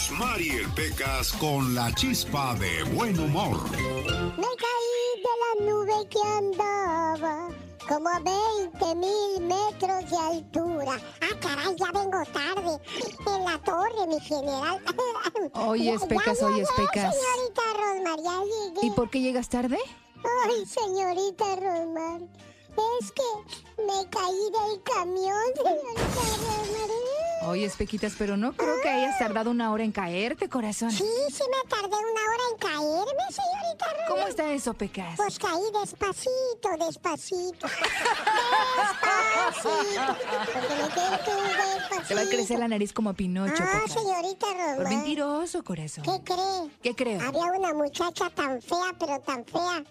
Rosmarie Pecas con la chispa de buen humor. Me caí de la nube que andaba como a 20 mil metros de altura. Ah, caray, ya vengo tarde. En la torre, mi general. Oye, Pecas, oye, Pecas. Señorita Rosmar, ya llegué. ¿Y por qué llegas tarde? Ay, señorita Rosmar. Es que me caí del camión, señorita Rosmar. Oye, Espequitas, pero no creo que hayas tardado una hora en caerte, corazón. Sí, sí me tardé una hora en caerme, señorita Rosmar. ¿Cómo está eso, Pecas? Pues caí despacito, despacito. despacito. Despacito. Te va a crecer la nariz como Pinocho, Ah, Pecas. señorita. Por mentiroso, corazón. ¿Qué cree? ¿Qué creo? Había una muchacha tan fea, pero tan fea,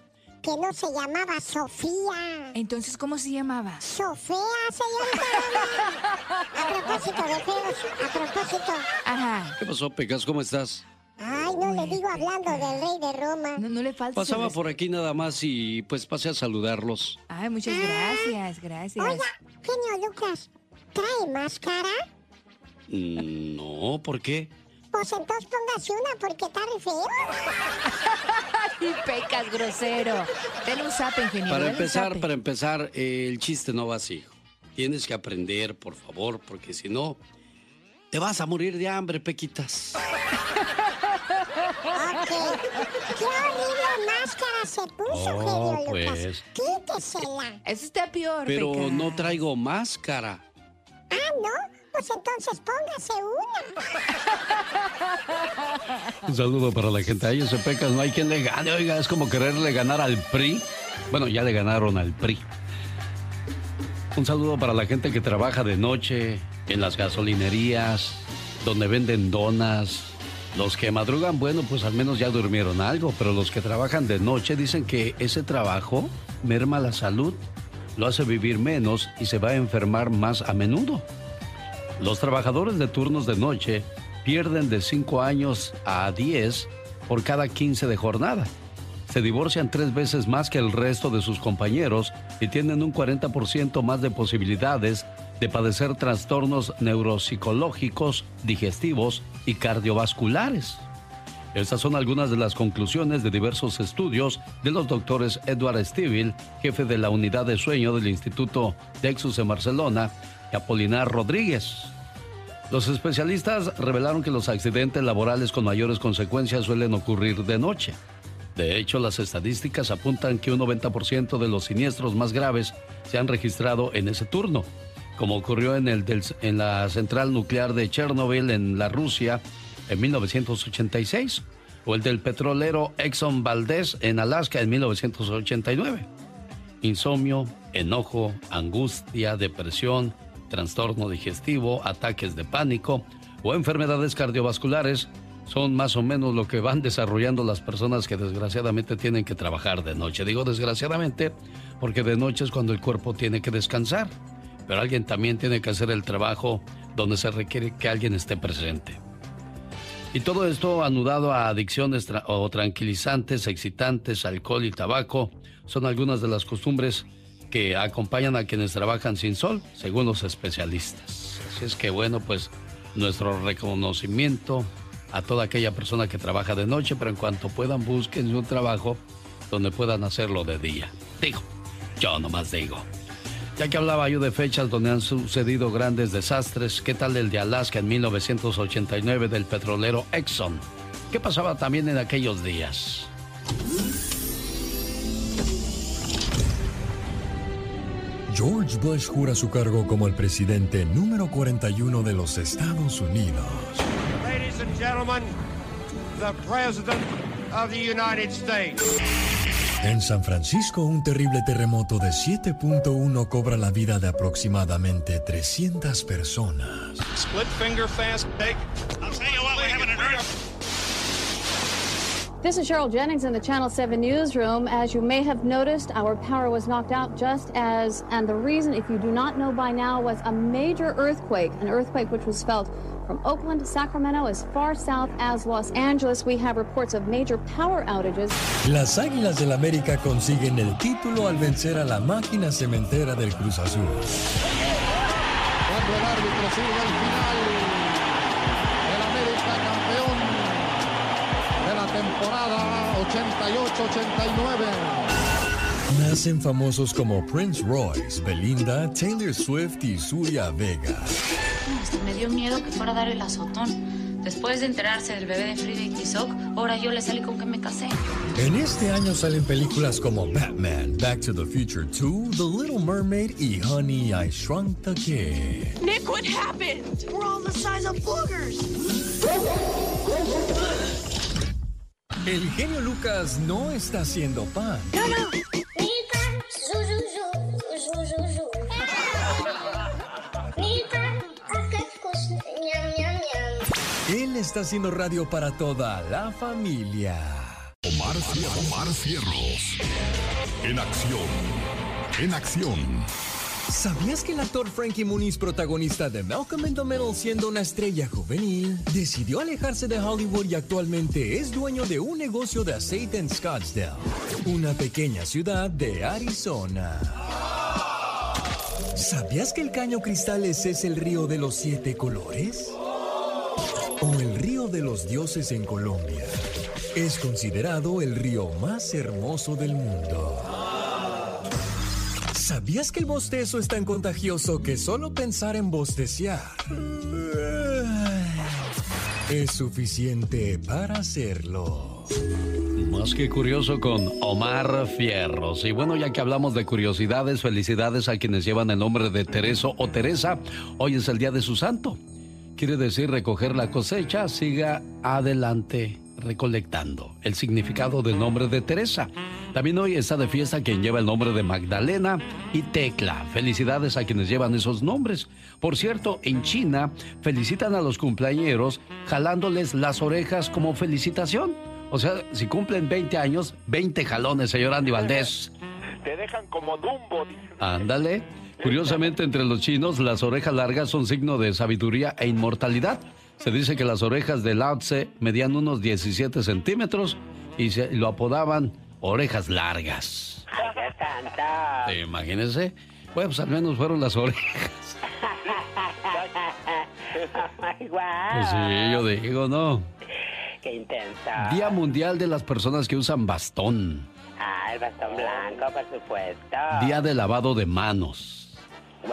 que no se llamaba Sofía. Entonces, ¿cómo se llamaba? Sofía, señorita. A propósito de feos, a propósito. Ajá. ¿Qué pasó, Pecas? ¿Cómo estás? Ay, no le digo hablando del rey de Roma. No, no le falta. Pasaba por aquí nada más y pues pasé a saludarlos. Ay, muchas gracias, gracias. Oiga, genio Lucas, ¿trae máscara? Mm, No, ¿por qué? Pues entonces póngase una porque está re feo. Ay, Pecas, grosero. Ten un zap, ingeniero. Para empezar, para empezar, eh, el chiste no va así. Tienes que aprender, por favor, porque si no, te vas a morir de hambre, Pequitas. Ok. ¡Qué horrible máscara se puso, Oh, genio Lucas! pues. Quítesela. Eso está peor, Pero no traigo máscara. Ah, ¿no? Pues entonces póngase una. Un saludo para la gente. Ahí ese Pecas, no hay quien le gane. Oiga, es como quererle ganar al PRI. Bueno, ya le ganaron al PRI. Un saludo para la gente que trabaja de noche en las gasolinerías, donde venden donas. Los que madrugan, bueno, pues al menos ya durmieron algo, pero los que trabajan de noche dicen que ese trabajo merma la salud, lo hace vivir menos y se va a enfermar más a menudo. Los trabajadores de turnos de noche pierden de 5 años a 10 por cada 15 de jornada. Se divorcian tres veces más que el resto de sus compañeros y tienen un 40% más de posibilidades de padecer trastornos neuropsicológicos, digestivos y cardiovasculares. Estas son algunas de las conclusiones de diversos estudios de los doctores Edward Stivil, jefe de la unidad de sueño del Instituto Dexus en Barcelona, y Apolinar Rodríguez. Los especialistas revelaron que los accidentes laborales con mayores consecuencias suelen ocurrir de noche. De hecho, las estadísticas apuntan que un 90% de los siniestros más graves se han registrado en ese turno, como ocurrió en, el del- en la central nuclear de Chernobyl en la Rusia en 1986, o el del petrolero Exxon Valdez en Alaska en 1989. Insomnio, enojo, angustia, depresión, trastorno digestivo, ataques de pánico o enfermedades cardiovasculares son más o menos lo que van desarrollando las personas que desgraciadamente tienen que trabajar de noche. Digo desgraciadamente porque de noche es cuando el cuerpo tiene que descansar, pero alguien también tiene que hacer el trabajo donde se requiere que alguien esté presente. Y todo esto anudado a adicciones o tranquilizantes, excitantes, alcohol y tabaco, son algunas de las costumbres que acompañan a quienes trabajan sin sol, según los especialistas. Así es que bueno, pues nuestro reconocimiento a toda aquella persona que trabaja de noche, pero en cuanto puedan busquen un trabajo donde puedan hacerlo de día. Digo, yo nomás digo. Ya que hablaba yo de fechas donde han sucedido grandes desastres, ¿qué tal el de Alaska en 1989 del petrolero Exxon? ¿Qué pasaba también en aquellos días? George Bush jura su cargo como el presidente número 41 de los Estados Unidos. Ladies and gentlemen, the President of the United States. En San Francisco, un terrible terremoto de 7.1 cobra la vida de aproximadamente 300 personas. Split finger fast take. This is Cheryl Jennings in the Channel 7 newsroom. As you may have noticed, our power was knocked out just as, and the reason, if you do not know by now, was a major earthquake, an earthquake which was felt from Oakland to Sacramento as far south as Los Angeles. We have reports of major power outages. Las Águilas del América consiguen el título al vencer a la máquina cementera del Cruz Azul. Cuando el árbitro sirve el final. 1989. Nacen famosos como Prince Royce, Belinda, Taylor Swift y Zulia Vega. Hasta me dio miedo que fuera a dar el azotón. Después de enterarse del bebé de Frida y Tizoc, ahora yo le salí con que me casé. En este año salen películas como Batman, Back to the Future 2, The Little Mermaid y Honey, I Shrunk the Kid. Nick, what happened? We're all the size of boogers. El genio Lucas no está haciendo pan. No, no. Él está haciendo radio para toda la familia. Omar, Omar Cierros. En acción. En acción. ¿Sabías que el actor Frankie Muniz, protagonista de Malcolm in the Middle, siendo una estrella juvenil, decidió alejarse de Hollywood y actualmente es dueño de un negocio de aceite en Scottsdale, una pequeña ciudad de Arizona? ¿Sabías que el Caño Cristales es el río de los siete colores? ¿O el río de los dioses en Colombia? Es considerado el río más hermoso del mundo. ¿Sabías que el bostezo es tan contagioso que solo pensar en bosteciar es suficiente para hacerlo? Más que curioso con Omar Fierros. Y bueno, ya que hablamos de curiosidades, felicidades a quienes llevan el nombre de Tereso o Teresa. Hoy es el día de su santo. Quiere decir recoger la cosecha, siga adelante recolectando. El significado del nombre de Teresa. También hoy está de fiesta quien lleva el nombre de Magdalena y Tecla. Felicidades a quienes llevan esos nombres. Por cierto, en China felicitan a los cumpleañeros jalándoles las orejas como felicitación. O sea, si cumplen 20 años, 20 jalones, señor Andy Valdés. Te dejan como Dumbo. Ándale. Curiosamente, entre los chinos, las orejas largas son signo de sabiduría e inmortalidad. Se dice que las orejas de Lao Tse medían unos 17 centímetros y se lo apodaban orejas largas. ¡Ay, Imagínense. Bueno, pues al menos fueron las orejas. Pues sí, yo digo, ¿no? ¡Qué intenso! Día Mundial de las Personas que usan bastón. Ah, el bastón blanco, por supuesto. Día de lavado de manos.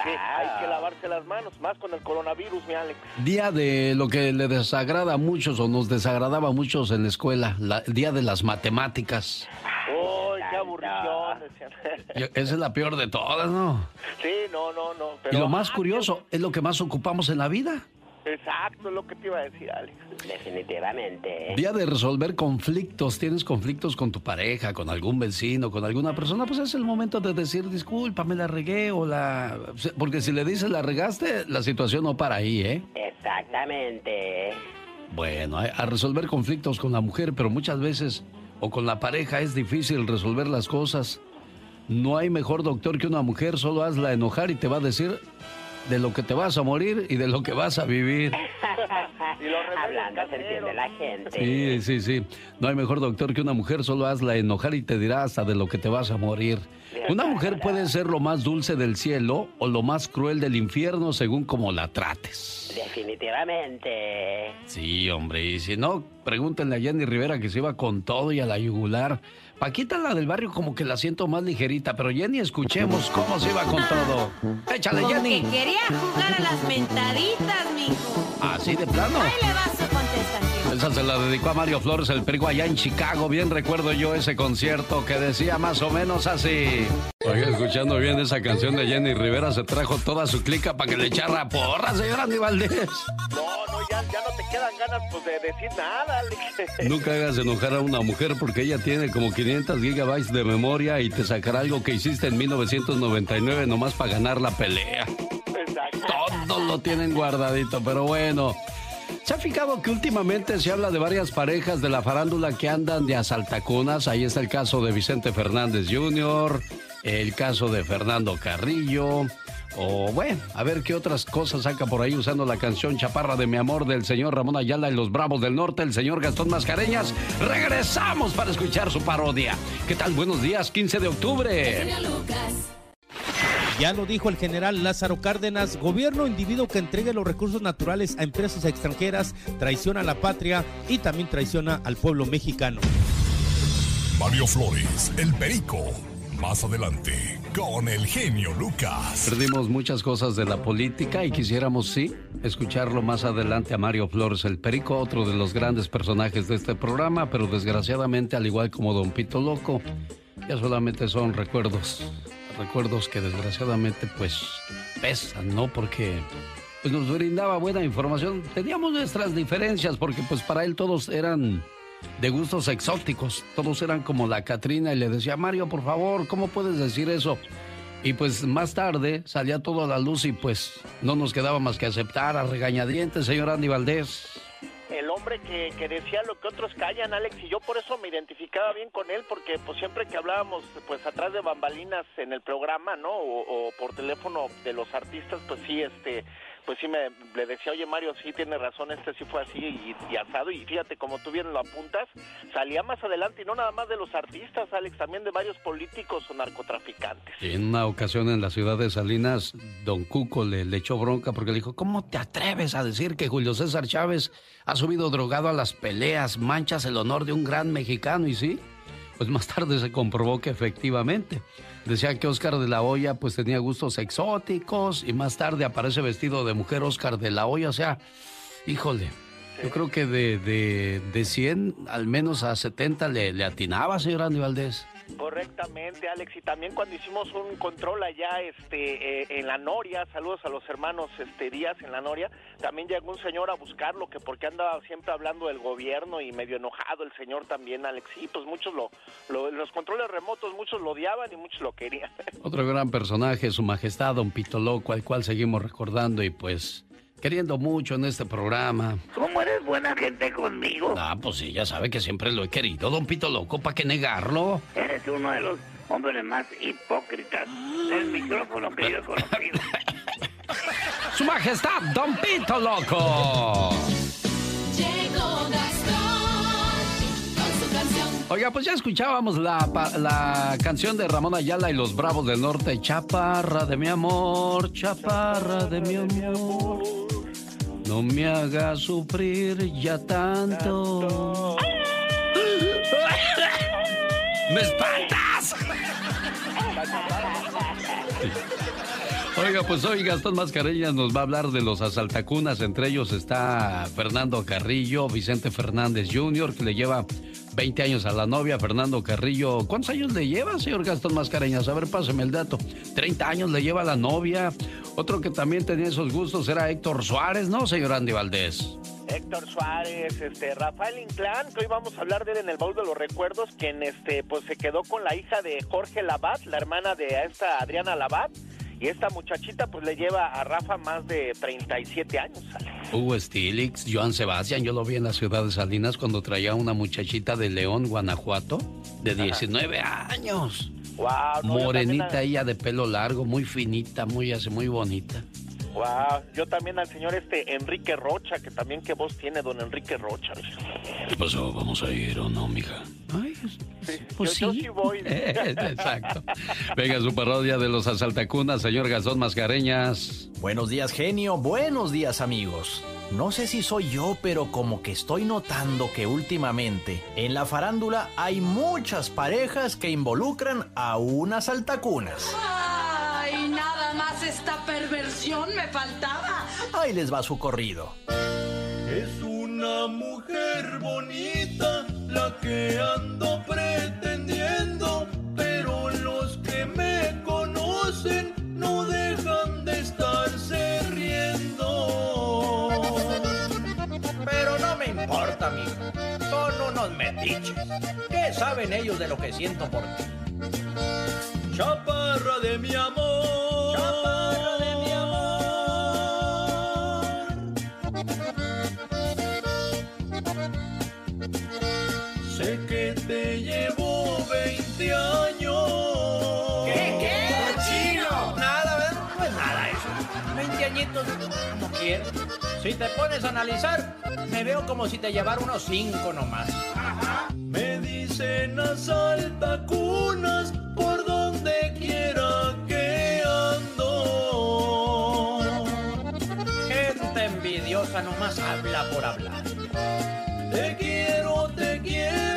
Sí, hay que lavarse las manos, más con el coronavirus, mi Alex. Día de lo que le desagrada a muchos o nos desagradaba a muchos en la escuela, la- el día de las matemáticas. ¡Uy, qué aburrición! Esa es la peor de todas, ¿no? Sí, no, no, no. Y lo más curioso, es lo que más ocupamos en la vida. Exacto, es lo que te iba a decir, Alex. Definitivamente. Día de resolver conflictos. Tienes conflictos con tu pareja, con algún vecino, con alguna persona, pues es el momento de decir, disculpa, me la regué o la... Porque si le dices la regaste, la situación no para ahí, ¿eh? Exactamente. Bueno, a resolver conflictos con la mujer, pero muchas veces, o con la pareja, es difícil resolver las cosas. No hay mejor doctor que una mujer, solo hazla enojar y te va a decir de lo que te vas a morir y de lo que vas a vivir. Hablando se entiende la gente. Sí, sí, sí. No hay mejor doctor que una mujer, solo hazla enojar y te dirá hasta de lo que te vas a morir. Una mujer puede ser lo más dulce del cielo o lo más cruel del infierno según como la trates. Definitivamente. Sí, hombre, y si no, pregúntenle a Jenny Rivera que se iba con todo y a la yugular. Paquita, la del barrio, como que la siento más ligerita, pero Jenny, escuchemos cómo se iba con todo. Échale, Como Jenny. que quería jugar a las mentaditas, mijo. Así de plano. Ahí le va Esa se la dedicó a Mario Flores, el perico allá en Chicago. Bien recuerdo yo ese concierto que decía más o menos así. Oiga, escuchando bien esa canción de Jenny Rivera, se trajo toda su clica para que le echara porra, señor Andy Valdés. No, no, ya, ya no te quedan ganas pues, de decir nada, Alex. Nunca hagas enojar a una mujer porque ella tiene como 500 gigabytes de memoria y te sacará algo que hiciste en 1999 nomás para ganar la pelea. Todo lo tienen guardadito, pero bueno. ¿Se ha fijado que últimamente se habla de varias parejas de la farándula que andan de asaltacunas? Ahí está el caso de Vicente Fernández Jr., el caso de Fernando Carrillo. O bueno, a ver qué otras cosas saca por ahí usando la canción Chaparra de mi amor del señor Ramón Ayala y los Bravos del Norte, el señor Gastón Mascareñas. Regresamos para escuchar su parodia. ¿Qué tal? Buenos días, 15 de octubre. Ya lo dijo el general Lázaro Cárdenas, gobierno individuo que entregue los recursos naturales a empresas extranjeras, traiciona a la patria y también traiciona al pueblo mexicano. Mario Flores, el perico. Más adelante, con el genio Lucas. Perdimos muchas cosas de la política y quisiéramos, sí, escucharlo más adelante a Mario Flores, el perico, otro de los grandes personajes de este programa, pero desgraciadamente, al igual como Don Pito Loco, ya solamente son recuerdos, recuerdos que desgraciadamente pues pesan, ¿no? Porque pues nos brindaba buena información. Teníamos nuestras diferencias porque pues para él todos eran de gustos exóticos. Todos eran como la Catrina y le decía, Mario, por favor, ¿cómo puedes decir eso? Y pues más tarde salía todo a la luz y pues no nos quedaba más que aceptar a regañadientes, señor Andy Valdés. El hombre que, que decía lo que otros callan, Alex, y yo por eso me identificaba bien con él, porque pues siempre que hablábamos pues atrás de bambalinas en el programa, ¿no? O, o por teléfono de los artistas, pues sí, este, pues sí me le decía, oye Mario, sí tiene razón, este sí fue así y, asado. Y fíjate, como tú bien lo apuntas, salía más adelante y no nada más de los artistas, Alex, también de varios políticos o narcotraficantes. En una ocasión en la ciudad de Salinas, don Cuco le echó bronca porque le dijo, ¿cómo te atreves a decir que Julio César Chávez ha subido drogado a las peleas? Manchas el honor de un gran mexicano, ¿y sí? Pues más tarde se comprobó que efectivamente. Decía que Oscar de la Hoya pues tenía gustos exóticos y más tarde aparece vestido de mujer Oscar de la Hoya. O sea, híjole, yo creo que de, de, de 100 al menos a 70 le, le atinaba, señor Andy Valdés. Correctamente, Alex. Y también cuando hicimos un control allá este, eh, en la Noria, saludos a los hermanos este, Díaz en la Noria, también llegó un señor a buscarlo, que porque andaba siempre hablando del gobierno y medio enojado el señor también, Alex. Sí, pues muchos lo, lo los controles remotos, muchos lo odiaban y muchos lo querían. Otro gran personaje, su majestad, don Pito Loco, al cual seguimos recordando y pues queriendo mucho en este programa. ¿Cómo eres buena gente conmigo? Ah, pues sí, ya sabe que siempre lo he querido, don Pito Loco, ¿para qué negarlo? Eres uno de los hombres más hipócritas del micrófono que yo he conocido. Su majestad, don Pito Loco. Llegó Oiga, pues ya escuchábamos la, pa- la canción de Ramón Ayala y los Bravos del Norte, Chaparra de mi amor, Chaparra de mi amor. No me hagas sufrir ya tanto. ¡Me espantas! Oiga, pues hoy Gastón Mascareñas nos va a hablar de los asaltacunas. Entre ellos está Fernando Carrillo, Vicente Fernández Jr., que le lleva 20 años a la novia. Fernando Carrillo, ¿cuántos años le lleva, señor Gastón Mascareñas? A ver, páseme el dato. 30 años le lleva a la novia. Otro que también tenía esos gustos era Héctor Suárez, ¿no, señor Andy Valdés? Héctor Suárez, este, Rafael Inclán, que hoy vamos a hablar de él en el baúl de los recuerdos, quien este, pues se quedó con la hija de Jorge Labat, la hermana de esta Adriana Labat, y esta muchachita pues le lleva a Rafa más de 37 años. Hugo Stilix, Joan Sebastián, yo lo vi en la ciudad de Salinas cuando traía una muchachita de León, Guanajuato, de 19 años. Wow, no, Morenita también ella de pelo largo, muy finita, muy así, muy bonita. Wow, yo también al señor este Enrique Rocha, que también qué voz tiene don Enrique Rocha. ¿Qué pasó? ¿Vamos a ir o no, mija? pues yo, yo sí voy. Exacto. Venga, su parodia de los asaltacunas, señor Gastón Mascareñas. Buenos días, genio. Buenos días, amigos. No sé si soy yo, pero como que estoy notando que últimamente en la farándula hay muchas parejas que involucran a unas altacunas. Ay, nada más esta perversión me faltaba. Ahí les va su corrido. Es una mujer bonita la que ando pretendiendo, pero los que me conocen no dejan de estarse riendo. Pero no me importa, mijo. Son unos metiches. ¿Qué saben ellos de lo que siento por ti? Chaparra de mi amor. Chaparra de mi Sé que te llevo 20 años. ¿Qué? ¿Qué? ¡Chino! Nada, ¿verdad? No es nada eso. 20 añitos, no quiero. Si te pones a analizar, me veo como si te llevara unos 5 nomás. Me dicen asaltacunas por donde quiera que ando. Gente envidiosa nomás habla por hablar. Te quiero, te quiero.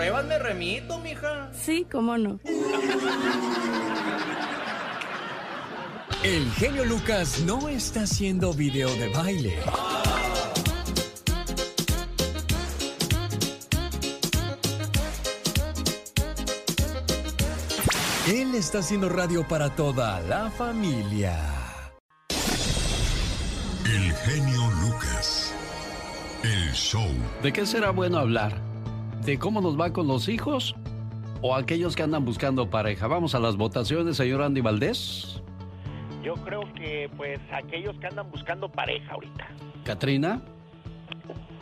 Pruebas me remito, mija. Sí, cómo no. El genio Lucas no está haciendo video de baile. Él está haciendo radio para toda la familia. El genio Lucas. Show. ¿De qué será bueno hablar? ¿De cómo nos va con los hijos? ¿O aquellos que andan buscando pareja? Vamos a las votaciones, señor Andy Valdés. Yo creo que, pues, aquellos que andan buscando pareja ahorita. Katrina,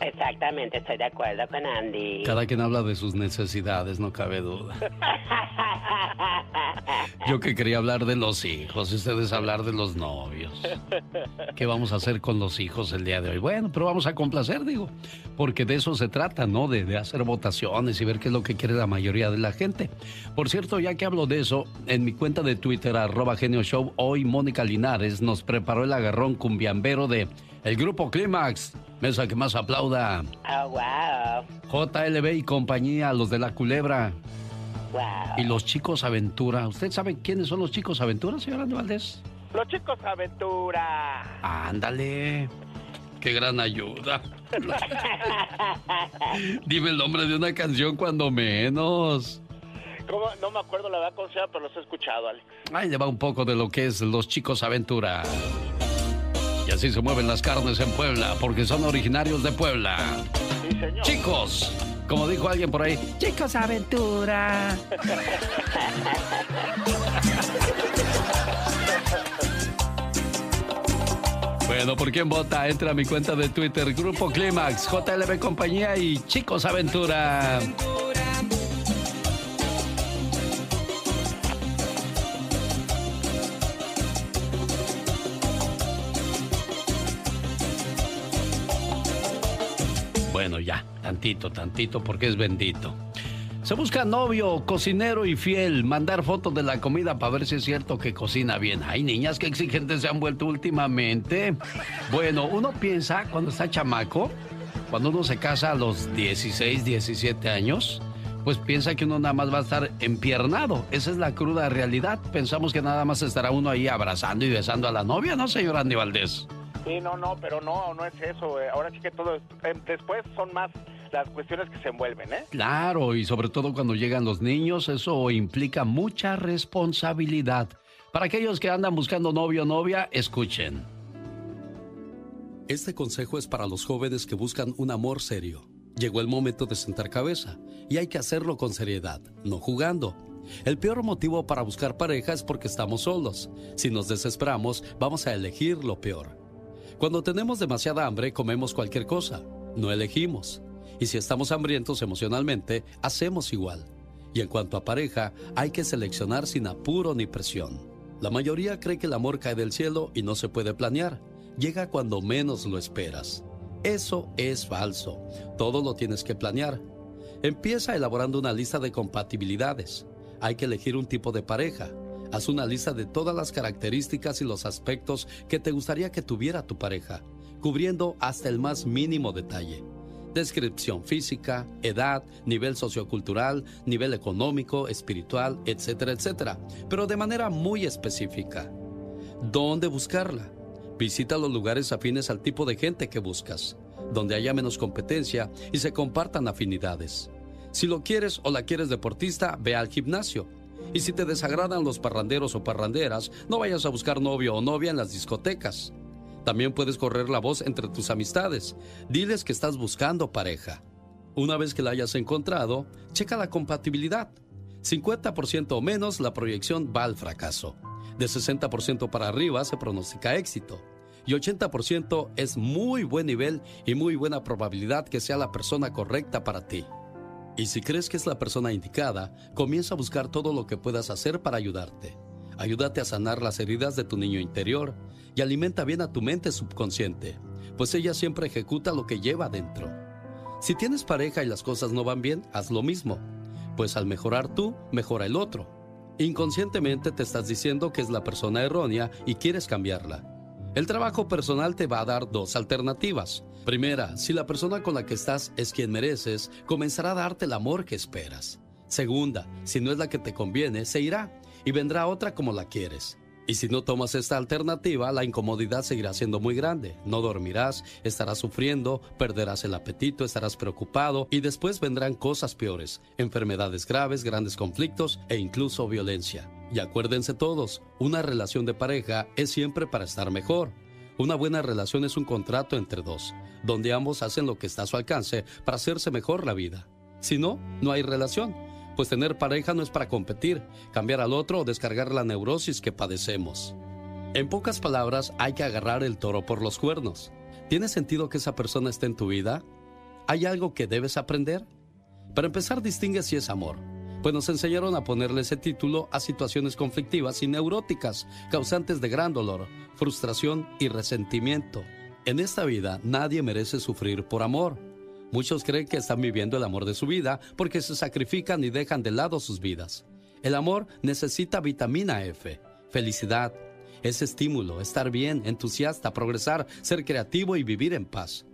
Exactamente, estoy de acuerdo con Andy. cada quien habla de sus necesidades, no cabe duda. Yo que quería hablar de los hijos, ustedes hablar de los novios. ¿Qué vamos a hacer con los hijos el día de hoy? Bueno, pero vamos a complacer, digo, porque de eso se trata, ¿no? De, de hacer votaciones y ver qué es lo que quiere la mayoría de la gente. Por cierto, ya que hablo de eso, en mi cuenta de Twitter, arroba Genio Show, hoy Mónica Linares nos preparó el agarrón cumbiambero de el grupo Clímax. Mesa que más aplauda. Oh, wow. JLB y compañía, los de la culebra. Wow. Y los chicos aventura. ¿Usted sabe quiénes son los chicos aventura, señor Andy Valdés? Los chicos aventura. Ándale. Qué gran ayuda. Dime el nombre de una canción cuando menos. ¿Cómo? No me acuerdo la verdad pero los he escuchado, Alex. Ahí le va un poco de lo que es los chicos aventura. Y así se mueven las carnes en Puebla, porque son originarios de Puebla. Sí, señor. Chicos, como dijo alguien por ahí, chicos aventura. Bueno, ¿por quién vota? Entra a mi cuenta de Twitter, Grupo Clímax, JLB Compañía y Chicos Aventura. Tantito, tantito, porque es bendito. Se busca novio, cocinero y fiel. Mandar fotos de la comida para ver si es cierto que cocina bien. Ay, niñas, qué exigentes se han vuelto últimamente. Bueno, uno piensa cuando está chamaco, cuando uno se casa a los 16, 17 años, pues piensa que uno nada más va a estar empiernado. Esa es la cruda realidad. Pensamos que nada más estará uno ahí abrazando y besando a la novia, ¿no, señor Andy Valdés? Sí, no, no, pero no, no es eso. eh. Ahora sí que todo, es- eh, después son más las cuestiones que se envuelven, ¿eh? Claro, y sobre todo cuando llegan los niños, eso implica mucha responsabilidad. Para aquellos que andan buscando novio o novia, escuchen. Este consejo es para los jóvenes que buscan un amor serio. Llegó el momento de sentar cabeza y hay que hacerlo con seriedad, no jugando. El peor motivo para buscar pareja es porque estamos solos. Si nos desesperamos, vamos a elegir lo peor. Cuando tenemos demasiada hambre, comemos cualquier cosa. No elegimos. Y si estamos hambrientos emocionalmente, hacemos igual. Y en cuanto a pareja, hay que seleccionar sin apuro ni presión. La mayoría cree que el amor cae del cielo y no se puede planear. Llega cuando menos lo esperas. Eso es falso. Todo lo tienes que planear. Empieza elaborando una lista de compatibilidades. Hay que elegir un tipo de pareja. Haz una lista de todas las características y los aspectos que te gustaría que tuviera tu pareja, cubriendo hasta el más mínimo detalle. Descripción física, edad, nivel sociocultural, nivel económico, espiritual, etcétera, etcétera, pero de manera muy específica. ¿Dónde buscarla? Visita los lugares afines al tipo de gente que buscas, donde haya menos competencia y se compartan afinidades. Si lo quieres o la quieres deportista, ve al gimnasio. Y si te desagradan los parranderos o parranderas, no vayas a buscar novio o novia en las discotecas. También puedes correr la voz entre tus amistades. Diles que estás buscando pareja. Una vez que la hayas encontrado, checa la compatibilidad. 50% o menos, la proyección va al fracaso. De 60% para arriba se pronostica éxito. Y 80% es muy buen nivel y muy buena probabilidad que sea la persona correcta para ti. Y si crees que es la persona indicada, comienza a buscar todo lo que puedas hacer para ayudarte. Ayúdate a sanar las heridas de tu niño interior y alimenta bien a tu mente subconsciente, pues ella siempre ejecuta lo que lleva dentro. Si tienes pareja y las cosas no van bien, haz lo mismo, pues al mejorar tú, mejora el otro. Inconscientemente te estás diciendo que es la persona errónea y quieres cambiarla. El trabajo personal te va a dar dos alternativas. Primera, si la persona con la que estás es quien mereces, comenzará a darte el amor que esperas. Segunda, si no es la que te conviene, se irá y vendrá otra como la quieres. Y si no tomas esta alternativa, la incomodidad seguirá siendo muy grande. No dormirás, estarás sufriendo, perderás el apetito, estarás preocupado y después vendrán cosas peores, enfermedades graves, grandes conflictos e incluso violencia. Y acuérdense todos, una relación de pareja es siempre para estar mejor. Una buena relación es un contrato entre dos, donde ambos hacen lo que está a su alcance para hacerse mejor la vida. Si no, no hay relación pues tener pareja no es para competir, cambiar al otro o descargar la neurosis que padecemos. En pocas palabras, hay que agarrar el toro por los cuernos. ¿Tiene sentido que esa persona esté en tu vida? ¿Hay algo que debes aprender? Para empezar, distingue si es amor, pues nos enseñaron a ponerle ese título a situaciones conflictivas y neuróticas, causantes de gran dolor, frustración y resentimiento. En esta vida nadie merece sufrir por amor. Muchos creen que están viviendo el amor de su vida porque se sacrifican y dejan de lado sus vidas. El amor necesita vitamina F, felicidad, es estímulo, estar bien, entusiasta, progresar, ser creativo y vivir en paz.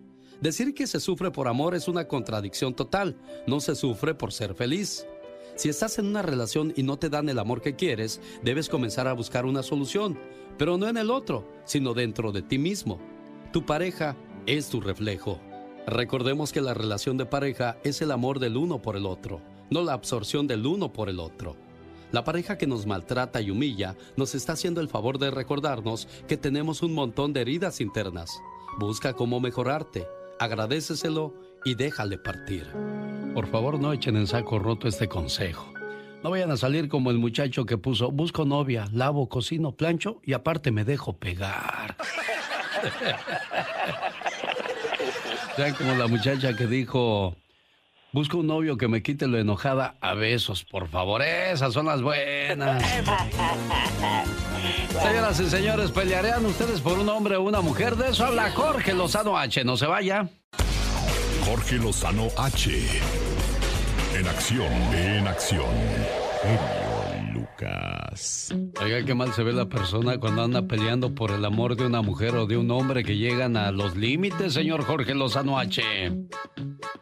Decir que se sufre por amor es una contradicción total, no se sufre por ser feliz. Si estás en una relación y no te dan el amor que quieres, debes comenzar a buscar una solución, pero no en el otro, sino dentro de ti mismo. Tu pareja es tu reflejo. Recordemos que la relación de pareja es el amor del uno por el otro, no la absorción del uno por el otro. La pareja que nos maltrata y humilla nos está haciendo el favor de recordarnos que tenemos un montón de heridas internas. Busca cómo mejorarte, agradeceselo y déjale partir. Por favor, no echen en saco roto este consejo. No vayan a salir como el muchacho que puso, busco novia, lavo, cocino, plancho y aparte me dejo pegar. Sean como la muchacha que dijo, busco un novio que me quite lo enojada a besos, por favor. Esas son las buenas. Señoras y señores, ¿pelearían ustedes por un hombre o una mujer? De eso habla Jorge Lozano H. No se vaya. Jorge Lozano H. En acción, en acción. Oiga, qué mal se ve la persona cuando anda peleando por el amor de una mujer o de un hombre que llegan a los límites, señor Jorge Lozano H.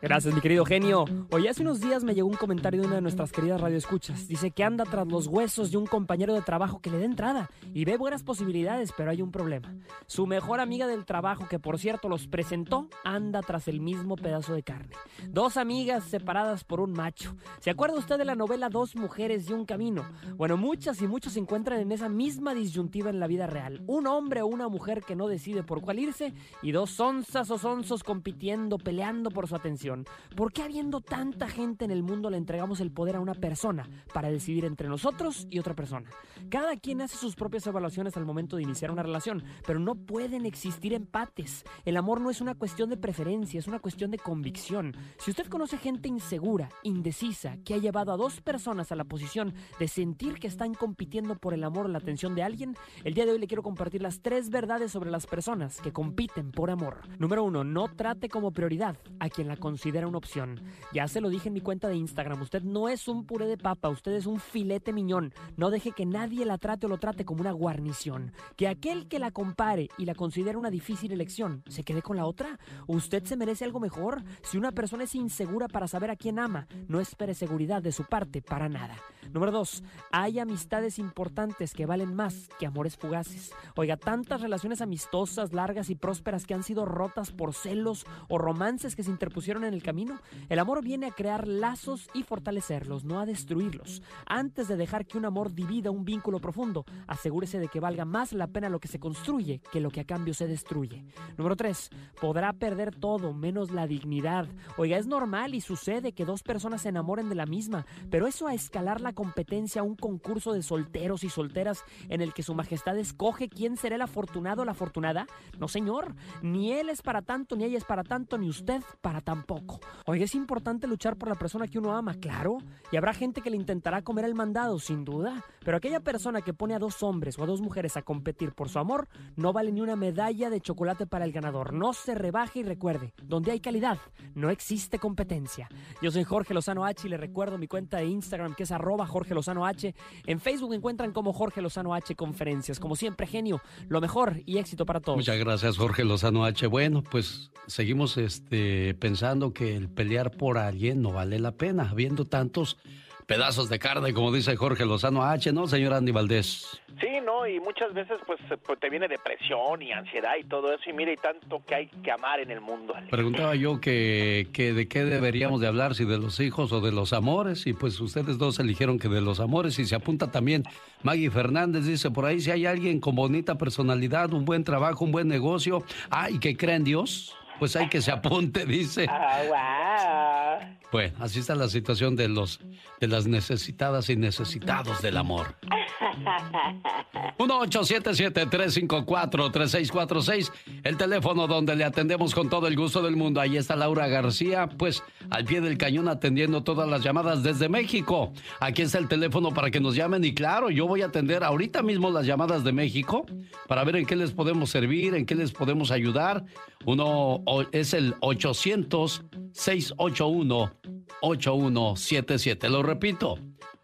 Gracias, mi querido genio. Hoy hace unos días me llegó un comentario de una de nuestras queridas radioescuchas. Dice que anda tras los huesos de un compañero de trabajo que le dé entrada y ve buenas posibilidades, pero hay un problema. Su mejor amiga del trabajo, que por cierto los presentó, anda tras el mismo pedazo de carne. Dos amigas separadas por un macho. ¿Se acuerda usted de la novela Dos mujeres y un camino? Bueno, muchas y muchos se encuentran en esa misma disyuntiva en la vida real. Un hombre o una mujer que no decide por cuál irse y dos onzas o sonzos compitiendo, peleando por su atención. ¿Por qué habiendo tanta gente en el mundo le entregamos el poder a una persona para decidir entre nosotros y otra persona? Cada quien hace sus propias evaluaciones al momento de iniciar una relación, pero no pueden existir empates. El amor no es una cuestión de preferencia, es una cuestión de convicción. Si usted conoce gente insegura, indecisa, que ha llevado a dos personas a la posición de sentir que están compitiendo por el amor o la atención de alguien, el día de hoy le quiero compartir las tres verdades sobre las personas que compiten por amor. Número uno, no trate como prioridad a quien la considera una opción. Ya se lo dije en mi cuenta de Instagram, usted no es un puré de papa, usted es un filete miñón. No deje que nadie la trate o lo trate como una guarnición. Que aquel que la compare y la considere una difícil elección, se quede con la otra. Usted se merece algo mejor. Si una persona es insegura para saber a quién ama, no espere seguridad de su parte para nada. Número dos, hay amistades importantes que valen más que amores fugaces. Oiga, tantas relaciones amistosas, largas y prósperas que han sido rotas por celos o romances que se interpusieron en el camino. El amor viene a crear lazos y fortalecerlos, no a destruirlos. Antes de dejar que un amor divida un vínculo profundo, asegúrese de que valga más la pena lo que se construye que lo que a cambio se destruye. Número 3. Podrá perder todo menos la dignidad. Oiga, es normal y sucede que dos personas se enamoren de la misma, pero eso a escalar la competencia a un concurso de solteros y solteras en el que su majestad escoge quién será el afortunado o la afortunada. No, señor, ni él es para tanto, ni ella es para tanto, ni usted para tampoco. Oiga, es importante luchar por la persona que uno ama, claro, y habrá gente que le intentará comer el mandado, sin duda, pero aquella persona que pone a dos hombres o a dos mujeres a competir por su amor no vale ni una medalla de chocolate para el ganador. No se rebaje y recuerde, donde hay calidad, no existe competencia. Yo soy Jorge Lozano H y le recuerdo mi cuenta de Instagram que es arroba Jorge Lozano H. En Facebook encuentran como Jorge Lozano H Conferencias. Como siempre, genio, lo mejor y éxito para todos. Muchas gracias, Jorge Lozano H. Bueno, pues seguimos este, pensando que el pelear por alguien no vale la pena, habiendo tantos pedazos de carne, como dice Jorge Lozano H, ¿no, señor Andy Valdés? Sí, no, y muchas veces pues, pues, te viene depresión y ansiedad y todo eso, y mire, y tanto que hay que amar en el mundo. Alex. Preguntaba yo que, que de qué deberíamos de hablar, si de los hijos o de los amores, y pues ustedes dos eligieron que de los amores, y se apunta también Maggie Fernández, dice por ahí, si hay alguien con bonita personalidad, un buen trabajo, un buen negocio, ah, y que cree en Dios, pues hay que se apunte, dice. Ah, wow. Bueno, así está la situación de los de las necesitadas y necesitados del amor. 1-877-354-3646, el teléfono donde le atendemos con todo el gusto del mundo. Ahí está Laura García, pues al pie del cañón atendiendo todas las llamadas desde México. Aquí está el teléfono para que nos llamen y claro, yo voy a atender ahorita mismo las llamadas de México para ver en qué les podemos servir, en qué les podemos ayudar. Uno es el 800-681-8177. Lo repito,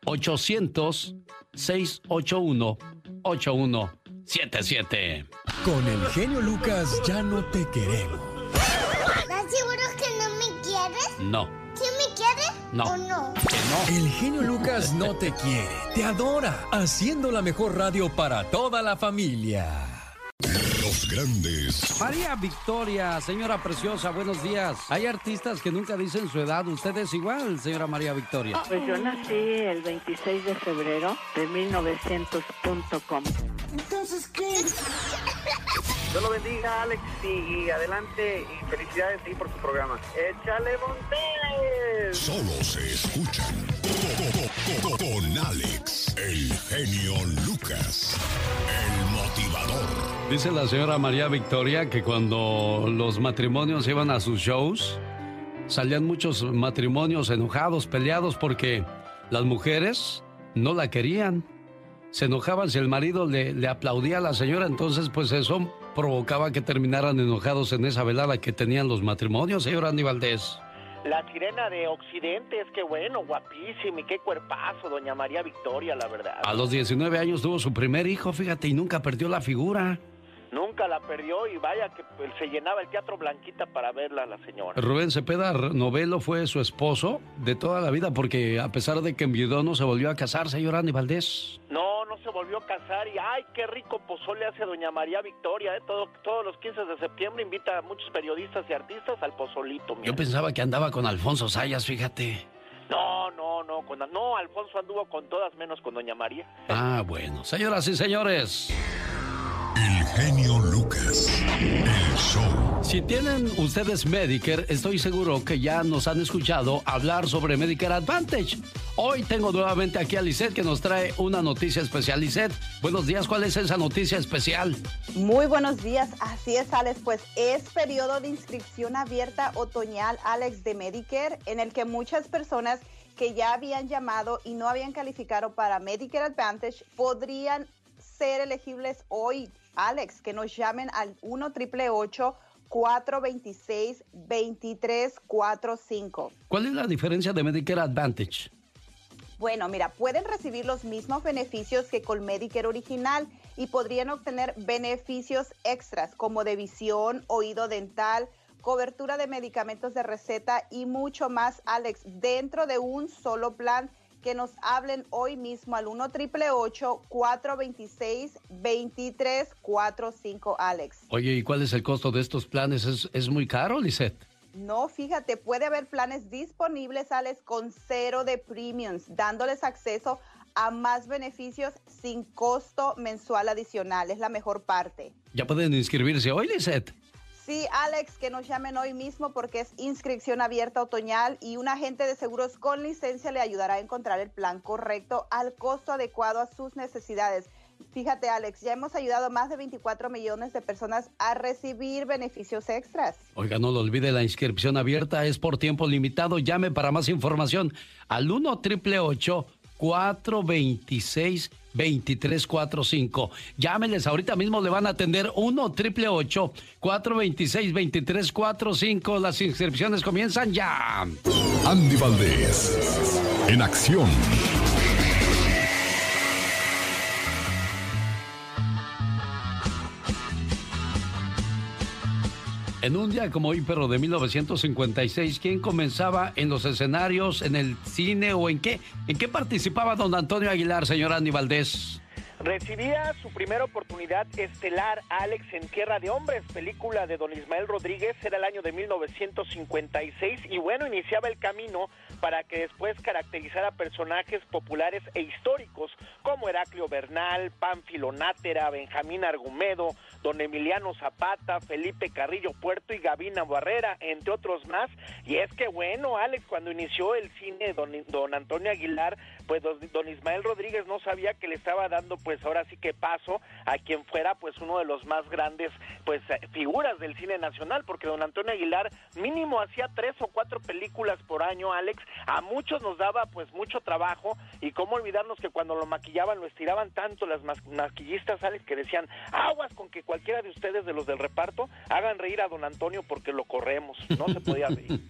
800-681-8177. Con el genio Lucas ya no te queremos. ¿Estás seguro que no me quieres? No. ¿Sí me quieres? No. ¿O no? El genio Lucas no te quiere, te adora, haciendo la mejor radio para toda la familia. Los grandes. María Victoria, señora preciosa, buenos días. Hay artistas que nunca dicen su edad. Usted es igual, señora María Victoria. Pues yo nací el 26 de febrero de 1900.com. Entonces, ¿qué? Dios lo bendiga, Alex, y adelante, y felicidades sí, por su programa. ¡Échale Montes! Solo se escuchan con Alex, el genio Lucas, el motivador. Dice la señora María Victoria que cuando los matrimonios iban a sus shows, salían muchos matrimonios enojados, peleados, porque las mujeres no la querían. Se enojaban si el marido le, le aplaudía a la señora, entonces pues eso provocaba que terminaran enojados en esa velada que tenían los matrimonios, señor Andy Valdés. La sirena de Occidente, es que bueno, guapísima y qué cuerpazo, doña María Victoria, la verdad. A los 19 años tuvo su primer hijo, fíjate, y nunca perdió la figura. Nunca la perdió y vaya que pues, se llenaba el teatro Blanquita para verla la señora. Rubén Cepeda Novelo fue su esposo de toda la vida porque a pesar de que enviudó no se volvió a casar, señor Andy Valdés. No, no se volvió a casar y ay, qué rico pozole hace doña María Victoria. ¿eh? Todo, todos los 15 de septiembre invita a muchos periodistas y artistas al pozolito. mira. Yo pensaba que andaba con Alfonso Sayas, fíjate. No, no, no, con, no, Alfonso anduvo con todas menos con doña María. Ah, bueno. Señoras y señores. El genio Lucas, el show. Si tienen ustedes Medicare, estoy seguro que ya nos han escuchado hablar sobre Medicare Advantage. Hoy tengo nuevamente aquí a Lisette que nos trae una noticia especial. Lisette, buenos días. ¿Cuál es esa noticia especial? Muy buenos días, así es Alex, pues es periodo de inscripción abierta otoñal Alex de Medicare en el que muchas personas que ya habían llamado y no habían calificado para Medicare Advantage podrían ser elegibles hoy, Alex, que nos llamen al 1 888 426 2345 ¿Cuál es la diferencia de Medicare Advantage? Bueno, mira, pueden recibir los mismos beneficios que con Medicare original y podrían obtener beneficios extras como de visión, oído dental, cobertura de medicamentos de receta y mucho más, Alex, dentro de un solo plan que nos hablen hoy mismo al 1 888 426 2345 Alex. Oye, ¿y cuál es el costo de estos planes? ¿Es, es muy caro, Lisette? No, fíjate, puede haber planes disponibles, Alex, con cero de premiums, dándoles acceso a más beneficios sin costo mensual adicional. Es la mejor parte. ¿Ya pueden inscribirse hoy, Lisette? Sí, Alex, que nos llamen hoy mismo porque es inscripción abierta otoñal y un agente de seguros con licencia le ayudará a encontrar el plan correcto al costo adecuado a sus necesidades. Fíjate, Alex, ya hemos ayudado a más de 24 millones de personas a recibir beneficios extras. Oiga, no lo olvide, la inscripción abierta es por tiempo limitado. Llame para más información al 1 888 426 2345. Llámeles, ahorita mismo le van a atender 1 888 426 2345. Las inscripciones comienzan ya. Andy Valdés, en acción. En un día como hoy, pero de 1956, ¿quién comenzaba en los escenarios, en el cine o en qué? ¿En qué participaba don Antonio Aguilar, señor Andy Valdés? Recibía su primera oportunidad estelar Alex en Tierra de Hombres, película de don Ismael Rodríguez, era el año de 1956 y bueno, iniciaba el camino para que después caracterizara personajes populares e históricos como Heraclio Bernal, Pánfilo Nátera, Benjamín Argumedo, don Emiliano Zapata, Felipe Carrillo Puerto y Gavina Barrera, entre otros más. Y es que bueno, Alex, cuando inició el cine don, don Antonio Aguilar, pues don, Ismael Rodríguez no sabía que le estaba dando pues ahora sí que paso a quien fuera pues uno de los más grandes pues eh, figuras del cine nacional, porque don Antonio Aguilar mínimo hacía tres o cuatro películas por año, Alex, a muchos nos daba pues mucho trabajo. Y cómo olvidarnos que cuando lo maquillaban lo estiraban tanto las maquillistas, Alex, que decían, aguas con que cualquiera de ustedes de los del reparto hagan reír a don Antonio porque lo corremos, no se podía reír.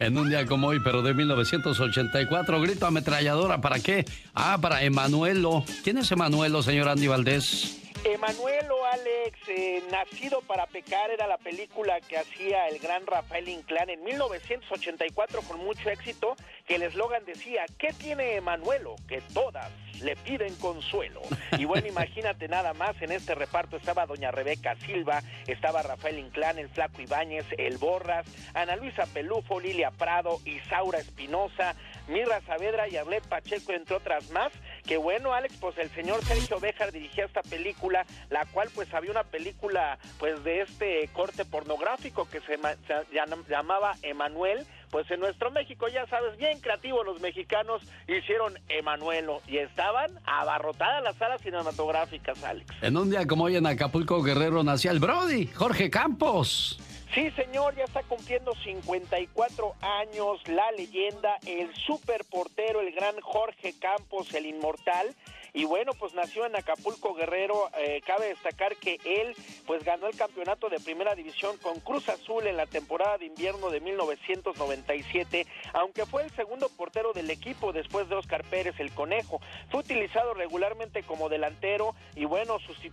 En un día como hoy, pero de 1984, grito ametralladora, ¿para qué? Ah, para Emanuelo. ¿Quién es Emanuelo, señor Andy Valdés? Emanuelo Alex, eh, Nacido para Pecar, era la película que hacía el gran Rafael Inclán en 1984 con mucho éxito, que el eslogan decía, ¿qué tiene Emanuelo? Que todas le piden consuelo. Y bueno, imagínate nada más, en este reparto estaba doña Rebeca Silva, estaba Rafael Inclán, el Flaco Ibáñez, el Borras, Ana Luisa Pelufo, Lilia Prado, Isaura Espinosa, Mirra Saavedra y Arlet Pacheco, entre otras más. Que bueno, Alex, pues el señor Sergio Béjar dirigía esta película, la cual pues había una película pues de este corte pornográfico que se, ma- se llam- llamaba Emanuel. Pues en nuestro México, ya sabes, bien creativos los mexicanos hicieron Emanuelo y estaban abarrotadas las salas cinematográficas, Alex. En un día como hoy en Acapulco, Guerrero, nacía el Brody, Jorge Campos. Sí, señor, ya está cumpliendo 54 años la leyenda, el super portero, el gran Jorge Campos, el inmortal. Y bueno, pues nació en Acapulco Guerrero. Eh, cabe destacar que él pues ganó el campeonato de primera división con Cruz Azul en la temporada de invierno de 1997, aunque fue el segundo portero del equipo después de Oscar Pérez el Conejo. Fue utilizado regularmente como delantero y bueno, susti-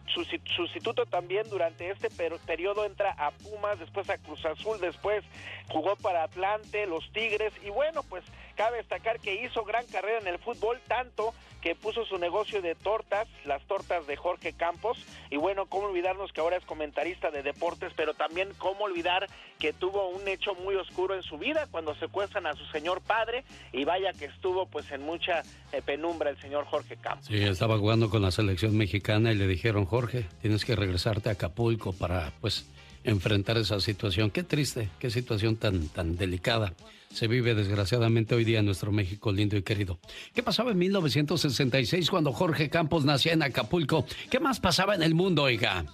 sustituto también durante este per- periodo entra a Pumas, después a Cruz Azul, después jugó para Atlante, los Tigres y bueno, pues cabe destacar que hizo gran carrera en el fútbol, tanto que puso su negocio de tortas, las tortas de Jorge Campos, y bueno, cómo olvidarnos que ahora es comentarista de deportes, pero también cómo olvidar que tuvo un hecho muy oscuro en su vida cuando secuestran a su señor padre, y vaya que estuvo pues en mucha eh, penumbra el señor Jorge Campos. Sí, estaba jugando con la selección mexicana y le dijeron, Jorge, tienes que regresarte a Acapulco para, pues, enfrentar esa situación. Qué triste, qué situación tan, tan delicada se vive desgraciadamente hoy día en nuestro México lindo y querido. ¿Qué pasaba en 1966 cuando Jorge Campos nacía en Acapulco? ¿Qué más pasaba en el mundo, oiga?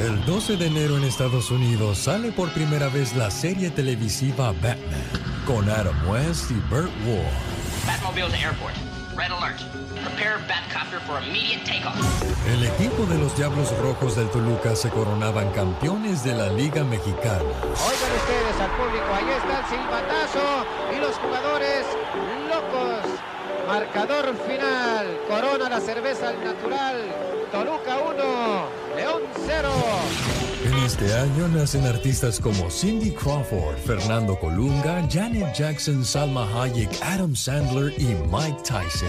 El 12 de enero en Estados Unidos sale por primera vez la serie televisiva Batman con Adam West y Burt Ward. Batmobile to airport. Red alert. Prepare Batcopter for immediate takeoff. El equipo de los Diablos Rojos del Toluca se coronaban campeones de la Liga Mexicana. Oigan ustedes al público, ahí está el silbatazo y los jugadores locos. Marcador final, corona la cerveza al natural. Toluca 1, León 0. En este año nacen artistas como Cindy Crawford, Fernando Colunga, Janet Jackson, Salma Hayek, Adam Sandler y Mike Tyson.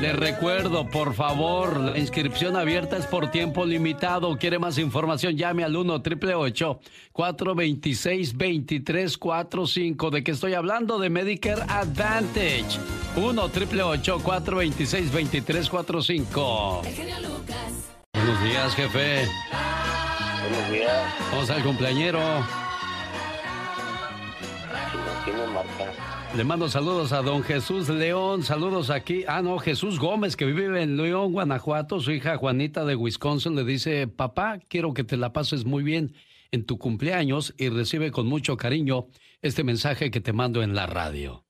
Le recuerdo, por favor, la inscripción abierta es por tiempo limitado. ¿Quiere más información? Llame al 1 888 426 2345 ¿De qué estoy hablando? De Medicare Advantage. 1 888 426 2345 Buenos días, jefe. Buenos días. Vamos al cumpleañero. Le mando saludos a don Jesús León, saludos aquí. Ah, no, Jesús Gómez, que vive en León, Guanajuato. Su hija Juanita de Wisconsin le dice, papá, quiero que te la pases muy bien en tu cumpleaños y recibe con mucho cariño este mensaje que te mando en la radio.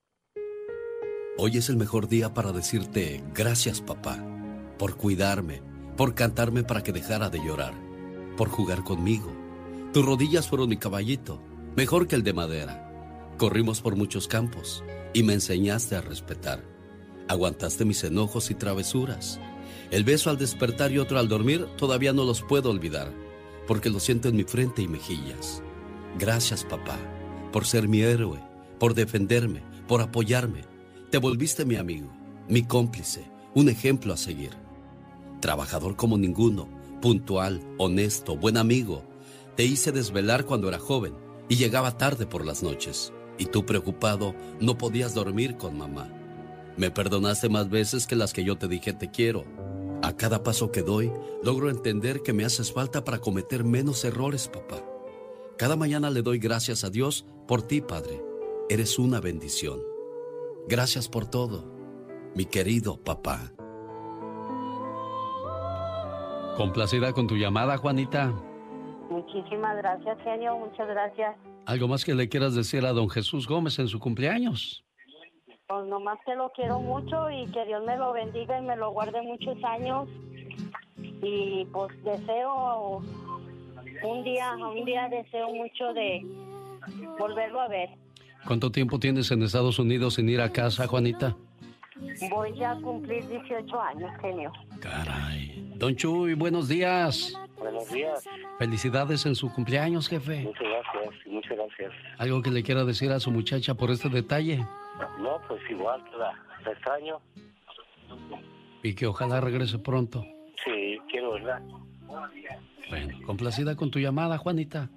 Hoy es el mejor día para decirte gracias, papá, por cuidarme, por cantarme para que dejara de llorar, por jugar conmigo. Tus rodillas fueron mi caballito, mejor que el de madera Corrimos por muchos campos y me enseñaste a respetar. Aguantaste mis enojos y travesuras. El beso al despertar y otro al dormir todavía no los puedo olvidar, porque lo siento en mi frente y mejillas. Gracias, papá, por ser mi héroe, por defenderme, por apoyarme. Te volviste mi amigo, mi cómplice, un ejemplo a seguir. Trabajador como ninguno, puntual, honesto, buen amigo. Te hice desvelar cuando era joven y llegaba tarde por las noches y tú preocupado no podías dormir con mamá. Me perdonaste más veces que las que yo te dije te quiero. A cada paso que doy, logro entender que me haces falta para cometer menos errores, papá. Cada mañana le doy gracias a Dios por ti, Padre. Eres una bendición. Gracias por todo, mi querido papá. Complacida con tu llamada, Juanita. Muchísimas gracias, genio. Muchas gracias. ¿Algo más que le quieras decir a don Jesús Gómez en su cumpleaños? Pues nomás que lo quiero mucho y que Dios me lo bendiga y me lo guarde muchos años. Y pues deseo, un día, un día deseo mucho de volverlo a ver. ¿Cuánto tiempo tienes en Estados Unidos sin ir a casa, Juanita? Voy a cumplir 18 años, genio. Caray. Don Chuy, buenos días. Buenos días. Felicidades en su cumpleaños, jefe. Muchas gracias, muchas gracias. ¿Algo que le quiera decir a su muchacha por este detalle? No, pues igual, la, la extraño. Y que ojalá regrese pronto. Sí, quiero verla. Bueno, complacida con tu llamada, Juanita.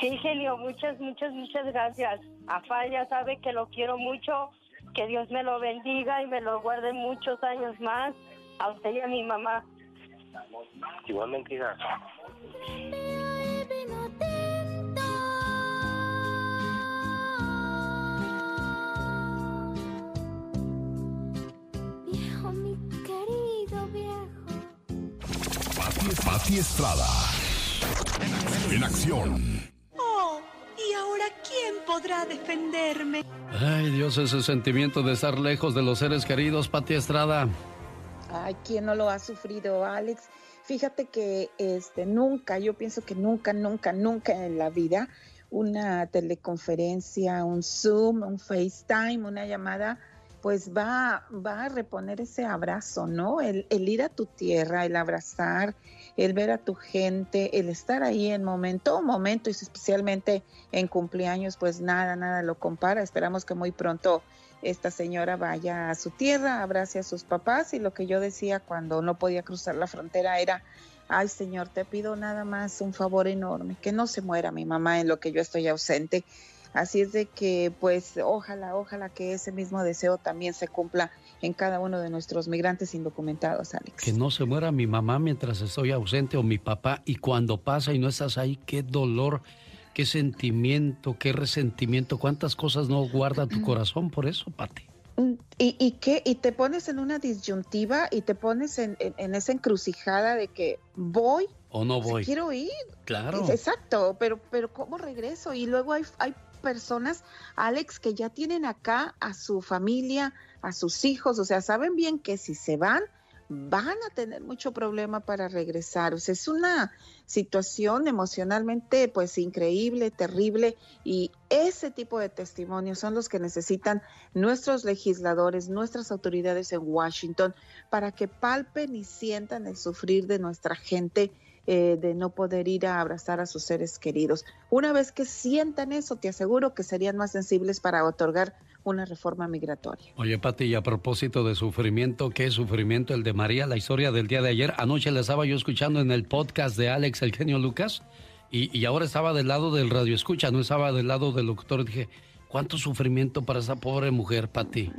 Sí, genio, muchas, muchas, muchas gracias. Afal ya sabe que lo quiero mucho, que Dios me lo bendiga y me lo guarde muchos años más. A usted y a mi mamá. Igualmente, hija. Viejo, mi querido viejo. Pati, Estrada. En acción. Oh, ¿y ahora quién podrá defenderme? Ay, Dios, ese sentimiento de estar lejos de los seres queridos, Pati Estrada. Ay, ¿quién no lo ha sufrido, Alex? Fíjate que este nunca, yo pienso que nunca, nunca, nunca en la vida una teleconferencia, un Zoom, un FaceTime, una llamada, pues va, va a reponer ese abrazo, ¿no? El, ir a tu tierra, el abrazar, el ver a tu gente, el estar ahí en momento, momento, y especialmente en cumpleaños, pues nada, nada lo compara. Esperamos que muy pronto esta señora vaya a su tierra, abrace a sus papás y lo que yo decía cuando no podía cruzar la frontera era, ay señor, te pido nada más un favor enorme, que no se muera mi mamá en lo que yo estoy ausente. Así es de que, pues, ojalá, ojalá que ese mismo deseo también se cumpla en cada uno de nuestros migrantes indocumentados, Alex. Que no se muera mi mamá mientras estoy ausente o mi papá y cuando pasa y no estás ahí, qué dolor qué sentimiento, qué resentimiento, cuántas cosas no guarda tu corazón por eso, Pati. Mm, ¿Y, y qué? Y te pones en una disyuntiva y te pones en, en, esa encrucijada de que voy o no voy. quiero ir. Claro. Exacto, pero, pero ¿cómo regreso? Y luego hay, hay personas, Alex, que ya tienen acá a su familia, a sus hijos, o sea, saben bien que si se van, van a tener mucho problema para regresar. Es una situación emocionalmente pues increíble, terrible y ese tipo de testimonios son los que necesitan nuestros legisladores, nuestras autoridades en Washington para que palpen y sientan el sufrir de nuestra gente eh, de no poder ir a abrazar a sus seres queridos. Una vez que sientan eso, te aseguro que serían más sensibles para otorgar una reforma migratoria. Oye, Pati, y a propósito de sufrimiento, ¿qué sufrimiento el de María? La historia del día de ayer. Anoche la estaba yo escuchando en el podcast de Alex, el genio Lucas, y, y ahora estaba del lado del radio escucha, no estaba del lado del doctor. Dije, ¿cuánto sufrimiento para esa pobre mujer, Pati?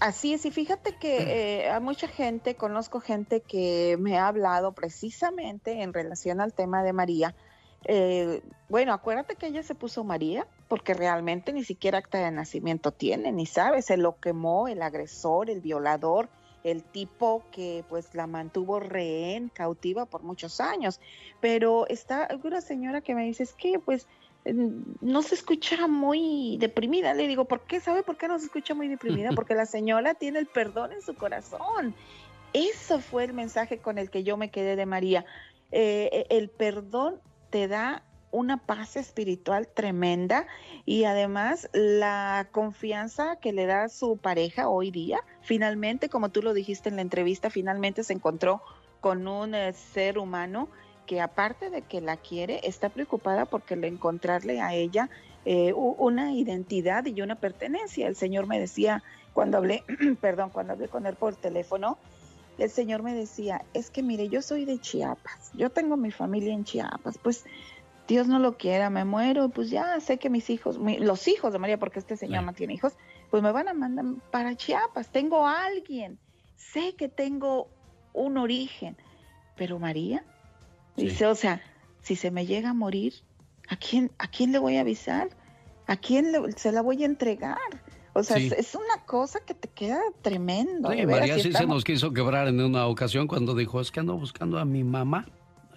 Así es, y fíjate que eh, a mucha gente, conozco gente que me ha hablado precisamente en relación al tema de María. Eh, bueno, acuérdate que ella se puso María porque realmente ni siquiera acta de nacimiento tiene, ni sabe, se lo quemó el agresor, el violador, el tipo que pues la mantuvo rehén, cautiva por muchos años. Pero está una señora que me dice, es que pues no se escucha muy deprimida. Le digo, ¿por qué? ¿Sabe por qué no se escucha muy deprimida? Porque la señora tiene el perdón en su corazón. Eso fue el mensaje con el que yo me quedé de María. Eh, el perdón te da una paz espiritual tremenda y además la confianza que le da su pareja hoy día. Finalmente, como tú lo dijiste en la entrevista, finalmente se encontró con un eh, ser humano que aparte de que la quiere, está preocupada porque le encontrarle a ella eh, una identidad y una pertenencia. El Señor me decía, cuando hablé, perdón, cuando hablé con él por teléfono, el Señor me decía, es que mire, yo soy de Chiapas, yo tengo mi familia en Chiapas, pues Dios no lo quiera, me muero, pues ya sé que mis hijos, los hijos de María, porque este señor no tiene hijos, pues me van a mandar para Chiapas, tengo a alguien, sé que tengo un origen, pero María, Dice, o sea, si se me llega a morir, ¿a quién, a quién le voy a avisar? ¿A quién se la voy a entregar? O sea, es, una cosa que te queda tremendo. Sí, María sí se nos quiso quebrar en una ocasión cuando dijo, es que ando buscando a mi mamá.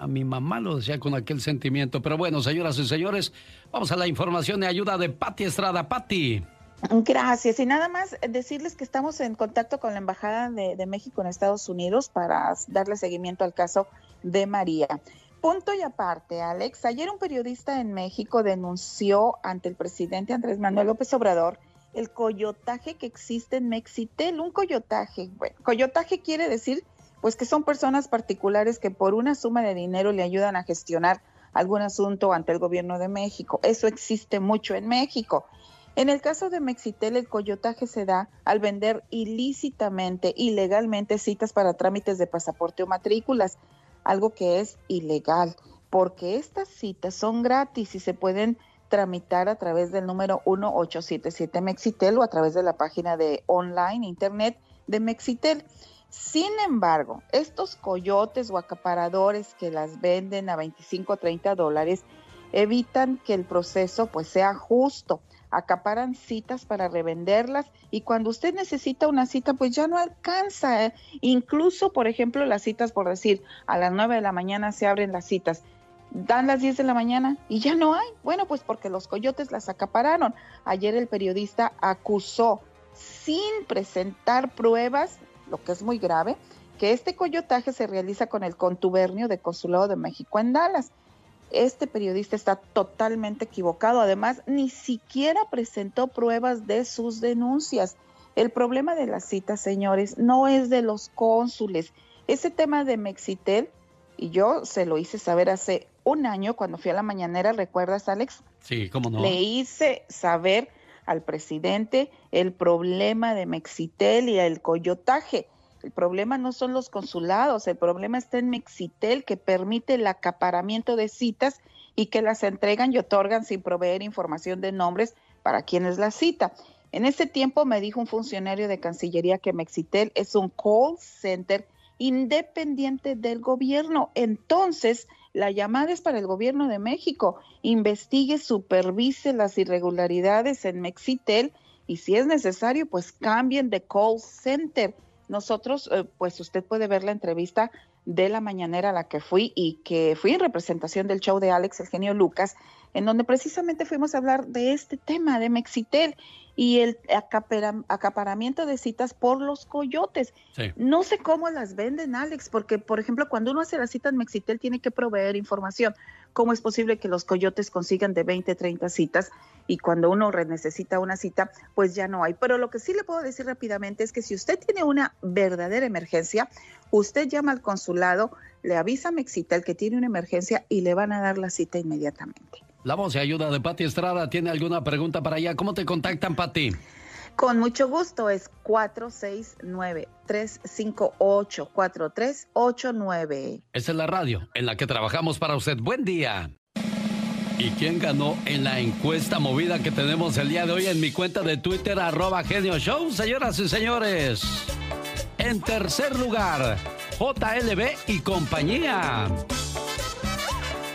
A mi mamá lo decía con aquel sentimiento. Pero bueno, señoras y señores, vamos a la información y ayuda de Patti Estrada. Patti. Gracias. Y nada más decirles que estamos en contacto con la Embajada de, de México en Estados Unidos para darle seguimiento al caso de María. Punto y aparte, Alex, ayer un periodista en México denunció ante el presidente Andrés Manuel López Obrador el coyotaje que existe en Mexitel, un coyotaje. Bueno, coyotaje quiere decir pues que son personas particulares que por una suma de dinero le ayudan a gestionar algún asunto ante el gobierno de México. Eso existe mucho en México. En el caso de Mexitel, el coyotaje se da al vender ilícitamente, ilegalmente citas para trámites de pasaporte o matrículas algo que es ilegal, porque estas citas son gratis y se pueden tramitar a través del número 1877 Mexitel o a través de la página de online, internet de Mexitel. Sin embargo, estos coyotes o acaparadores que las venden a 25 o 30 dólares evitan que el proceso pues sea justo acaparan citas para revenderlas y cuando usted necesita una cita, pues ya no alcanza. ¿eh? Incluso, por ejemplo, las citas, por decir, a las 9 de la mañana se abren las citas, dan las 10 de la mañana y ya no hay. Bueno, pues porque los coyotes las acapararon. Ayer el periodista acusó, sin presentar pruebas, lo que es muy grave, que este coyotaje se realiza con el contubernio de Consulado de México en Dallas este periodista está totalmente equivocado. Además, ni siquiera presentó pruebas de sus denuncias. El problema de las citas, señores, no es de los cónsules. Ese tema de Mexitel, y yo se lo hice saber hace un año cuando fui a la mañanera, ¿recuerdas, Alex? Sí, cómo no. Le hice saber al presidente el problema de Mexitel y el coyotaje. El problema no son los consulados, el problema está en Mexitel que permite el acaparamiento de citas y que las entregan y otorgan sin proveer información de nombres para quienes la cita. En ese tiempo me dijo un funcionario de Cancillería que Mexitel es un call center independiente del gobierno. Entonces, la llamada es para el gobierno de México. Investigue, supervise las irregularidades en Mexitel y si es necesario, pues cambien de call center nosotros, eh, pues usted puede ver la entrevista de la mañanera a la que fui y que fui en representación del show de Alex, el genio Lucas, en donde precisamente fuimos a hablar de este tema de Mexitel y el acaparamiento de citas por los coyotes. No sé cómo las venden, Alex, porque, por ejemplo, cuando uno hace la cita en Mexitel tiene que proveer información. ¿Cómo es posible que los coyotes consigan de 20, 30 citas y cuando uno necesita una cita, pues ya no hay? Pero lo que sí le puedo decir rápidamente es que si usted tiene una verdadera emergencia, usted llama al consulado, le avisa a Mexitel que tiene una emergencia y le van a dar la cita inmediatamente. La voz y ayuda de Pati Estrada. ¿Tiene alguna pregunta para ella? ¿Cómo te contactan, Pati? Con mucho gusto, es 469-358-4389. Esta es la radio en la que trabajamos para usted. Buen día. ¿Y quién ganó en la encuesta movida que tenemos el día de hoy en mi cuenta de Twitter, arroba Genio Show, señoras y señores? En tercer lugar, JLB y compañía.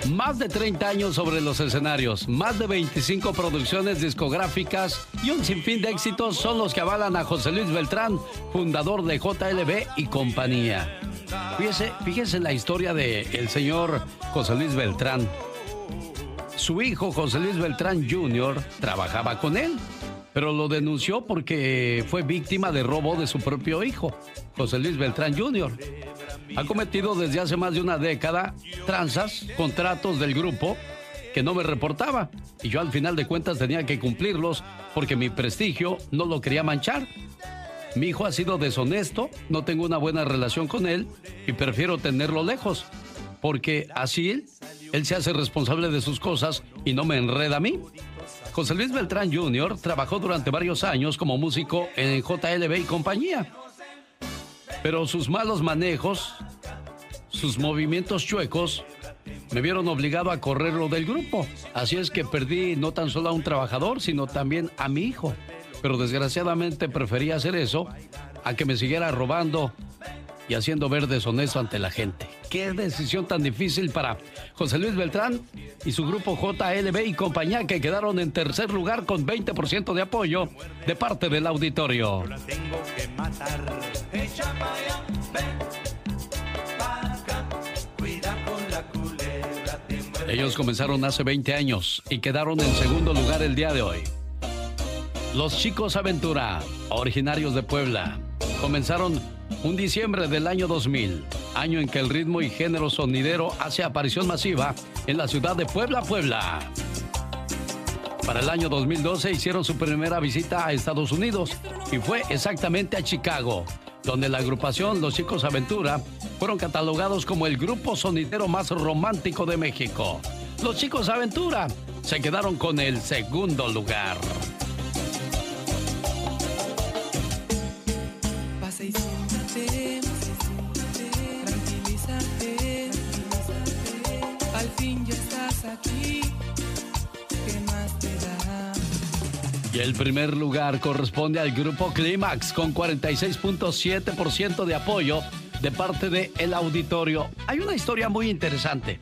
Más de 30 años sobre los escenarios, más de 25 producciones discográficas y un sinfín de éxitos son los que avalan a José Luis Beltrán, fundador de JLB y compañía. Fíjese, fíjese la historia del el señor José Luis Beltrán. Su hijo José Luis Beltrán Jr. trabajaba con él, pero lo denunció porque fue víctima de robo de su propio hijo, José Luis Beltrán Jr ha cometido desde hace más de una década tranzas, contratos del grupo que no me reportaba y yo al final de cuentas tenía que cumplirlos porque mi prestigio no lo quería manchar. Mi hijo ha sido deshonesto, no tengo una buena relación con él y prefiero tenerlo lejos porque así él, se hace responsable de sus cosas y no me enreda a mí. José Luis Beltrán Jr. trabajó durante varios años como músico en JLB y compañía. Pero sus malos manejos, sus movimientos chuecos, me vieron obligado a correrlo del grupo. Así es que perdí no tan solo a un trabajador, sino también a mi hijo. Pero desgraciadamente preferí hacer eso a que me siguiera robando y haciendo ver deshonesto ante la gente. Qué decisión tan difícil para José Luis Beltrán y su grupo JLB y compañía que quedaron en tercer lugar con 20% de apoyo de parte del auditorio. Ellos comenzaron hace 20 años y quedaron en segundo lugar el día de hoy. Los Chicos Aventura, originarios de Puebla, comenzaron un diciembre del año 2000, año en que el ritmo y género sonidero hace aparición masiva en la ciudad de Puebla, Puebla. Para el año 2012 hicieron su primera visita a Estados Unidos y fue exactamente a Chicago, donde la agrupación Los Chicos Aventura fueron catalogados como el grupo sonidero más romántico de México. Los Chicos Aventura se quedaron con el segundo lugar. Y el primer lugar corresponde al grupo Clímax con 46.7% de apoyo de parte del el auditorio. Hay una historia muy interesante.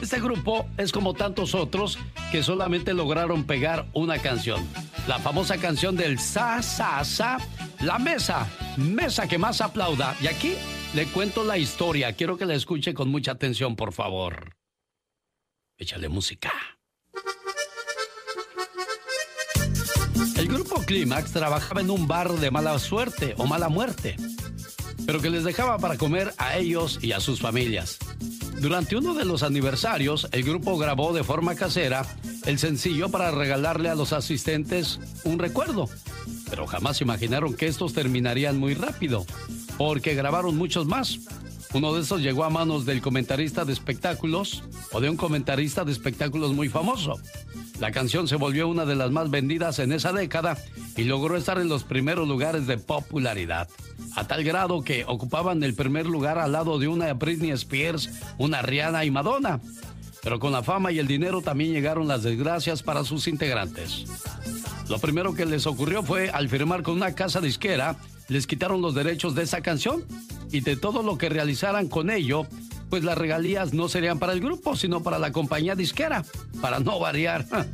Este grupo es como tantos otros que solamente lograron pegar una canción. La famosa canción del Sa, Sa, Sa, la mesa, mesa que más aplauda. Y aquí le cuento la historia. Quiero que la escuche con mucha atención, por favor. Échale música. El grupo Clímax trabajaba en un bar de mala suerte o mala muerte, pero que les dejaba para comer a ellos y a sus familias. Durante uno de los aniversarios, el grupo grabó de forma casera el sencillo para regalarle a los asistentes un recuerdo, pero jamás imaginaron que estos terminarían muy rápido, porque grabaron muchos más. Uno de esos llegó a manos del comentarista de espectáculos o de un comentarista de espectáculos muy famoso. La canción se volvió una de las más vendidas en esa década y logró estar en los primeros lugares de popularidad, a tal grado que ocupaban el primer lugar al lado de una Britney Spears, una Rihanna y Madonna. Pero con la fama y el dinero también llegaron las desgracias para sus integrantes. Lo primero que les ocurrió fue, al firmar con una casa disquera, les quitaron los derechos de esa canción y de todo lo que realizaran con ello, pues las regalías no serían para el grupo, sino para la compañía disquera, para no variar.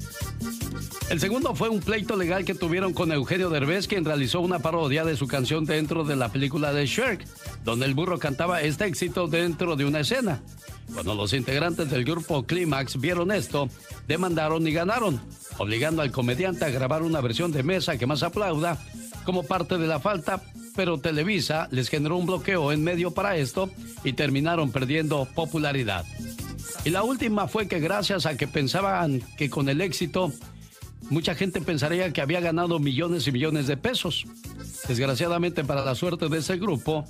El segundo fue un pleito legal que tuvieron con Eugenio Derbez, quien realizó una parodia de su canción dentro de la película de Shrek, donde el burro cantaba este éxito dentro de una escena. Cuando los integrantes del grupo Clímax vieron esto, demandaron y ganaron, obligando al comediante a grabar una versión de mesa que más aplauda como parte de la falta, pero Televisa les generó un bloqueo en medio para esto y terminaron perdiendo popularidad. Y la última fue que gracias a que pensaban que con el éxito mucha gente pensaría que había ganado millones y millones de pesos. Desgraciadamente para la suerte de ese grupo,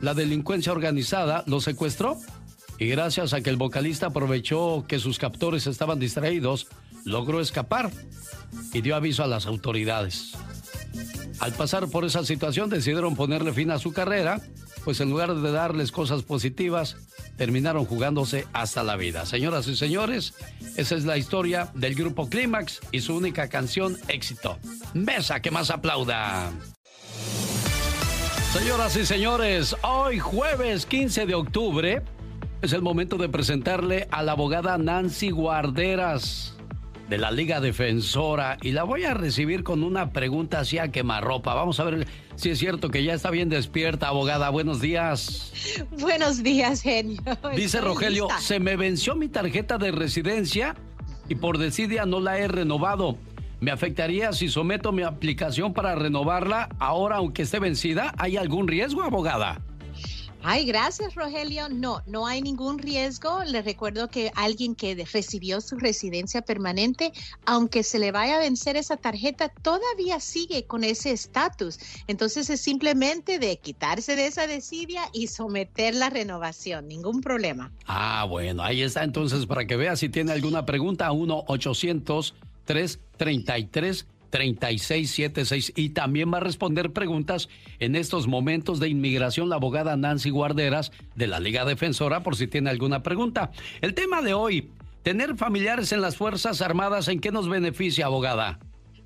la delincuencia organizada lo secuestró y gracias a que el vocalista aprovechó que sus captores estaban distraídos, logró escapar y dio aviso a las autoridades. Al pasar por esa situación decidieron ponerle fin a su carrera, pues en lugar de darles cosas positivas, terminaron jugándose hasta la vida. Señoras y señores, esa es la historia del grupo Clímax y su única canción éxito. Besa que más aplauda. Señoras y señores, hoy jueves 15 de octubre es el momento de presentarle a la abogada Nancy Guarderas de la Liga Defensora y la voy a recibir con una pregunta así a quemarropa. Vamos a ver si es cierto que ya está bien despierta, abogada. Buenos días. Buenos días, genio. Dice Rogelio, se me venció mi tarjeta de residencia y por desidia no la he renovado. ¿Me afectaría si someto mi aplicación para renovarla ahora aunque esté vencida? ¿Hay algún riesgo, abogada? Ay, gracias, Rogelio. No, no hay ningún riesgo. Le recuerdo que alguien que recibió su residencia permanente, aunque se le vaya a vencer esa tarjeta, todavía sigue con ese estatus. Entonces es simplemente de quitarse de esa desidia y someter la renovación. Ningún problema. Ah, bueno, ahí está entonces para que vea si tiene alguna pregunta. 1-800-333. 3676 y también va a responder preguntas en estos momentos de inmigración la abogada Nancy Guarderas de la Liga Defensora por si tiene alguna pregunta. El tema de hoy, tener familiares en las Fuerzas Armadas, ¿en qué nos beneficia, abogada?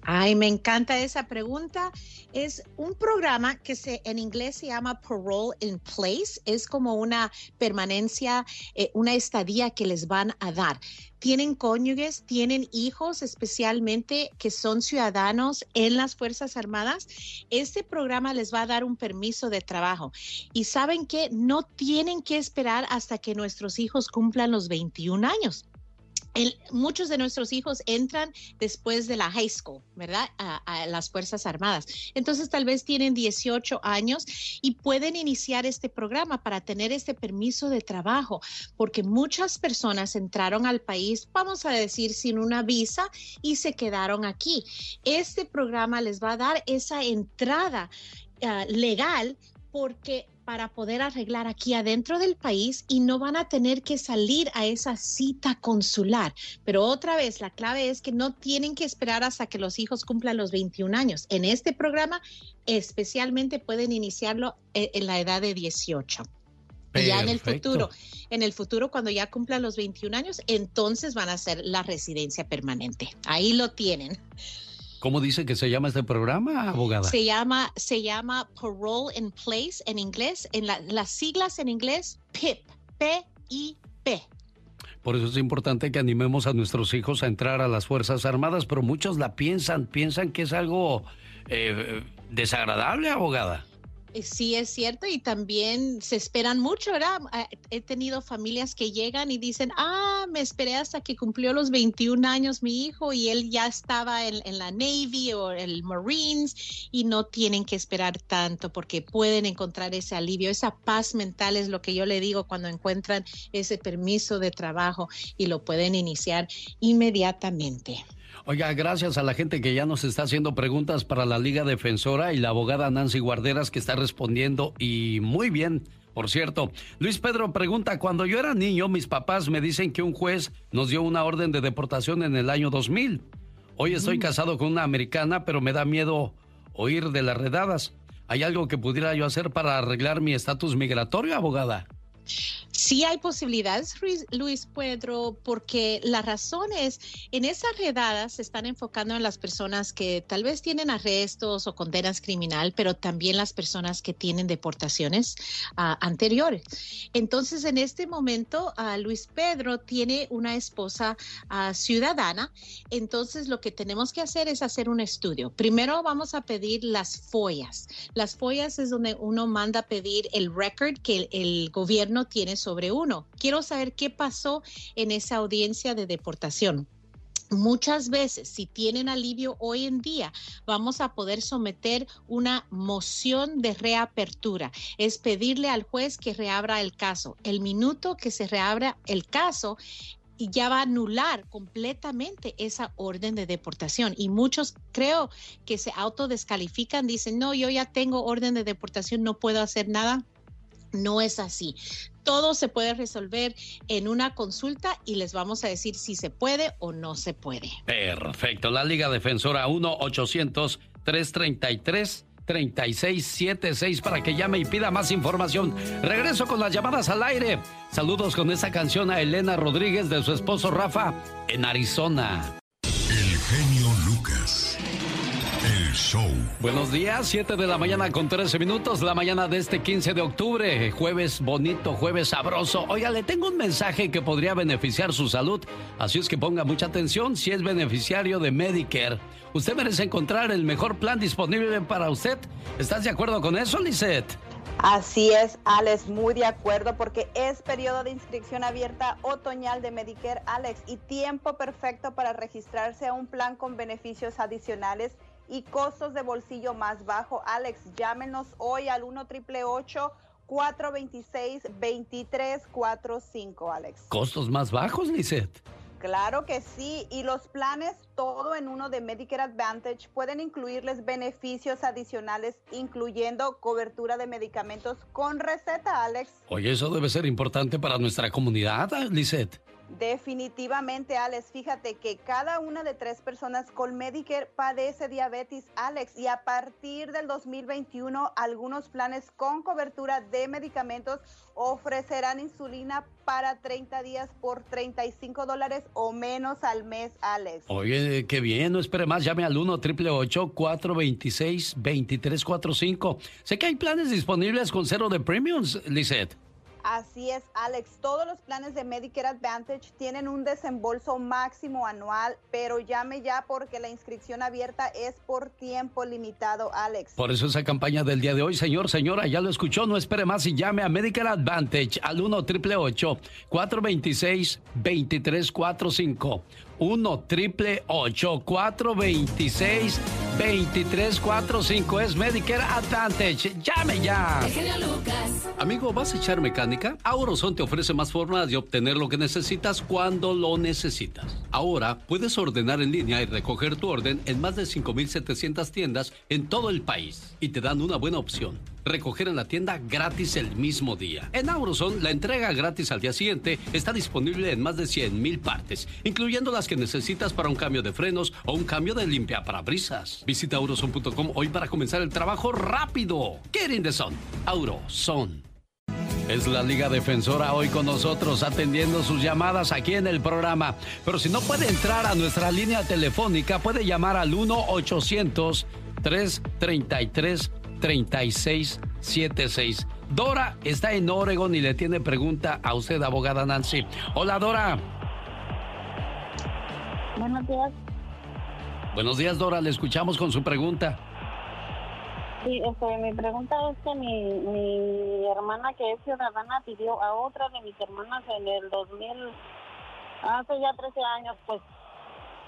Ay, me encanta esa pregunta. Es un programa que se, en inglés se llama Parole in Place. Es como una permanencia, eh, una estadía que les van a dar. Tienen cónyuges, tienen hijos especialmente que son ciudadanos en las Fuerzas Armadas. Este programa les va a dar un permiso de trabajo. Y saben que no tienen que esperar hasta que nuestros hijos cumplan los 21 años muchos de nuestros hijos entran después de la high school, ¿verdad? A, las Fuerzas Armadas. Entonces tal vez tienen 18 años y pueden iniciar este programa para tener este permiso de trabajo, porque muchas personas entraron al país, vamos a decir, sin una visa y se quedaron aquí. Este programa les va a dar esa entrada ah, legal porque para poder arreglar aquí adentro del país y no van a tener que salir a esa cita consular. Pero otra vez, la clave es que no tienen que esperar hasta que los hijos cumplan los 21 años. En este programa, especialmente pueden iniciarlo eh, en la edad de 18. Y ya en el futuro, en el futuro, cuando ya cumplan los 21 años, entonces van a ser la residencia permanente. Ahí lo tienen. ¿Cómo dice que se llama este programa, abogada? Se llama, se llama Parole in Place en inglés, en las siglas en inglés, PIP, P-I-P. Por eso es importante que animemos a nuestros hijos a entrar a las Fuerzas Armadas, pero muchos la piensan, piensan que es algo eh, desagradable, abogada. Sí, es cierto, y también se esperan mucho, ¿verdad? Ah, he tenido familias que llegan y dicen, ah, me esperé hasta que cumplió los 21 años mi hijo y él ya estaba en, la Navy o el Marines y no tienen que esperar tanto porque pueden encontrar ese alivio, esa paz mental es lo que yo le digo cuando encuentran ese permiso de trabajo y lo pueden iniciar inmediatamente. Oiga, gracias a la gente que ya nos está haciendo preguntas para la Liga Defensora y la abogada Nancy Guarderas que está respondiendo y muy bien. Por cierto, Luis Pedro pregunta, cuando yo era niño mis papás me dicen que un juez nos dio una orden de deportación en el año 2000. Hoy estoy mm. casado con una americana, pero me da miedo oír de las redadas. ¿Hay algo que pudiera yo hacer para arreglar mi estatus migratorio, abogada? Sí hay posibilidades, Luis, Pedro, porque la razón es, en esas redadas se están enfocando en las personas que tal vez tienen arrestos o condenas criminal, pero también las personas que tienen deportaciones ah, anteriores. Entonces, en este momento, ah, Luis Pedro tiene una esposa ah, ciudadana. Entonces, lo que tenemos que hacer es hacer un estudio. Primero vamos a pedir las follas. Las follas es donde uno manda a pedir el record que el, gobierno tiene sobre uno. Quiero saber qué pasó en esa audiencia de deportación. Muchas veces, si tienen alivio hoy en día, vamos a poder someter una moción de reapertura. Es pedirle al juez que reabra el caso. El minuto que se reabra el caso, ya va a anular completamente esa orden de deportación. Y muchos creo que se autodescalifican, dicen, no, yo ya tengo orden de deportación, no puedo hacer nada. No es así. Todo se puede resolver en una consulta y les vamos a decir si se puede o no se puede. Perfecto. La Liga Defensora 1-800-333. 3676 para que llame y pida más información. Regreso con las llamadas al aire. Saludos con esa canción a Elena Rodríguez de su esposo Rafa en Arizona. Show. Buenos días, 7 de la mañana con 13 minutos, la mañana de este 15 de octubre, jueves bonito, jueves sabroso. Oiga, le tengo un mensaje que podría beneficiar su salud, así es que ponga mucha atención si es beneficiario de Medicare. Usted merece encontrar el mejor plan disponible para usted. ¿Estás de acuerdo con eso, Lisette? Así es, Alex, muy de acuerdo porque es periodo de inscripción abierta otoñal de Medicare, Alex, y tiempo perfecto para registrarse a un plan con beneficios adicionales y costos de bolsillo más bajo. Alex, llámenos hoy al 1 triple 426 2345, Alex. ¿Costos más bajos, Lisette? Claro que sí, y los planes todo en uno de Medicare Advantage pueden incluirles beneficios adicionales, incluyendo cobertura de medicamentos con receta, Alex. Oye, eso debe ser importante para nuestra comunidad, Lisette. Definitivamente, Alex. Fíjate que cada una de tres personas con Medicare padece diabetes, Alex, y a partir del 2021 algunos planes con cobertura de medicamentos ofrecerán insulina para 30 días por 35 dólares o menos al mes, Alex. Oye, qué bien, no espere más, llame al 1 888 426 2345 Sé que hay planes disponibles con cero de premiums, Lisette. Así es, Alex. Todos los planes de Medicare Advantage tienen un desembolso máximo anual, pero llame ya porque la inscripción abierta es por tiempo limitado, Alex. Por eso esa campaña del día de hoy, señor, señora, ya lo escuchó, no espere más y llame a Medicare Advantage al 1 426 2345 1 triple 426 2345 es Medicare Advantage. Llame ya. Amigo, ¿vas a echar mecánica? Auroson te ofrece más formas de obtener lo que necesitas cuando lo necesitas. Ahora puedes ordenar en línea y recoger tu orden en más de 5700 tiendas en todo el país y te dan una buena opción recoger en la tienda gratis el mismo día. En Auroson, la entrega gratis al día siguiente está disponible en más de 100 mil partes, incluyendo las que necesitas para un cambio de frenos o un cambio de limpia parabrisas. Visita auroson.com hoy para comenzar el trabajo rápido. Get in the sun. Auroson. Es la Liga Defensora hoy con nosotros atendiendo sus llamadas aquí en el programa. Pero si no puede entrar a nuestra línea telefónica, puede llamar al 1-800-333-3676. Dora está en Oregon y le tiene pregunta a usted, abogada Nancy. Hola, Dora. Buenos días. Buenos días, Dora. Le escuchamos con su pregunta. Sí, este, mi pregunta es que mi, mi hermana que es ciudadana pidió a otra de mis hermanas en el 2000, hace ya 13 años, pues.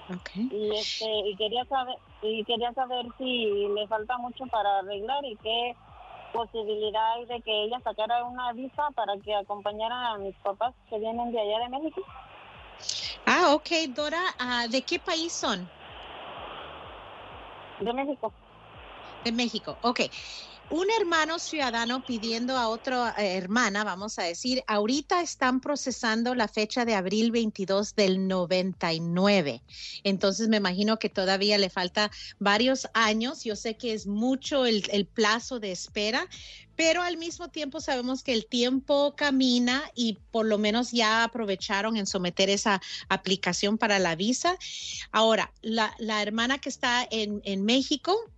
Okay. Y este y quería saber y quería saber si le falta mucho para arreglar y qué posibilidad hay de que ella sacara una visa para que acompañara a mis papás que vienen de allá de México. Ah, ok, Dora, ah, ¿de qué país son? De México. De México, ok. Un hermano ciudadano pidiendo a otra eh, hermana, vamos a decir, ahorita están procesando la fecha de abril 22 del 99. Entonces me imagino que todavía le falta varios años. Yo sé que es mucho el, plazo de espera, pero al mismo tiempo sabemos que el tiempo camina y por lo menos ya aprovecharon en someter esa aplicación para la visa. Ahora, la, hermana que está en México,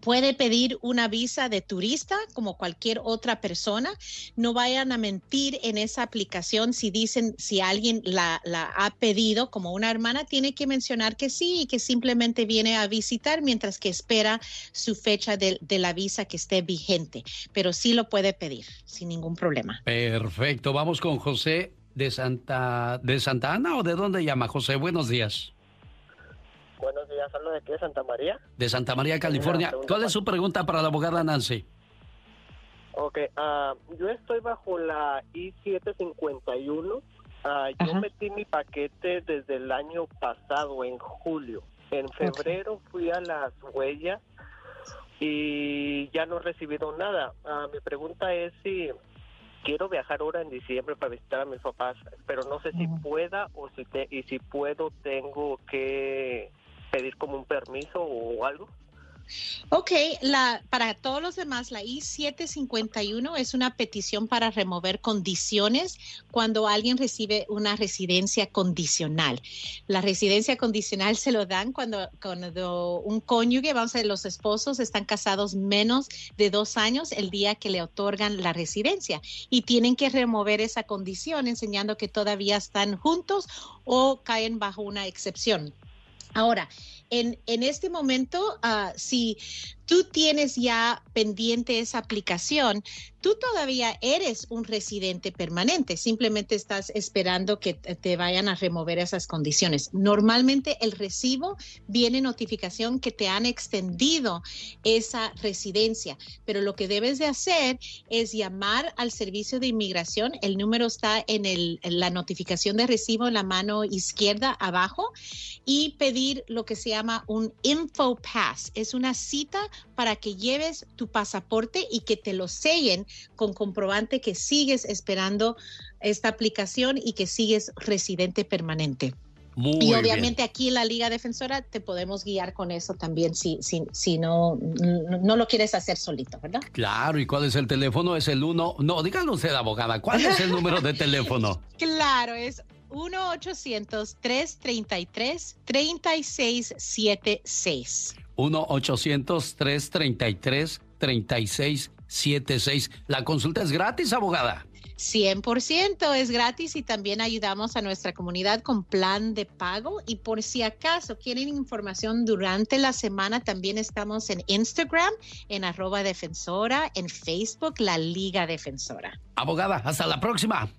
puede pedir una visa de turista como cualquier otra persona. No vayan a mentir en esa aplicación si dicen, si alguien la, la, ha pedido como una hermana, tiene que mencionar que sí y que simplemente viene a visitar mientras que espera su fecha de, de la visa que esté vigente. Pero sí lo puede pedir sin ningún problema. Perfecto. Vamos con José de Santa, de Santa Ana o de dónde llama José. Buenos días. Buenos días, ¿hablo de aquí de Santa María? De Santa María, California. ¿Cuál es su pregunta para la abogada Nancy? Ok, uh, yo estoy bajo la I-751. Uh, yo metí mi paquete desde el año pasado, en julio. En febrero okay. fui a las huellas y ya no he recibido nada. Uh, mi pregunta es si quiero viajar ahora en diciembre para visitar a mis papás, pero no sé si pueda o si te, y si puedo tengo que pedir como un permiso o algo. Ok, la, para todos los demás, la I-751 es una petición para remover condiciones cuando alguien recibe una residencia condicional. La residencia condicional se lo dan cuando, cuando un cónyuge, vamos a decir, los esposos están casados menos de dos años el día que le otorgan la residencia y tienen que remover esa condición enseñando que todavía están juntos o caen bajo una excepción. Ahora, en, en, este momento, uh, si tú tienes ya pendiente esa aplicación, tú todavía eres un residente permanente, simplemente estás esperando que te vayan a remover esas condiciones. Normalmente el recibo viene notificación que te han extendido esa residencia, pero lo que debes de hacer es llamar al servicio de inmigración, el número está en, en la notificación de recibo en la mano izquierda abajo y pedir lo que se llama un info pass, es una cita para que lleves tu pasaporte y que te lo sellen con comprobante que sigues esperando esta aplicación y que sigues residente permanente. Muy y obviamente bien. aquí en la Liga Defensora te podemos guiar con eso también si, si, si no, no lo quieres hacer solito, ¿verdad? Claro, ¿y cuál es el teléfono? Es el uno, no, dígalo usted, abogada, ¿cuál es el número de teléfono? Claro, es 1-800-333-3676. 1-800-333-3676. La consulta es gratis, abogada. 100% es gratis y también ayudamos a nuestra comunidad con plan de pago. Y por si acaso quieren información durante la semana, también estamos en Instagram, en arroba defensora, en Facebook, la Liga Defensora. Abogada, hasta la próxima.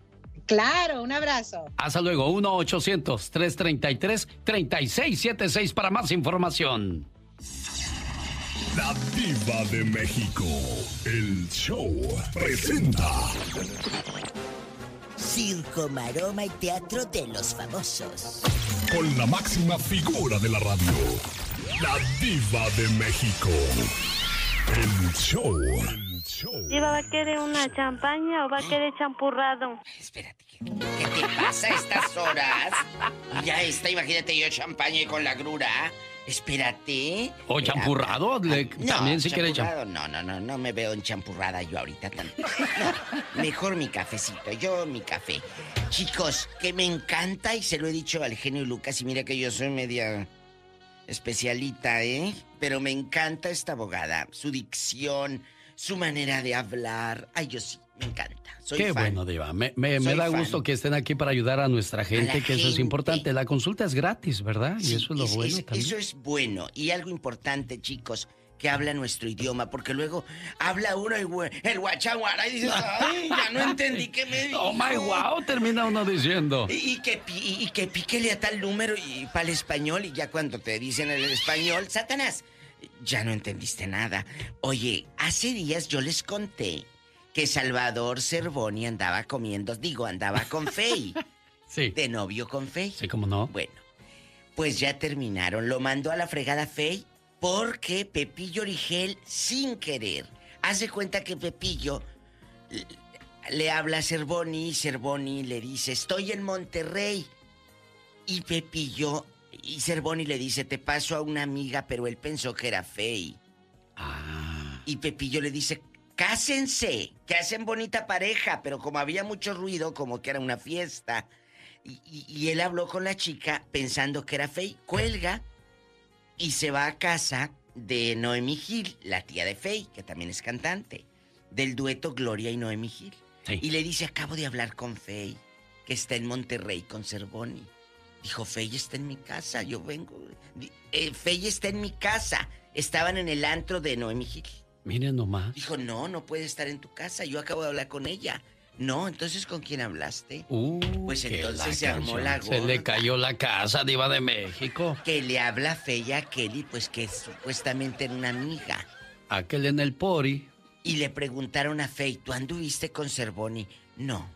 Claro, un abrazo. Hasta luego, 1-800-333-3676 para más información. La Diva de México. El show presenta. Circo, maroma y teatro de los famosos. Con la máxima figura de la radio. La Diva de México. El show. El show. ¿Diva va a querer una champaña o va a querer champurrado? Espérate. ¿Qué te pasa a estas horas? Ya está, imagínate yo champaña con la grura. Espérate. ¿O champurrado? Le, no, también si quiere champurrado. No, no, no, no me veo enchampurrada yo ahorita tampoco. No, mejor mi cafecito, yo mi café. Chicos, que me encanta y se lo he dicho al genio Lucas y mira que yo soy media especialita, ¿eh? Pero me encanta esta abogada, su dicción, su manera de hablar. Ay, yo sí, me encanta. Soy Qué fan. bueno, Diva. Me, me, me da fan. gusto que estén aquí para ayudar a nuestra gente, que eso es importante. La consulta es gratis, ¿verdad? y eso es lo bueno es- también. Eso es bueno. Y algo importante, chicos, que habla nuestro idioma, porque luego habla uno hue- el guachaguara y dices, ay, ya no entendí qué me dijo. Oh my wow, termina uno diciendo. Y, y que, y, y que píquele a tal número y para el español, y ya cuando te dicen el español, Satanás, ya no entendiste nada. Oye, hace días yo les conté que Salvador Cervoni andaba comiendo, digo, andaba con Fey. Sí. De novio con Fey. Sí, cómo no. Bueno, pues ya terminaron. Lo mandó a la fregada Fey porque Pepillo Origel, sin querer, hace cuenta que Pepillo le, le habla a Cervoni y Cervoni le dice, estoy en Monterrey. Y Pepillo y Cervoni le dice, te paso a una amiga, pero él pensó que era Fey. Y Pepillo le dice, cásense, que hacen bonita pareja, pero como había mucho ruido, como que era una fiesta. Y, y- y él habló con la chica pensando que era Fey, cuelga y se va a casa de Noemi Gil, la tía de Faye, que también es cantante, del dueto Gloria y Noemi Gil. Y le dice, acabo de hablar con Faye, que está en Monterrey con Cervoni. Dijo, Faye está en mi casa, yo vengo. Eh, Faye está en mi casa. Estaban en el antro de Noemi Gil. Miren nomás. Dijo, no, no puede estar en tu casa, yo acabo de hablar con ella. No, entonces ¿con quién hablaste? Uh, pues entonces se armó la canción. Se gorda. le cayó la casa, diva de México. Que le habla Feya a Kelly, pues que supuestamente era una amiga. Aquel en el pori. Y le preguntaron a Fey, ¿tú anduviste con Cervoni? No,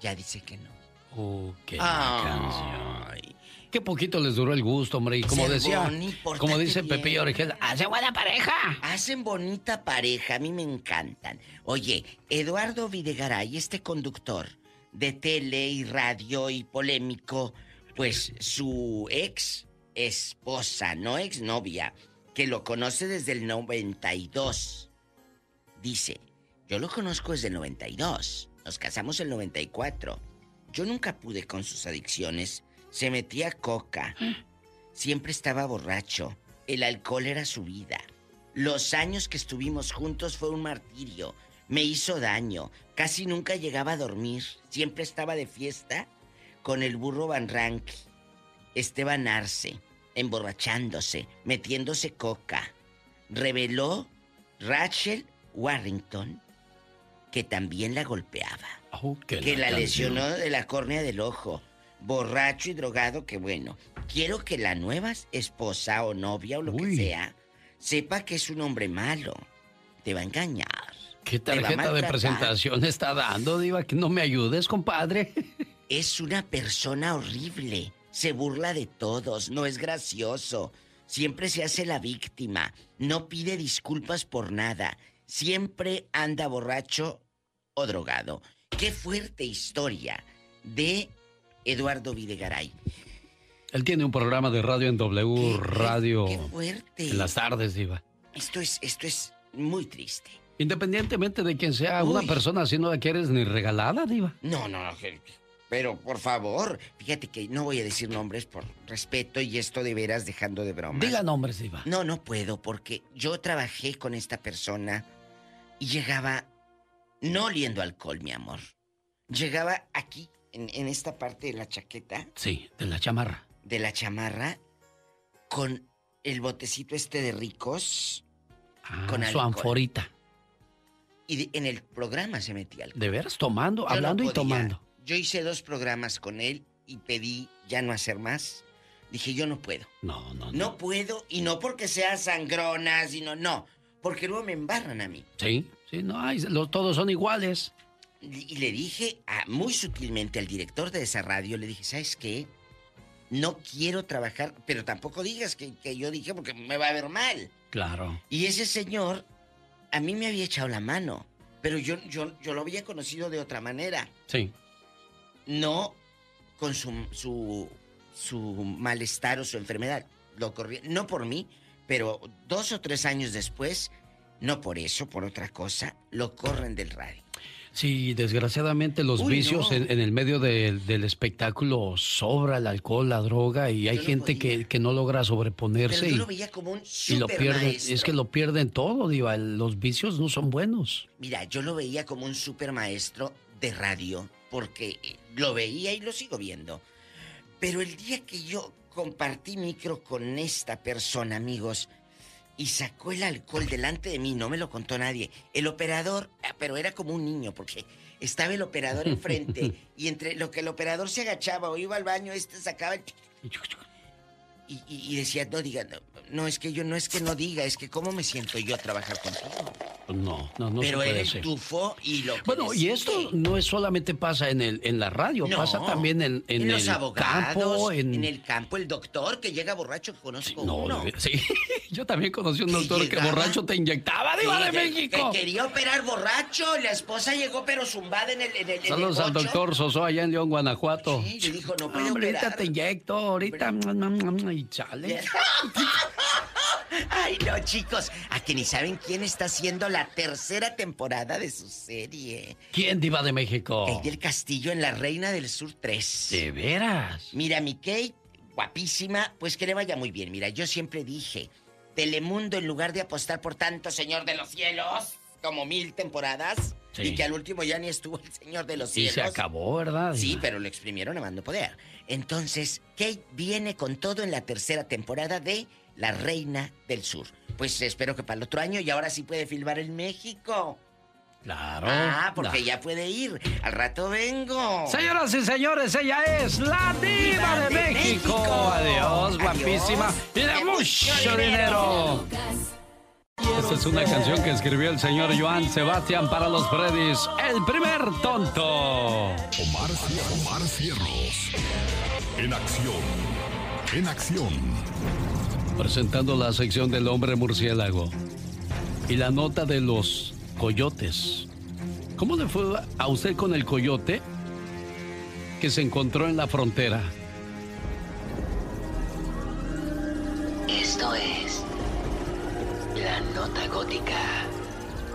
ya dice que no. Uh, qué canción. Qué poquito les duró el gusto, hombre. Y como decía, como dice. Pepillo Origel, hace buena pareja. Hacen bonita pareja, a mí me encantan. Oye, Eduardo Videgaray, este conductor de tele y radio y polémico, pues su ex esposa, no ex novia, que lo conoce desde el 92, dice, yo lo conozco desde el 92, nos casamos en el 94, yo nunca pude con sus adicciones, se metía coca, siempre estaba borracho, el alcohol era su vida. Los años que estuvimos juntos fue un martirio. Me hizo daño. Casi nunca llegaba a dormir. Siempre estaba de fiesta con el burro Van Rank. Esteban Arce, emborrachándose, metiéndose coca. Reveló Rachel Warrington que también la golpeaba. Oh, que que la lesionó de la córnea del ojo. Borracho y drogado, que bueno. Quiero que la nueva esposa o novia o lo que sea sepa que es un hombre malo. Te va a engañar. ¿Qué tarjeta de presentación está dando, diva? Que no me ayudes, compadre. Es una persona horrible. Se burla de todos. No es gracioso. Siempre se hace la víctima. No pide disculpas por nada. Siempre anda borracho o drogado. Qué fuerte historia de Eduardo Videgaray. Él tiene un programa de radio en W Radio. qué fuerte. En las tardes, diva. Esto es, esto es muy triste. Independientemente de quién sea, una persona así no la quieres ni regalada, diva. No, no, no. Pero por favor, fíjate que no voy a decir nombres por respeto y esto de veras dejando de broma. Diga nombres, diva. No, no puedo porque yo trabajé con esta persona y llegaba no oliendo alcohol, mi amor. Llegaba aquí, en, en esta parte de la chaqueta, Sí, de la chamarra. de la chamarra, con el botecito este de ricos, Ah, con su alcohol. anforita. Y de- en el programa se metía alcohol. De veras, tomando, Yo no hablando y tomando. Yo hice dos programas con él y pedí ya no hacer más. Dije, yo no puedo. No, no, No puedo, y no porque sea sangrona, sino no, porque luego me embarran a mí. Sí, sí, no, hay, los- todos son iguales. Y le dije a- muy sutilmente al director de esa radio, le dije, ¿sabes qué? No quiero trabajar, pero tampoco digas que, que yo dije porque me va a ver mal. Claro. Y ese señor a mí me había echado la mano, pero yo, yo, yo lo había conocido de otra manera. Sí. No con su, su, su malestar o su enfermedad. Lo corrí, no por mí, pero dos o tres años después, no por eso, por otra cosa, lo corren del radio. Sí, desgraciadamente los Uy, vicios no. en, en el medio del- del espectáculo sobra el alcohol, la droga y hay no gente que, que no logra sobreponerse Pero yo y, lo veía como un y lo super pierden. maestro. Es que lo pierden todo, diva. Los vicios no son buenos. Mira, yo lo veía como un super maestro de radio, porque eh, lo veía y lo sigo viendo. Pero el día que yo compartí micro con esta persona, amigos, y sacó el alcohol delante de mí, no me lo contó nadie. El operador, ah, pero era como un niño, porque estaba el operador enfrente, y entre lo que el operador se agachaba o iba al baño, este sacaba el... Y, y- y decía, no diga, no, no, es que yo no es que no diga, es que cómo me siento yo a trabajar contigo. No, no, no Pero se él puede ser. entufó y lo que Bueno, y esto no es solamente pasa en el en la radio, No, pasa también en, en, en los el abogados, campo, en... en, el campo, el doctor que llega borracho, que conozco No, uno. sí. Yo también conocí un doctor que borracho te inyectaba, Diva de México. Que quería operar borracho, la esposa llegó pero zumbada en el, en el, en el Saludos al bocho. doctor Soso allá en León, Guanajuato. Sí, le dijo, no puede ahorita operar. te inyecto, ahorita. Y chale. Ay, no, chicos, a que ni saben quién está haciendo la tercera temporada de su serie. ¿Quién, Diva de México? Kate del Castillo en La Reina del Sur 3. ¿De veras? Mira, mi Kate, guapísima, pues que le vaya muy bien. Mira, yo siempre dije Telemundo, en lugar de apostar por tanto Señor de los Cielos, como mil temporadas, Sí. y que al último ya ni estuvo el Señor de los Y Cielos. se acabó, ¿verdad? Sí, pero lo exprimieron a mando poder. Entonces, Kate viene con todo en la tercera temporada de La Reina del Sur. Pues espero que para el otro año y ahora sí puede filmar en México. Claro. Ah, porque Claro. ya puede ir. Al rato vengo. Señoras y señores, ella es la diva de, México. Adiós, guapísima. Y de mucho dinero. Esta es una canción que escribió el señor Joan Sebastián para los Freddys. El primer tonto. Omar, Omar Cierros. En acción. En acción. Presentando la sección del hombre murciélago. Y la nota de los coyotes. ¿Cómo le fue a usted con el coyote que se encontró en la frontera? Esto es la nota gótica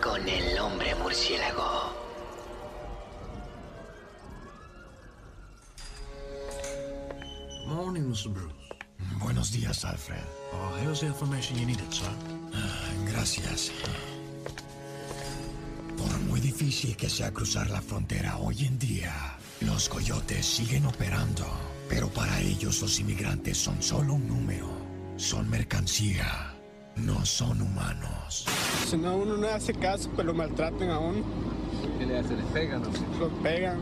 con el hombre murciélago. Morning, Mr. Bruce. Buenos días, Alfred. Oh, here's the information you needed, sir. Ah, Gracias. Por muy difícil que sea cruzar la frontera hoy en día, los coyotes siguen operando. Pero para ellos los inmigrantes son solo un número. Son mercancía. No son humanos. Si no, uno no hace caso, pues lo maltratan a uno. ¿Qué le hacen? ¿Les pegan Lo pegan.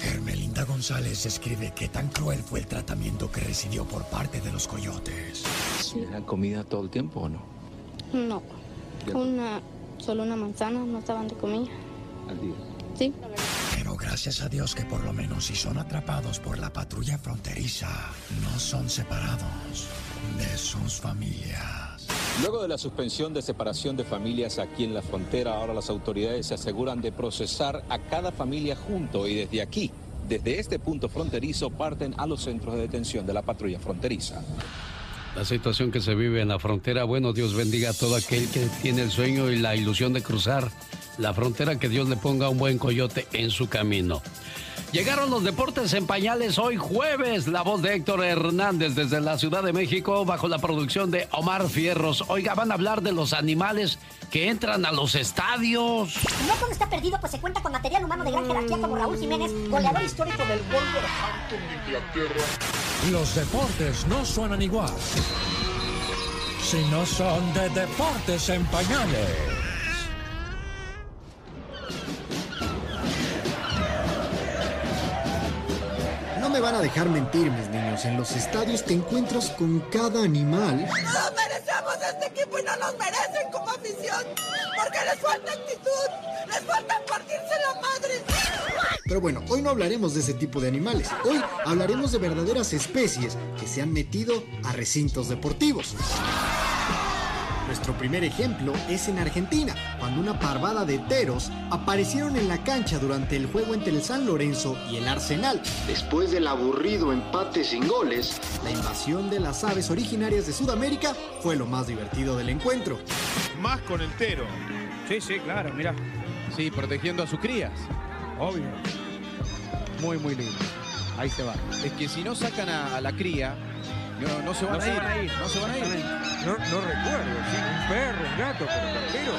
Hermelinda González escribe que tan cruel fue el tratamiento que recibió por parte de los coyotes. ¿Era comida todo el tiempo o no? No, una, solo una manzana, no estaban de comida. Al día. Sí. Pero gracias a Dios que por lo menos si son atrapados por la patrulla fronteriza, no son separados de sus familias. Luego de la suspensión de separación de familias aquí en la frontera, ahora las autoridades se aseguran de procesar a cada familia junto y desde aquí, desde este punto fronterizo, parten a los centros de detención de la patrulla fronteriza. La situación que se vive en la frontera, bueno, Dios bendiga a todo aquel que tiene el sueño y la ilusión de cruzar la frontera, que Dios le ponga un buen coyote en su camino. Llegaron los deportes en pañales hoy jueves. La voz de Héctor Hernández desde la Ciudad de México bajo la producción de Omar Fierros. Oiga, van a hablar de los animales que entran a los estadios. No todo está perdido, pues se cuenta con material humano de gran jerarquía como Raúl Jiménez, goleador histórico del Wolverhampton de Inglaterra. Los deportes no suenan igual. Si no son de deportes en pañales. No me van a dejar mentir, mis En los estadios te encuentras con cada animal. Nos merecemos este equipo y no nos merecen como afición. Porque les falta actitud, les falta partirse la madre. Pero bueno, hoy no hablaremos de ese tipo de animales. Hoy hablaremos de verdaderas especies que se han metido a recintos deportivos. Nuestro primer ejemplo es en Argentina, cuando una parvada de teros aparecieron en la cancha durante el juego entre el San Lorenzo y el Arsenal. Después del aburrido empate sin goles, la invasión de las aves originarias de Sudamérica fue lo más divertido del encuentro. Más con el tero. Sí, sí, claro, mira. Sí, protegiendo a sus crías. Obvio. Muy, muy lindo. Ahí se va. Es que si no sacan a, a la cría, no, no se van, No a, se ir. van a ir. No se van a ir. No, no recuerdo, sí, un perro, un gato, pero pero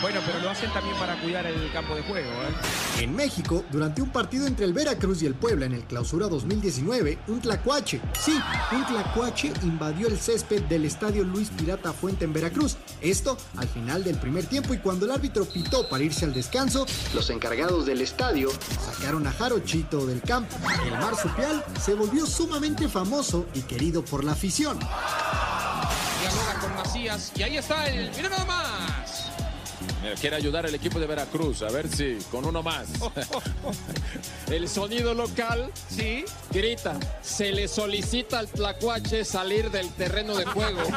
Bueno, pero lo hacen también para cuidar el campo de juego, ¿eh? En México, durante un partido entre el Veracruz y el Puebla en el Clausura 2019, un tlacuache, sí, un tlacuache invadió el césped del estadio Luis Pirata Fuente en Veracruz. Esto al final del primer tiempo y cuando el árbitro pitó para irse al descanso, los encargados del estadio sacaron a Jarochito del campo. El marsupial se volvió sumamente famoso y querido por la afición. Dialoga con Macías y ahí está el. ¡Mira nada más! Mira, Quiere ayudar el equipo de Veracruz, a ver si con uno más. el sonido local, sí, grita. Se le solicita al tlacuache salir del terreno de juego.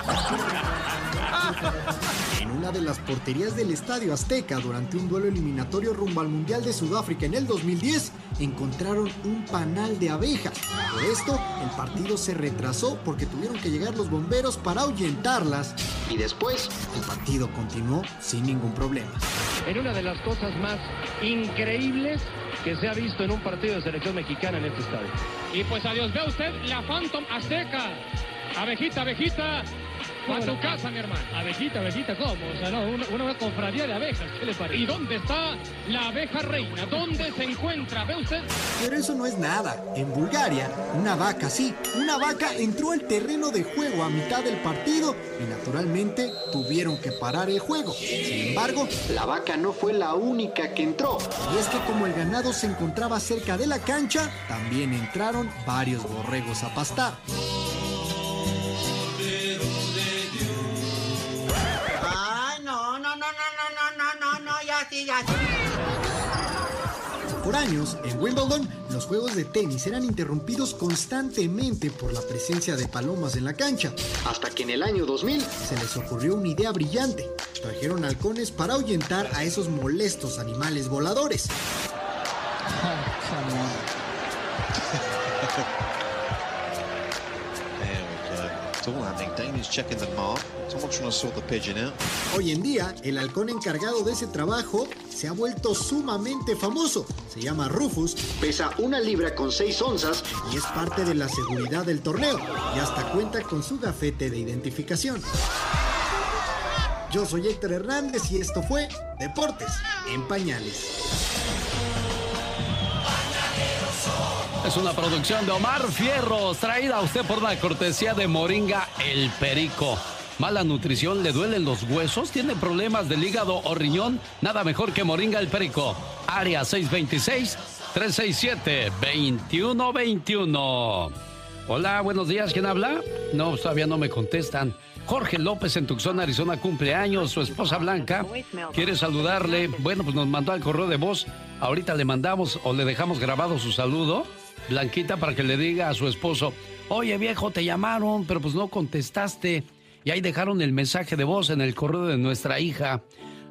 En una de las porterías del Estadio Azteca durante un duelo eliminatorio rumbo al Mundial de Sudáfrica en el 2010, encontraron un panal de abejas. Por esto, el partido se retrasó porque tuvieron que llegar los bomberos para ahuyentarlas y después el partido continuó sin ningún problema. En una de las cosas más increíbles que se ha visto en un partido de selección mexicana en este estadio. Y pues adiós, ve usted la Phantom Azteca. Abejita, abejita, A tu casa, mi hermano. Abejita, abejita, ¿cómo? O sea, no, una, una confradía de abejas, ¿qué le parece? ¿Y dónde está la abeja reina? ¿Dónde se encuentra? ¿Ve usted? Pero eso no es nada. En Bulgaria, una vaca, sí, una vaca entró al terreno de juego a mitad del partido y naturalmente tuvieron que parar el juego. Sin embargo, la vaca no fue la única que entró. Y es que como el ganado se encontraba cerca de la cancha, también entraron varios borregos a pastar. no, no, no, no, no, no, ya sí, ya sí. Por años, en Wimbledon, los juegos de tenis eran interrumpidos constantemente por la presencia de palomas en la cancha, hasta que en el año 2000 se les ocurrió una idea brillante. Trajeron halcones para ahuyentar a esos molestos animales voladores. Hoy en día, el halcón encargado de ese trabajo se ha vuelto sumamente famoso. Se llama Rufus, pesa una libra con 6 onzas y es parte de la seguridad del torneo. Y hasta cuenta con su gafete de identificación. Yo soy Héctor Hernández y esto fue Deportes en Pañales. Es una producción de Omar Fierros, traída a usted por la cortesía de Moringa El Perico. Mala nutrición, le duelen los huesos, tiene problemas del hígado o riñón, nada mejor que Moringa El Perico. Área 626-367-2121. Hola, buenos días, ¿quién habla? No, todavía no me contestan. Jorge López en Tucson, Arizona, cumpleaños. Su esposa Blanca quiere saludarle. Bueno, pues nos mandó al correo de voz. Ahorita le mandamos o le dejamos grabado su saludo, Blanquita, para que le diga a su esposo: Oye, viejo, te llamaron, pero pues no contestaste. Y ahí dejaron el mensaje de voz en el correo de nuestra hija.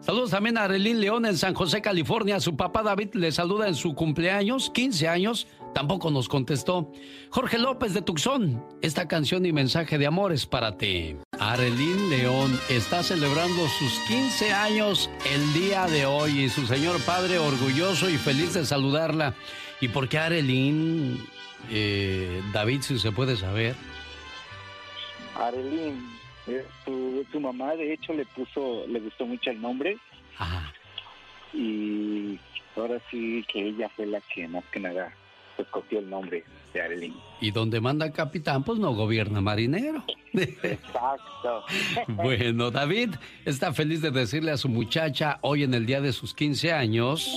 Saludos también a Arelín León en San José, California. Su papá David le saluda en su cumpleaños, 15 años. Tampoco nos contestó. Jorge López de Tucson, esta canción y mensaje de amor es para ti. Arelín León está celebrando sus 15 años el día de hoy y su señor padre orgulloso y feliz de saludarla. ¿Y por qué Arelín, eh, David, si se puede saber? Arelín, eh, su, su mamá de hecho le puso, le gustó mucho el nombre. Y ahora sí que ella fue la que más que nada escogió el nombre de Arelín. Y donde manda capitán, pues no gobierna marinero. Exacto. Bueno, David está feliz de decirle a su muchacha hoy en el día de sus 15 años.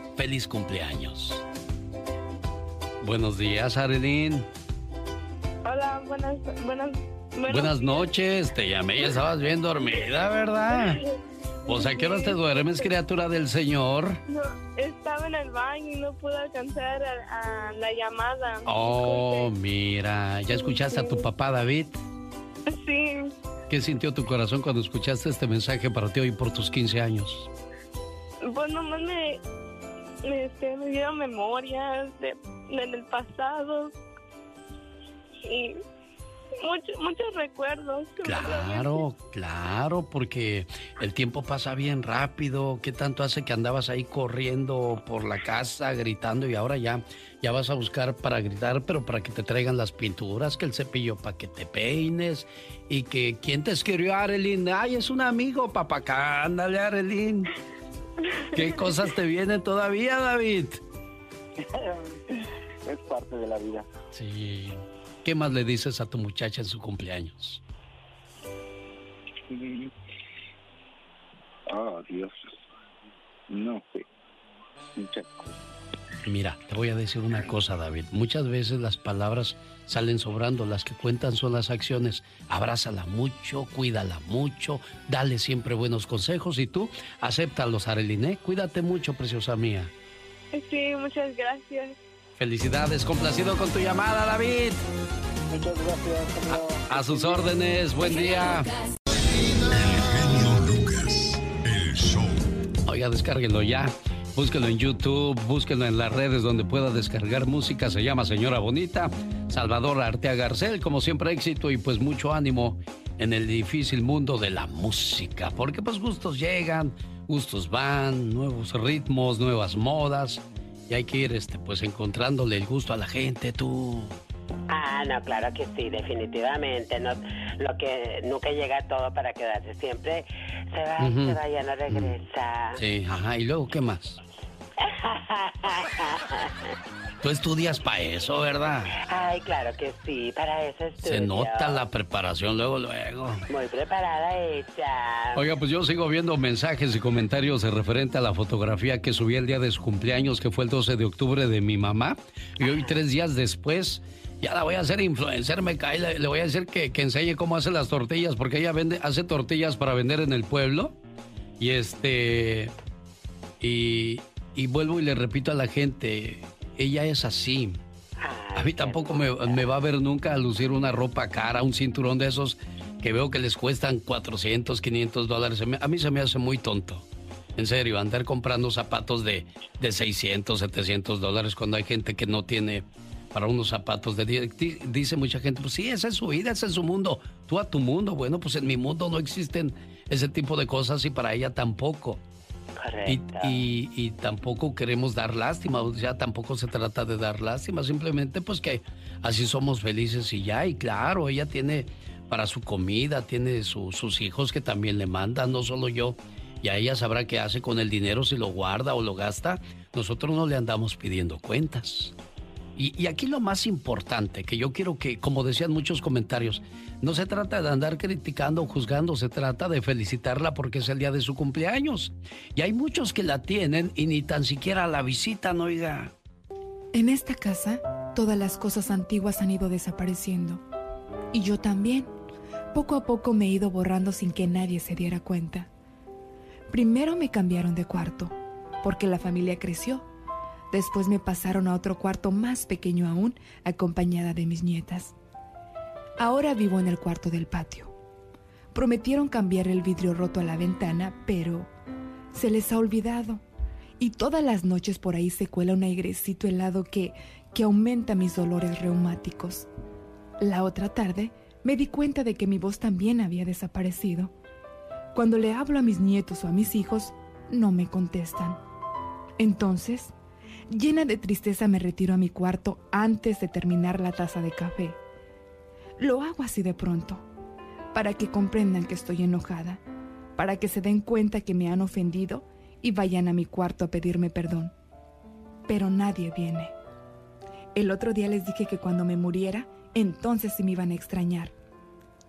Feliz cumpleaños. Buenos días, Arelín. Hola, buenas, buenas, buenos Buenas días. noches, te llamé y estabas bien dormida, ¿verdad? Pues a qué horas te duermes, criatura del Señor. No, estaba en el baño y no pude alcanzar a, a la llamada. Oh, mira, ¿ya escuchaste a tu papá David? Sí, ¿Qué sintió tu corazón cuando escuchaste este mensaje para ti hoy por tus 15 años? pues nomás me, este, me dieron memorias de, de- del pasado y muchos muchos recuerdos. Claro, claro, porque el tiempo pasa bien rápido. ¿Qué tanto hace que andabas ahí corriendo por la casa, gritando y ahora ya, ya vas a buscar para gritar, pero para que te traigan las pinturas, que el cepillo para que te peines y que quién te escribió Arelín? Ay, es un amigo, papá, ándale Arelín. ¿Qué cosas te vienen todavía, David? es parte de la vida. Sí. ¿Qué más le dices a tu muchacha en su cumpleaños? Oh, Dios. No sé. Muchas cosas. Mira, te voy a decir una cosa, David. Muchas veces las palabras salen sobrando, las que cuentan son las acciones. Abrázala mucho, cuídala mucho, dale siempre buenos consejos y tú acéptalos, Areliné. Cuídate mucho, preciosa mía. Sí, muchas gracias. Felicidades, complacido con tu llamada, David. Muchas gracias. A sus órdenes, buen día. El show. Oiga, descárguenlo ya. Búsquenlo en YouTube, búsquenlo en las redes donde pueda descargar música. Se llama Señora Bonita. Salvador Artea Garcel, como siempre, éxito y pues mucho ánimo en el difícil mundo de la música. Porque pues gustos llegan, gustos van, nuevos ritmos, nuevas modas. Y hay que ir este, pues encontrándole el gusto a la gente, tú. Ah, no, claro que sí, definitivamente. No, lo que nunca llega todo para quedarse. Siempre se va, Ujú. se va, ya no regresa. Sí, ajá. ¿Y luego qué más? Tú estudias para eso, ¿verdad? Ay, claro que sí, para eso estudio. Se nota la preparación luego, luego. Muy preparada ella. Oiga, pues yo sigo viendo mensajes y comentarios de referente a la fotografía que subí el día de su cumpleaños, que fue el 12 de octubre de mi mamá. Y hoy, tres días después, ya la voy a hacer influencer, me cae. Le, le voy a decir que, que enseñe cómo hace las tortillas, porque ella vende, hace tortillas para vender en el pueblo. Y este. Y, y vuelvo y le repito a la gente, ella es así. A mí tampoco me, me va a ver nunca a lucir una ropa cara, un cinturón de esos que veo que les cuestan 400, 500 dólares. A mí se me hace muy tonto. En serio, andar comprando zapatos de, de 600, 700 dólares cuando hay gente que no tiene para unos zapatos de 10. Di- Dice mucha gente, pues sí, esa es su vida, ese es su mundo. Tú a tu mundo. Bueno, pues en mi mundo no existen ese tipo de cosas y para ella tampoco. Y, Correcto. y- y tampoco queremos dar lástima, o sea, tampoco se trata de dar lástima, simplemente pues que así somos felices y ya, y claro, ella tiene para su comida, tiene su- sus hijos que también le mandan, no solo yo, y a ella sabrá qué hace con el dinero, si lo guarda o lo gasta, nosotros no le andamos pidiendo cuentas. Y, aquí lo más importante, que yo quiero que, como decían muchos comentarios, no se trata de andar criticando o juzgando, se trata de felicitarla porque es el día de su cumpleaños. Y hay muchos que la tienen y ni tan siquiera la visitan, oiga. En esta casa, todas las cosas antiguas han ido desapareciendo. Y yo también. Poco a poco me he ido borrando sin que nadie se diera cuenta. Primero me cambiaron de cuarto, porque la familia creció. Después me pasaron a otro cuarto más pequeño aún, acompañada de mis nietas. Ahora vivo en el cuarto del patio. Prometieron cambiar el vidrio roto a la ventana, pero se les ha olvidado. Y todas las noches por ahí se cuela un airecito helado que, que aumenta mis dolores reumáticos. La otra tarde me di cuenta de que mi voz también había desaparecido. Cuando le hablo a mis nietos o a mis hijos, no me contestan. Entonces, llena de tristeza me retiro a mi cuarto antes de terminar la taza de café. Lo hago así de pronto, para que comprendan que estoy enojada, para que se den cuenta que me han ofendido y vayan a mi cuarto a pedirme perdón. Pero nadie viene. El otro día les dije que cuando me muriera, entonces sí me iban a extrañar.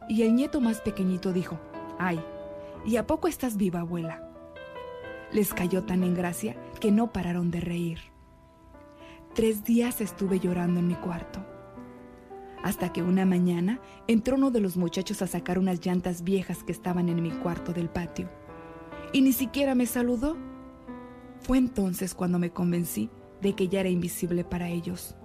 Y el nieto más pequeñito dijo, ay, ¿y a poco estás viva, abuela? Les cayó tan en gracia que no pararon de reír. Tres días estuve llorando en mi cuarto. Hasta que una mañana entró uno de los muchachos a sacar unas llantas viejas que estaban en mi cuarto del patio. Y ni siquiera me saludó. Fue entonces cuando me convencí de que ya era invisible para ellos.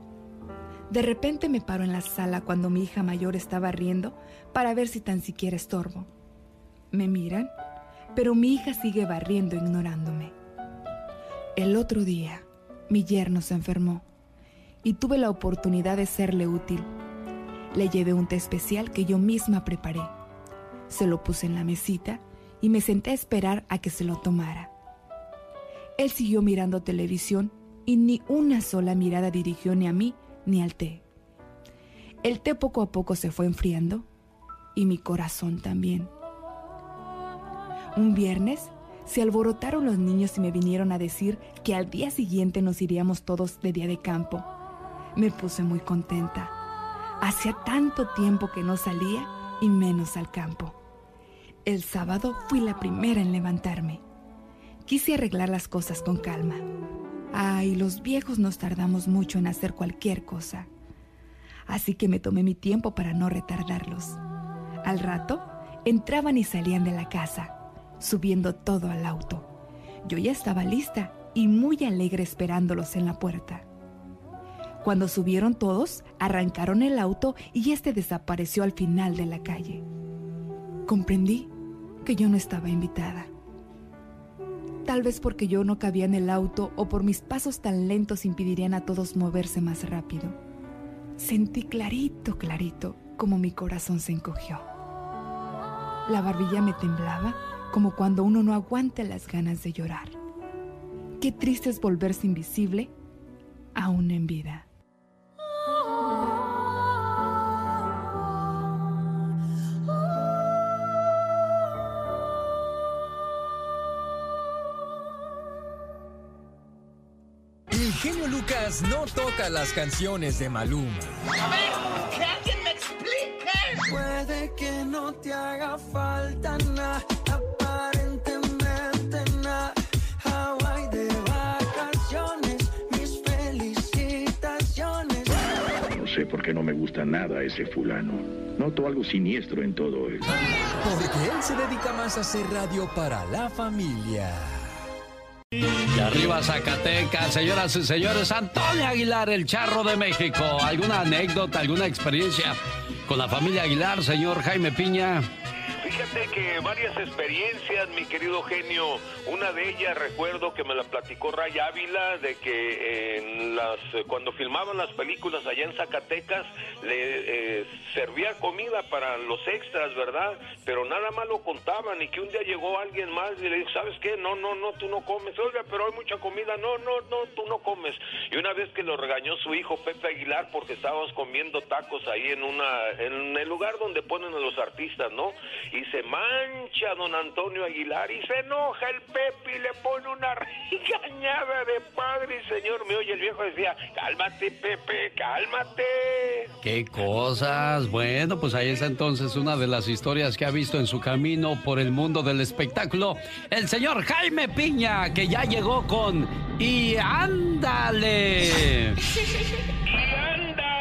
De repente me paro en la sala cuando mi hija mayor estaba riendo para ver si tan siquiera estorbo. Me miran, pero mi hija sigue barriendo ignorándome. El otro día, mi yerno se enfermó y tuve la oportunidad de serle útil. Le llevé un té especial que yo misma preparé. Se lo puse en la mesita y me senté a esperar a que se lo tomara. Él siguió mirando televisión y ni una sola mirada dirigió ni a mí ni al té. El té poco a poco se fue enfriando y mi corazón también. Un viernes se alborotaron los niños y me vinieron a decir que al día siguiente nos iríamos todos de día de campo. Me puse muy contenta. Hacía tanto tiempo que no salía y menos al campo. El sábado fui la primera en levantarme. Quise arreglar las cosas con calma. Ay, los viejos nos tardamos mucho en hacer cualquier cosa. Así que me tomé mi tiempo para no retardarlos. Al rato, entraban y salían de la casa, subiendo todo al auto. Yo ya estaba lista y muy alegre esperándolos en la puerta. Cuando subieron todos, arrancaron el auto y este desapareció al final de la calle. Comprendí que yo no estaba invitada. Tal vez porque yo no cabía en el auto o por mis pasos tan lentos impedirían a todos moverse más rápido. Sentí clarito, clarito, como mi corazón se encogió. La barbilla me temblaba como cuando uno no aguanta las ganas de llorar. Qué triste es volverse invisible aún en vida. El genio Lucas no toca las canciones de Maluma. A ver, que alguien me explique. Puede que no te haga falta nada, No sé por qué no me gusta nada ese fulano. Noto algo siniestro en todo él. Porque él se dedica más a hacer radio para la familia. Y arriba Zacatecas, señoras y señores, Antonio Aguilar, el charro de México. ¿Alguna anécdota, alguna experiencia con la familia Aguilar, señor Jaime Piña? Fíjate que varias experiencias, mi querido genio. Una de ellas recuerdo que me la platicó Ray Ávila de que en las cuando filmaban las películas allá en Zacatecas le eh, servía comida para los extras, ¿verdad? Pero nada más lo contaban y que un día llegó alguien más y le dijo, ¿sabes qué? No, no, no, tú no comes. Oiga, pero hay mucha comida. No, no, no, tú no comes. Y una vez que lo regañó su hijo Pepe Aguilar porque estábamos comiendo tacos ahí en una en el lugar donde ponen a los artistas, ¿no? Se mancha don Antonio Aguilar y se enoja el Pepe y le pone una regañada de padre y señor me oye el viejo decía cálmate Pepe cálmate ¿Qué cosas? Bueno, pues ahí está entonces una de las historias que ha visto en su camino por el mundo del espectáculo el señor Jaime Piña, que ya llegó con Y ándale. y ándale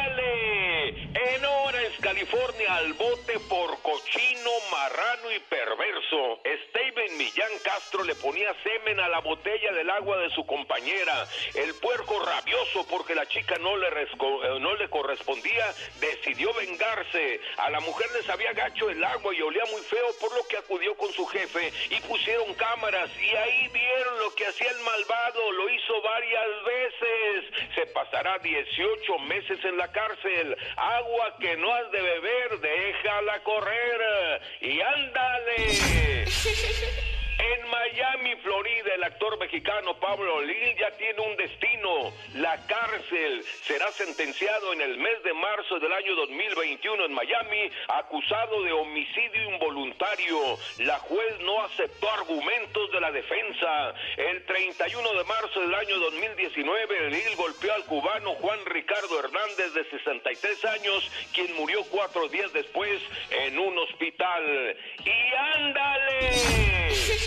en Orange California al bote por cochino marrano y perverso. Steven Millán Castro le ponía semen a la botella del agua de su compañera. El puerco rabioso porque la chica no le, eh, no le correspondía decidió vengarse. A la mujer le sabía gacho el agua y olía muy feo por lo que acudió con su jefe y pusieron cámaras. Y ahí vieron lo que hacía el malvado. Lo hizo varias veces. Se pasará 18 meses en la cárcel agua que no has de beber déjala correr. Y ándale en Miami, Florida, el actor mexicano Pablo Lil ya tiene un destino, la cárcel. Será sentenciado en el mes de marzo del año 2021 en Miami, acusado de homicidio involuntario. La juez no aceptó argumentos de la defensa. El 31 de marzo del año 2019, Lil golpeó al cubano Juan Ricardo Hernández de 63 años, quien murió cuatro días después en un hospital. ¡Y ándale!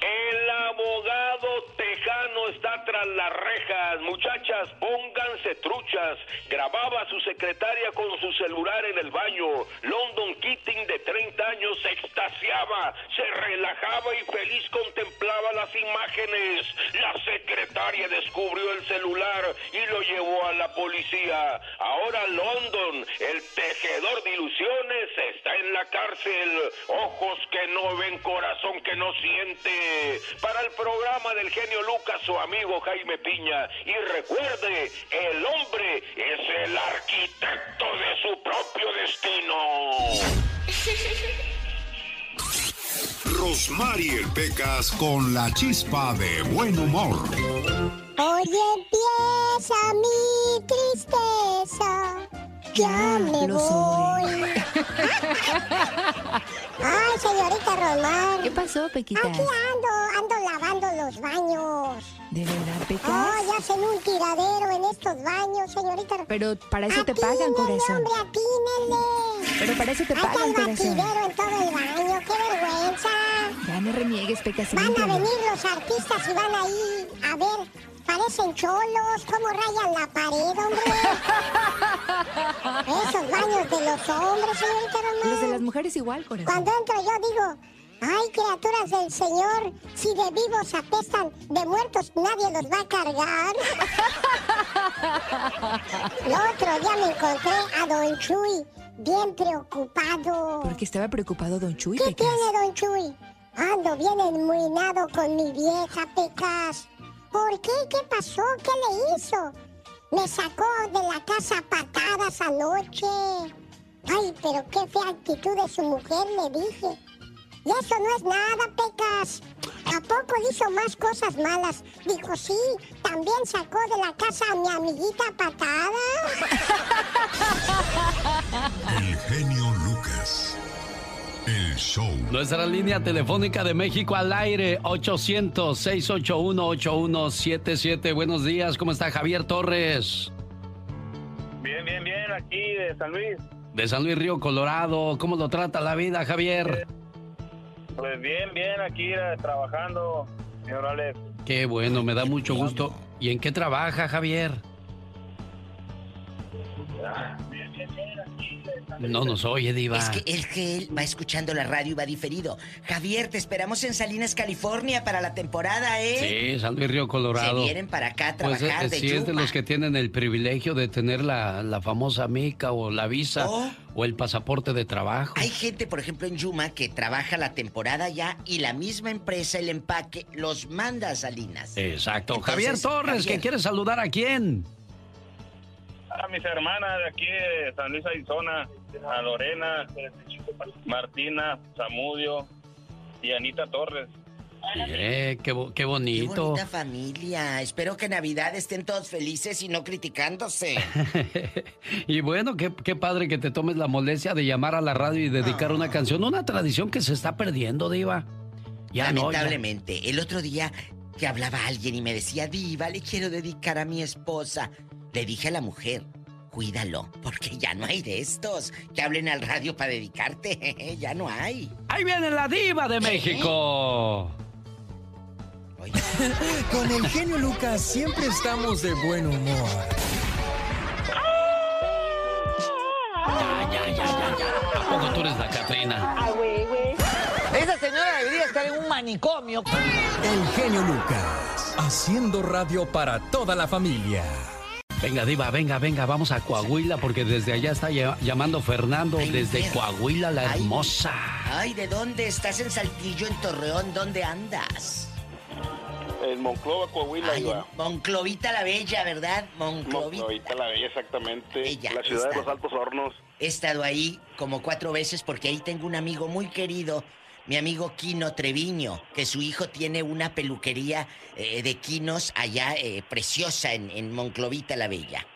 El abogado tejano está tras las rejas. Muchachas, pónganse truchas. Grababa a su secretaria con su celular en el baño. London Keating, de 30 años, se extasiaba, se relajaba y feliz contemplaba las imágenes. La secretaria descubrió el celular y lo llevó a la policía. Ahora London, el tejedor de ilusiones, está en la cárcel. Ojos que no ven, corazón que no siente. Para el programa del genio Lucas, su amigo Jaime Piña. Y recuerde, el hombre es el arquitecto de su propio destino. Rosmarie Pecas con la chispa de buen humor. Hoy empieza mi tristeza. Ya me voy. Ay, señorita Román. ¿Qué pasó, Pequita? Aquí ando, ando lavando los baños. ¿De verdad, Pecas? Ay, hacen un tiradero en estos baños, señorita. Pero para eso te pagan, corazón. hombre, atínenle. Pero para eso te Hay pagan, corazón. batidero en todo el baño, qué vergüenza. Ya no reniegues, Pecas. Van a venir los artistas y van ahí a ver, parecen cholos, cómo rayan la pared, hombre. Esos baños de los hombres, señorita Román. Los de las mujeres igual, corazón. Cuando entro yo digo, Ay, criaturas del Señor, si de vivos apestan, de muertos nadie los va a cargar. El otro día me encontré a Don Chuy bien preocupado. ¿Por qué estaba preocupado Don Chuy, ¿Qué Pecas? tiene, Don Chuy? Ando bien enmuinado con mi vieja, Pecas. ¿Por qué? ¿Qué pasó? ¿Qué le hizo? Me sacó de la casa a patadas anoche. Ay, pero qué fea actitud de su mujer, le dije. Y eso no es nada, Pecas. ¿A poco hizo más cosas malas? Dijo, sí, también sacó de la casa a mi amiguita patada. El genio show. Nuestra línea telefónica de México al aire, 800-681-8177. Buenos días, ¿cómo está Javier Torres? Bien, bien, bien, aquí de San Luis. De San Luis Río Colorado, ¿cómo lo trata la vida, Javier? Pues bien, bien, aquí trabajando, señor Alex. Qué bueno, me da mucho gusto. ¿Y en qué trabaja, Javier? Bien, bien, bien, San No nos oye, Diva. Es que, es que él va escuchando la radio y va diferido. Javier, te esperamos en Salinas, California para la temporada, ¿eh? Sí, San Luis Río Colorado. Se vienen para acá a Pues trabajar eh, de sí, es de Yuma. los que tienen el privilegio de tener la, la famosa mica o la visa Oh. o el pasaporte de trabajo. Hay gente, por ejemplo, en Yuma que trabaja la temporada ya y la misma empresa, el empaque, los manda a Salinas. Exacto. Entonces, Javier Torres, Javier. que quiere saludar a quién? A mis hermanas de aquí de San Luis, Arizona, a Lorena, Martina, Zamudio y Anita Torres. Eh, qué, bo- qué Qué bonito. bonita familia. Espero que Navidad estén todos felices y no criticándose. y bueno, qué, qué padre que te tomes la molestia de llamar a la radio y dedicar una canción, una tradición que se está perdiendo, Diva. Ya no, ya. Lamentablemente, el otro día que hablaba alguien y me decía, Diva, le quiero dedicar a mi esposa. Le dije a la mujer, cuídalo, porque ya no hay de estos. Que hablen al radio para dedicarte. ya no hay. Ahí viene la Diva de México. Con el genio Lucas siempre estamos de buen humor. ¿A poco tú eres la Catrina? Esa señora debería estar en un manicomio. El genio Lucas, haciendo radio para toda la familia. Venga, Diva, venga, venga, vamos a Coahuila porque desde allá está ll- llamando Fernando, desde mujer. Coahuila, la Ay. hermosa. Ay, ¿de dónde estás en Saltillo, en Torreón? ¿Dónde andas? En Monclova, Coahuila, Ay, iba. Monclovita la Bella, ¿verdad? Monclovita. Monclovita la Bella, exactamente. Bella, la ciudad de los Altos Hornos. He estado ahí como cuatro veces porque ahí tengo un amigo muy querido, mi amigo Quino Treviño, que su hijo tiene una peluquería eh, de quinos allá eh, preciosa en, en Monclovita la Bella.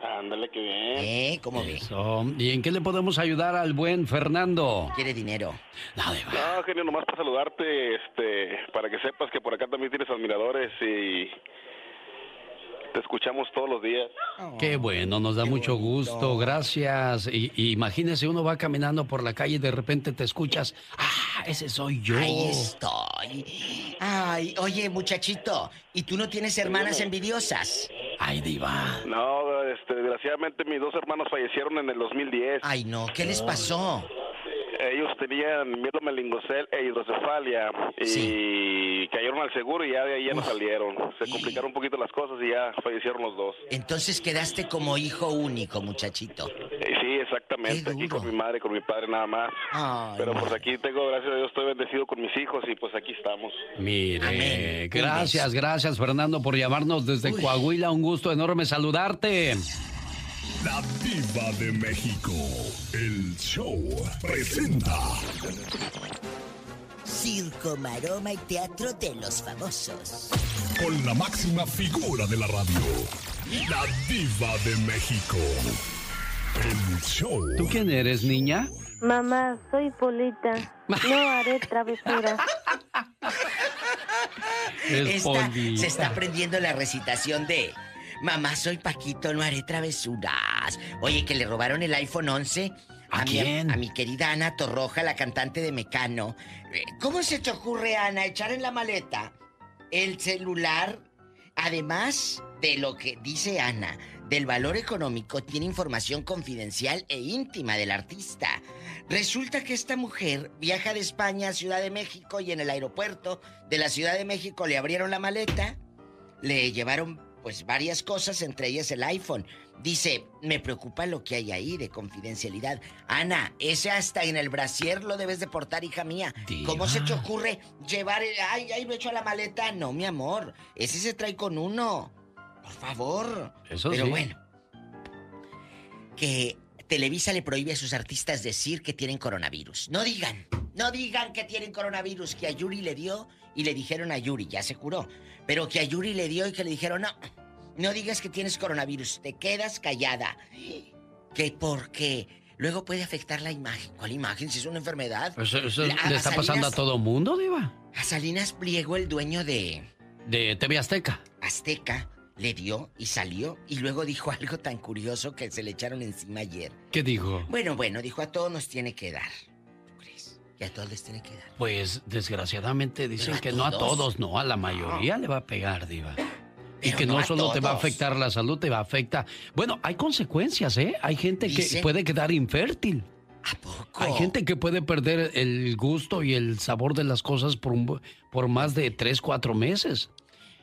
Ándale, qué bien. ¿Eh? ¿Cómo ve? ¿Y en qué le podemos ayudar al buen Fernando? Quiere dinero. No, genio, nomás para saludarte, este, para que sepas que por acá también tienes admiradores y te escuchamos todos los días. Qué bueno, nos da mucho gusto, gracias. Y, y imagínese, uno va caminando por la calle y de repente te escuchas, ah, ese soy yo. Ahí estoy. Ay, oye, muchachito, ¿y tú no tienes hermanas envidiosas? Ay, diva. No, este, desgraciadamente mis dos hermanos fallecieron en el 2010. Ay, no, ¿qué les pasó? Ellos tenían miedo melingocel e hidrocefalia y cayeron al seguro y ya de ahí ya no salieron. Se complicaron un poquito las cosas y ya fallecieron los dos. Entonces quedaste como hijo único, muchachito. Eh, sí, exactamente. Aquí con mi madre, con mi padre nada más. Ay, Pero pues aquí tengo, gracias a Dios, estoy bendecido con mis hijos y pues aquí estamos. Mire, gracias, gracias Fernando por llamarnos desde Coahuila. Un gusto enorme saludarte. La diva de México. El show presenta. Circo, maroma y teatro de los famosos. Con la máxima figura de la radio. La diva de México. El show. ¿Tú quién eres, niña? Mamá, soy Polita. No haré travesuras. Es Esta Polita. se está aprendiendo la recitación de Mamá, soy Paquito, no haré travesuras. Oye, que le robaron el iPhone 11 ¿A mi- quién? a mi querida Ana Torroja, la cantante de Mecano. Eh, ¿Cómo se te ocurre, Ana, echar en la maleta el celular? además de lo que dice Ana, del valor económico, tiene información confidencial e íntima del artista. Resulta que esta mujer viaja de España a Ciudad de México y en el aeropuerto de la Ciudad de México le abrieron la maleta, le llevaron pues varias cosas, entre ellas el iPhone. Dice, me preocupa lo que hay ahí de confidencialidad. Ana, ese hasta en el brasier lo debes de portar, hija mía. ¿Cómo se te ocurre llevar el... Ay, ay, lo he hecho a la maleta? No, mi amor, ese se trae con uno. Por favor. Eso Pero sí. bueno, que Televisa le prohíbe a sus artistas decir que tienen coronavirus. No digan, no digan que tienen coronavirus, que a Yuri le dio y le dijeron a Yuri, ya se curó, pero que a Yuri le dio y que le dijeron, no, no digas que tienes coronavirus, te quedas callada. Que porque luego puede afectar la imagen. ¿Cuál imagen? Si es una enfermedad. Eso, eso La- le está pasando a todo mundo, Diva. A Salinas Pliego, el dueño de De TV Azteca. Azteca, le dio y salió y luego dijo algo tan curioso que se le echaron encima ayer. ¿Qué dijo? Bueno, bueno, dijo a todos nos tiene que dar. ¿Tú crees? Que a todos les tiene que dar. Pues desgraciadamente dicen ¿Pero a que no a todos? todos, no, a la mayoría le va a pegar, Diva. Y que no, solo te va a afectar la salud, te va a afectar. Bueno, hay consecuencias, ¿eh? Hay gente que puede quedar infértil. ¿A poco? Hay gente que puede perder el gusto y el sabor de las cosas por, un- por más de tres, cuatro meses.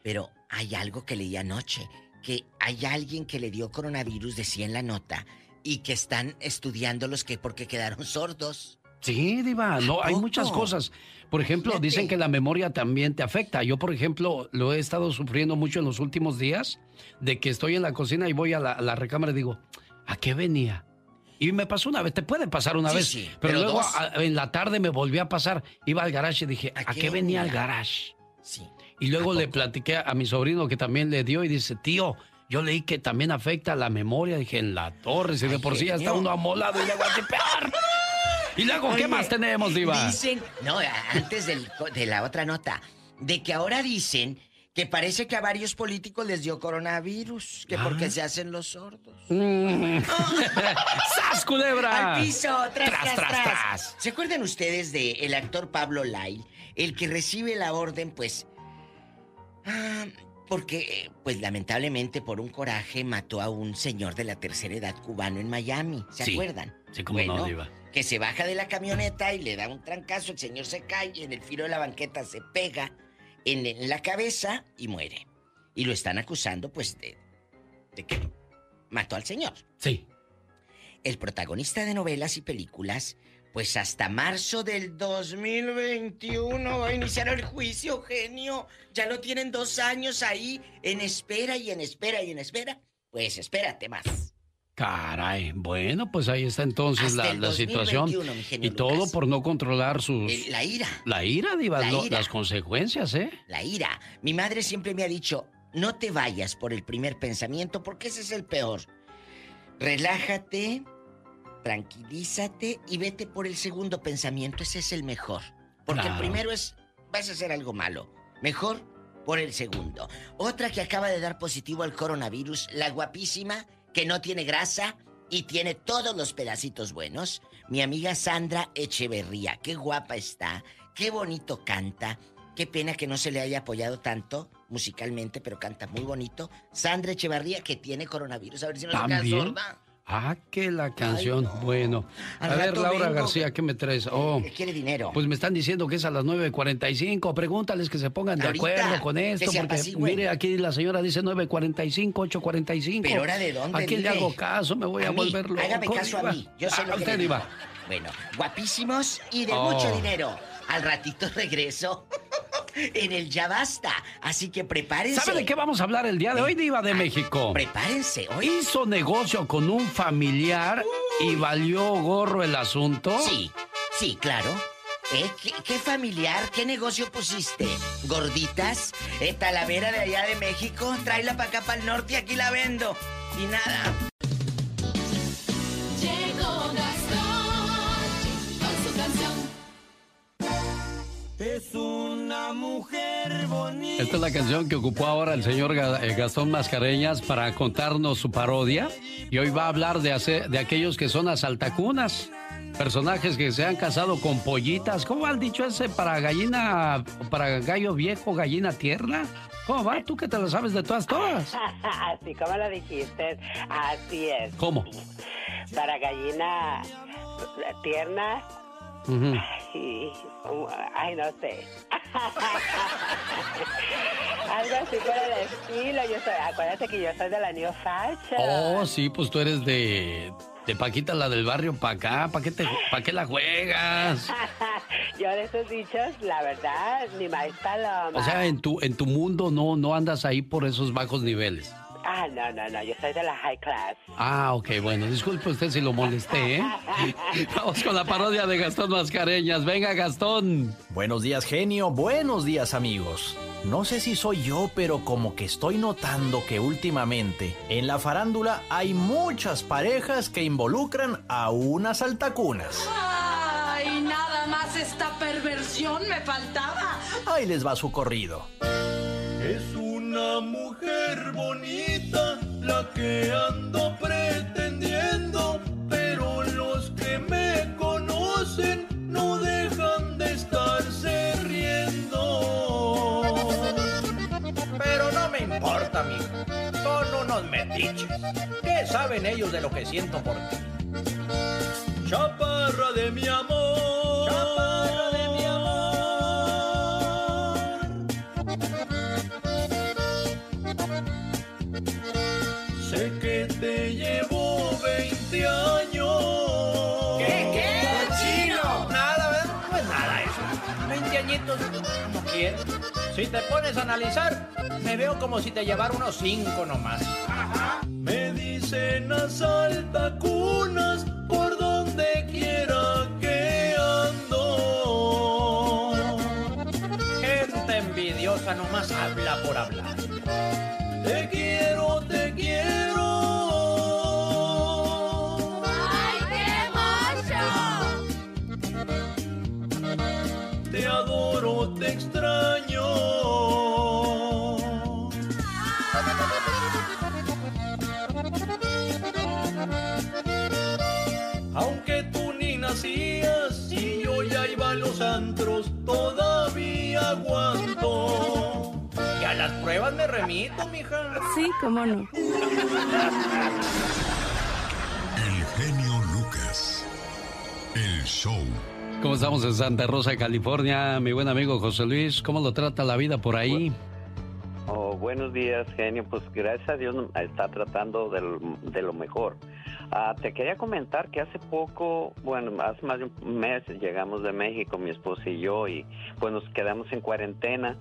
Pero hay algo que leí anoche, que hay alguien que le dio coronavirus, decía en la nota, y que están estudiando los que porque quedaron sordos. Sí, Diva, no, hay muchas cosas. Por ejemplo, dicen que la memoria también te afecta. Yo, por ejemplo, lo he estado sufriendo mucho en los últimos días, de que estoy en la cocina y voy a la, a la recámara y digo, ¿a qué venía? Y me pasó una vez, te puede pasar una Sí, vez, sí, pero, pero luego a- en la tarde me volvió a pasar, iba al garage y dije, ¿a, qué, venía el garage? Sí. Y luego le platiqué a mi sobrino que también le dio y dice, tío, yo leí que también afecta la memoria. Dije, en la torre, si de por sí ya está uno amolado y luego a peor. Y luego, ¿qué más tenemos, Diva? Dicen, no, antes del- de la otra nota, de que ahora dicen que parece que a varios políticos les dio coronavirus, que Ah. porque se hacen los sordos. Mm. ¡Sas, culebra! Al piso, tras, Tras, tras, tras, tras. tras. ¿Se acuerdan ustedes del el actor Pablo Lai? El que recibe la orden, pues. ah, porque, pues lamentablemente, por un coraje mató a un señor de la tercera edad cubano en Miami. ¿Se Sí. acuerdan? Sí, no, Diva. Que se baja de la camioneta y le da un trancazo, el señor se cae y en el filo de la banqueta se pega en, en la cabeza y muere. Y lo están acusando, pues, de, de que mató al señor. Sí. El protagonista de novelas y películas, pues hasta marzo del 2021 va a iniciar el juicio, genio. Ya lo tienen dos años ahí en espera y en espera y en espera. Pues espérate más. Caray, bueno, pues ahí está entonces Hasta la, situación. 2021, mi genio Y todo Lucas. por no controlar sus... El- la ira. La ira, Diva, La lo- ira. las consecuencias, ¿eh? La ira. Mi madre siempre me ha dicho, no te vayas por el primer pensamiento porque ese es el peor. Relájate, tranquilízate y vete por el segundo pensamiento, ese es el mejor. Porque el primero es, vas a hacer algo malo. Mejor por el segundo. Otra que acaba de dar positivo al coronavirus, la guapísima, que no tiene grasa y tiene todos los pedacitos buenos, mi amiga Sandra Echeverría. Qué guapa está, qué bonito canta. Qué pena que no se le haya apoyado tanto musicalmente, pero canta muy bonito. Sandra Echeverría, que tiene coronavirus. A ver si no se queda sorda. Ah, que la canción. Bueno. Al a ver, Laura vengo. García, ¿qué me traes? Oh, quiere dinero. pues me están diciendo que es a las 9.45. Pregúntales que se pongan de Ahorita, acuerdo con esto. Porque, mire, aquí la señora dice 9.45, 8.45. ¿Pero hora de dónde, Aquí le hago caso, me voy a, A mí, volver loco. Hágame caso a mí. Yo sé Ah, lo que usted, digo. Bueno, guapísimos y de Oh. mucho dinero. Al ratito regreso en el Ya Basta. Así que prepárense. ¿Sabe de qué vamos a hablar el día de hoy, Diva de México? Prepárense. Hoy Hizo negocio con un familiar y valió gorro el asunto. Sí, sí, claro. ¿Eh? ¿Qué, qué familiar? ¿Qué negocio pusiste? ¿Gorditas? ¿Eh, Talavera de allá de México? Tráela para acá, para el norte y aquí la vendo. Y nada. Es una mujer bonita. Esta es la canción que ocupó ahora el señor eh, Gastón Mascareñas para contarnos su parodia. Y hoy va a hablar de, hacer- de aquellos que son asaltacunas. Personajes que se han casado con pollitas. ¿Cómo han dicho ese? ¿Para gallina, para gallo viejo, gallina tierna? ¿Cómo va? ¿Tú que te lo sabes de todas, todas? Así como lo dijiste, así es. ¿Cómo? Para gallina tierna, Ujú. y, ay, no sé. Algo así por el estilo. Yo soy, acuérdate que yo soy de la New Fashion. Oh, sí, pues tú eres de, de Paquita, la del barrio, pa' acá. ¿Para qué, te, pa' qué la juegas? yo de esos dichos, la verdad, ni más paloma. O sea, en tu, en tu mundo no, no andas ahí por esos bajos niveles. Ah, no, no, no, yo soy de la high class. Ah, ok, bueno, disculpe usted si lo molesté, ¿eh? Vamos con la parodia de Gastón Mascareñas. Venga, Gastón. Buenos días, genio. Buenos días, amigos. No sé si soy yo, pero como que estoy notando que últimamente en la farándula hay muchas parejas que involucran a unas altacunas. Ay, nada más esta perversión me faltaba. Ahí les va su corrido. Es una mujer bonita la que ando pretendiendo, pero los que me conocen no dejan de estarse riendo. Pero no me importa, mija. Son unos metiches. ¿Qué saben ellos de lo que siento por ti? Chaparra de mi amor. Chaparra años. ¿Qué? ¿Qué? ¡Cochino! Nada, ¿verdad? Pues nada eso. 20 añitos no quiero. Si te pones a analizar, me veo como si te llevara unos 5 nomás. Me dicen asalta cunas por donde quiera que ando. Gente envidiosa nomás habla por hablar. Te quiero, te quiero. Ya iba a los antros, todavía aguanto. Y a las pruebas me remito, mija. Sí, cómo no. El genio Lucas. El show. ¿Cómo estamos en Santa Rosa, California? Mi buen amigo José Luis, ¿cómo lo trata la vida por ahí? Oh, buenos días, genio. Pues gracias a Dios está tratando del- de lo mejor. Ah, te quería comentar que hace poco, bueno, hace más de un mes llegamos de México, mi esposa y yo, y pues nos quedamos en cuarentena.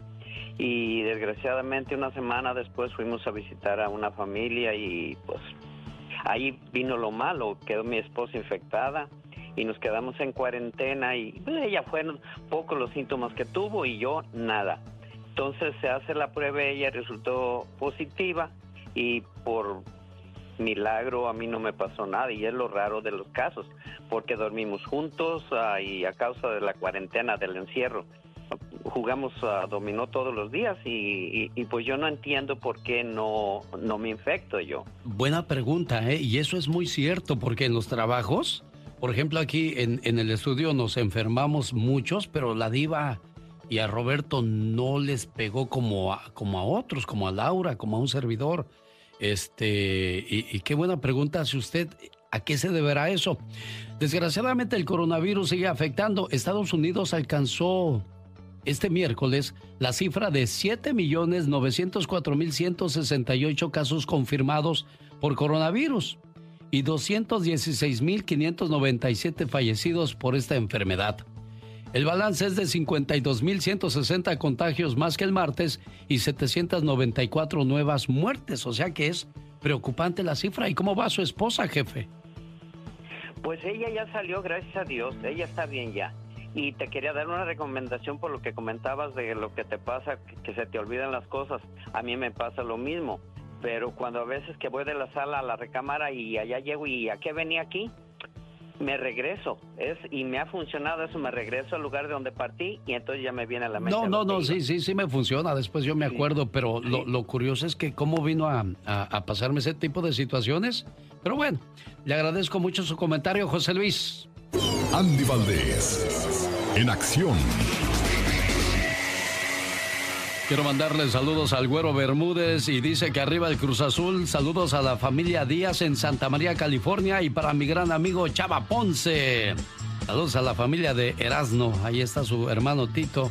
Y desgraciadamente una semana después fuimos a visitar a una familia y pues ahí vino lo malo, quedó mi esposa infectada y nos quedamos en cuarentena y pues, ella fue poco los síntomas que tuvo y yo nada. Entonces se hace la prueba, ella resultó positiva y por milagro a mí no me pasó nada y es lo raro de los casos, porque dormimos juntos ah, y a causa de la cuarentena, del encierro, jugamos a dominó todos los días y, y- y pues yo no entiendo por qué no, no me infecto yo. Buena pregunta, ¿eh? Y eso es muy cierto, porque en los trabajos, por ejemplo, aquí en, en el estudio nos enfermamos muchos, pero la diva y a Roberto no les pegó como a, como a otros, como a Laura, como a un servidor. Este, y, qué buena pregunta hace usted. ¿A qué se deberá eso? Desgraciadamente el coronavirus sigue afectando. Estados Unidos alcanzó este miércoles la cifra de 7.904.168 casos confirmados por coronavirus y 216.597 fallecidos por esta enfermedad. El balance es de 52.160 contagios más que el martes y 794 nuevas muertes, o sea que es preocupante la cifra. ¿Y cómo va su esposa, jefe? Pues ella ya salió, gracias a Dios, ella está bien ya. Y te quería dar una recomendación por lo que comentabas de lo que te pasa, que, se te olvidan las cosas. A mí me pasa lo mismo, pero cuando a veces que voy de la sala a la recámara y allá llego y ¿a qué venía aquí? Me regreso, es y me ha funcionado eso, me regreso al lugar de donde partí y entonces ya me viene a la mente. No, no, no, sí, sí, sí me funciona. Después yo me acuerdo, pero lo, lo curioso es que cómo vino a, a- a pasarme ese tipo de situaciones. Pero bueno, le agradezco mucho su comentario, José Luis. Andy Valdés. En acción. Quiero mandarle saludos al Güero Bermúdez y dice que arriba el Cruz Azul. Saludos a la familia Díaz en Santa María, California y para mi gran amigo Chava Ponce. Saludos a la familia de Erasno. Ahí está su hermano Tito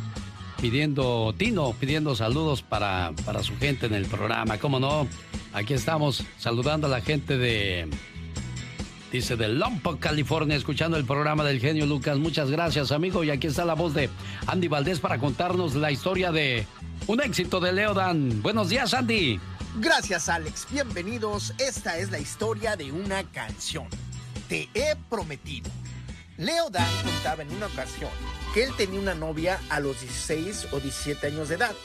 pidiendo, Tino, pidiendo saludos para, para su gente en el programa. ¿Cómo no? Aquí estamos saludando a la gente de dice de Lompoc, California, escuchando el programa del genio Lucas. Muchas gracias, amigo. Y aquí está la voz de Andy Valdés para contarnos la historia de un éxito de Leodan. Buenos días, Andy. Gracias, Alex. Bienvenidos. Esta es la historia de una canción. Te he prometido. Leodan contaba en una ocasión que él tenía una novia a los 16 o 17 años de edad.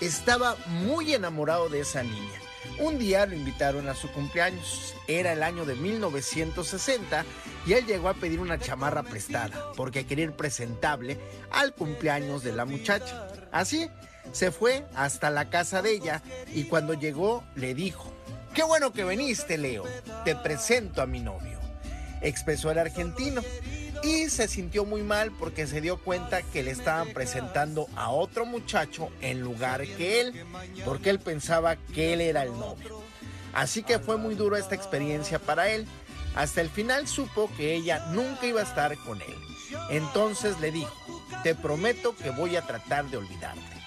Estaba muy enamorado de esa niña. Un día lo invitaron a su cumpleaños. Era el año de 1960 y él llegó a pedir una chamarra prestada porque quería ir presentable al cumpleaños de la muchacha. Así se fue hasta la casa de ella y cuando llegó le dijo, qué bueno que viniste, Leo, te presento a mi novio. Expresó el argentino y se sintió muy mal porque se dio cuenta que le estaban presentando a otro muchacho en lugar que él, porque él pensaba que él era el novio. Así que fue muy duro esta experiencia para él. Hasta el final supo que ella nunca iba a estar con él. Entonces le dijo, te prometo que voy a tratar de olvidarte.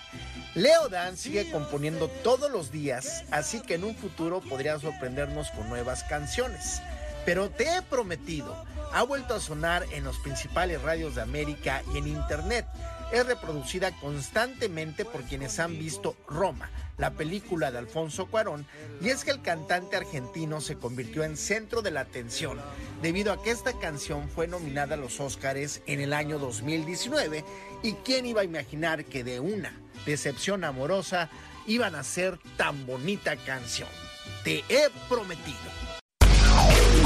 Leo Dan sigue componiendo todos los días, así que en un futuro podría sorprendernos con nuevas canciones. Pero te he prometido, ha vuelto a sonar en los principales radios de América y en Internet. Es reproducida constantemente por quienes han visto Roma, la película de Alfonso Cuarón, y es que el cantante argentino se convirtió en centro de la atención debido a que esta canción fue nominada a los Óscares en el año 2019 y quién iba a imaginar que de una decepción amorosa iban a ser tan bonita canción. Te he prometido.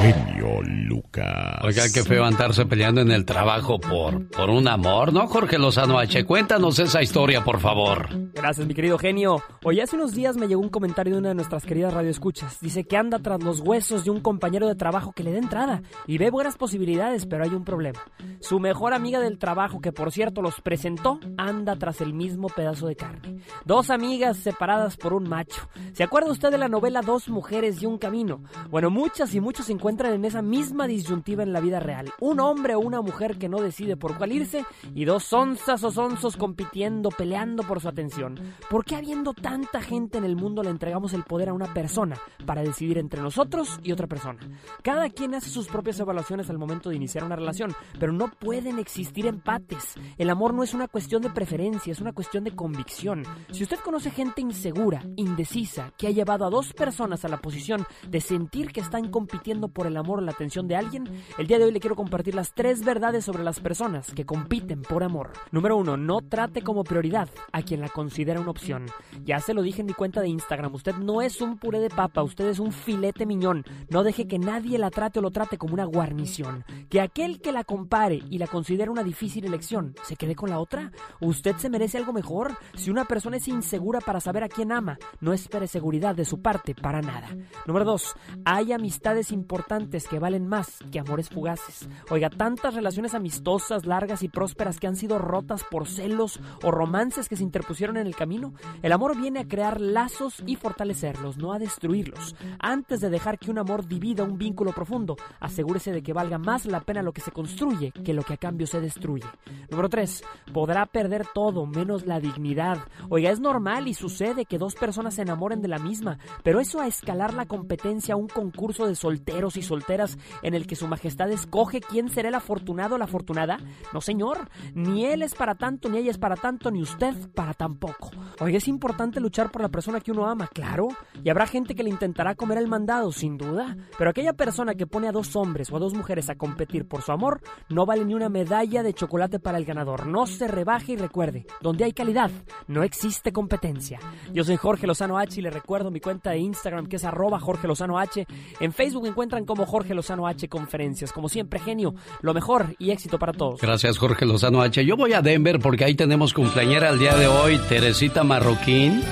Genio Lucas. Oiga, qué feo andarse peleando en el trabajo por, por un amor, ¿no, Jorge Lozano H? Cuéntanos esa historia, por favor. Gracias, mi querido genio. Hoy hace unos días me llegó un comentario de una de nuestras queridas radioescuchas. Dice que anda tras los huesos de un compañero de trabajo que le da entrada y ve buenas posibilidades, pero hay un problema. Su mejor amiga del trabajo, que por cierto los presentó, anda tras el mismo pedazo de carne. Dos amigas separadas por un macho. ¿Se acuerda usted de la novela Dos mujeres y un camino? Bueno, muchas y muchos se encuentran en esa misma disyuntiva en la vida real. Un hombre o una mujer que no decide por cuál irse y dos onzas o sonzos compitiendo, peleando por su atención. ¿Por qué habiendo tanta gente en el mundo le entregamos el poder a una persona para decidir entre nosotros y otra persona? Cada quien hace sus propias evaluaciones al momento de iniciar una relación, pero no pueden existir empates. El amor no es una cuestión de preferencia, es una cuestión de convicción. Si usted conoce gente insegura, indecisa, que ha llevado a dos personas a la posición de sentir que están compitiendo por el amor o la atención de alguien, el día de hoy le quiero compartir las tres verdades sobre las personas que compiten por amor. Número uno, no trate como prioridad a quien la considera una opción. Ya se lo dije en mi cuenta de Instagram, usted no es un puré de papa, usted es un filete miñón. No deje que nadie la trate o lo trate como una guarnición. Que aquel que la compare y la considere una difícil elección se quede con la otra. Usted se merece algo mejor. Si una persona es insegura para saber a quién ama, no espere seguridad de su parte para nada. Número dos, hay amistades importantes que valen más que amores fugaces. Oiga, tantas relaciones amistosas, largas y prósperas que han sido rotas por celos o romances que se interpusieron en el camino. El amor viene a crear lazos y fortalecerlos, no a destruirlos. Antes de dejar que un amor divida un vínculo profundo, asegúrese de que valga más la pena lo que se construye que lo que a cambio se destruye. Número 3. Podrá perder todo menos la dignidad. Oiga, es normal y sucede que dos personas se enamoren de la misma, pero eso a escalar la competencia a un concurso de solteros y solteras en el que su majestad escoge quién será el afortunado o la afortunada? No, señor. Ni él es para tanto, ni ella es para tanto, ni usted para tampoco. Oiga, es importante luchar por la persona que uno ama, claro. Y habrá gente que le intentará comer el mandado, sin duda. Pero aquella persona que pone a dos hombres o a dos mujeres a competir por su amor, no vale ni una medalla de chocolate para el ganador. No se rebaje y recuerde, donde hay calidad, no existe competencia. Yo soy Jorge Lozano H y le recuerdo mi cuenta de Instagram que es arroba Jorge Lozano H. En Facebook encuentran como Jorge Lozano H Conferencias. Como siempre, genio, lo mejor y éxito para todos. Gracias, Jorge Lozano H. Yo voy a Denver porque ahí tenemos cumpleañera el día de hoy, Teresita Marroquín.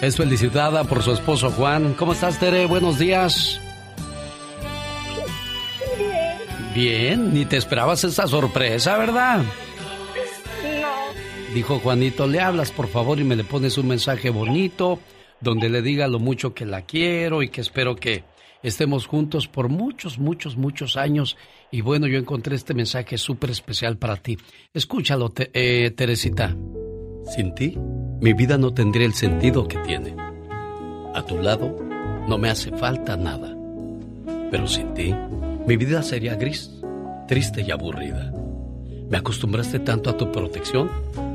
Es felicitada por su esposo Juan. ¿Cómo estás, Tere? Buenos días. Bien, ni te esperabas esa sorpresa, ¿verdad? No. Dijo Juanito, le hablas por favor y me le pones un mensaje bonito donde le diga lo mucho que la quiero y que espero que estemos juntos por muchos, muchos, muchos años. Y bueno, yo encontré este mensaje súper especial para ti. Escúchalo, eh, Teresita. Sin ti, mi vida no tendría el sentido que tiene. A tu lado, no me hace falta nada. Pero sin ti, mi vida sería gris, triste y aburrida. Me acostumbraste tanto a tu protección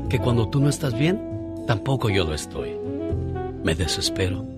que cuando tú no estás bien, tampoco yo lo estoy. Me desespero.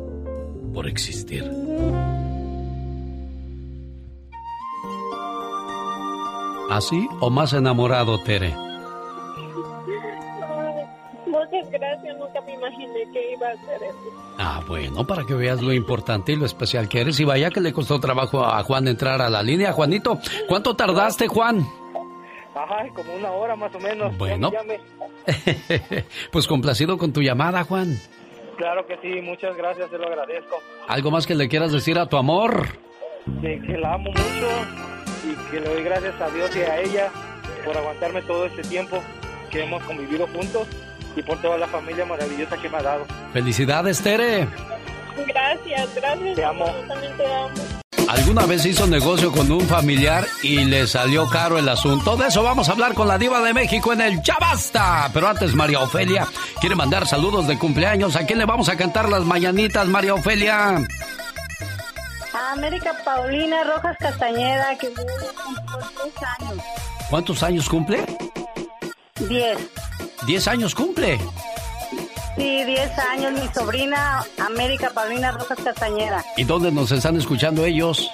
por existir. ¿Así o más enamorado, Tere? Muchas gracias, nunca me imaginé que iba a hacer eso. Ah, bueno, para que veas lo importante y lo especial que eres. Y vaya que le costó trabajo a Juan entrar a la línea. Juanito, ¿cuánto tardaste, Juan? Ajá, como una hora más o menos. Bueno. pues complacido con tu llamada, Juan. Claro que sí, muchas gracias, te lo agradezco. ¿Algo más que le quieras decir a tu amor? Que, que la amo mucho y que le doy gracias a Dios y a ella por aguantarme todo este tiempo que hemos convivido juntos y por toda la familia maravillosa que me ha dado. Felicidades, Tere. Gracias, gracias. Te amo. Yo también te amo. ¿Alguna vez hizo negocio con un familiar y le salió caro el asunto? De eso vamos a hablar con la diva de México en el Ya Basta. Pero antes María Ofelia quiere mandar saludos de cumpleaños. ¿A quién le vamos a cantar las mañanitas, María Ofelia? A América Paulina Rojas Castañeda, que cumple 10 años. ¿Cuántos años cumple? 10. ¿Diez años cumple? Sí, 10 años. Mi sobrina América Paulina Rojas Castañeda. ¿Y dónde nos están escuchando ellos?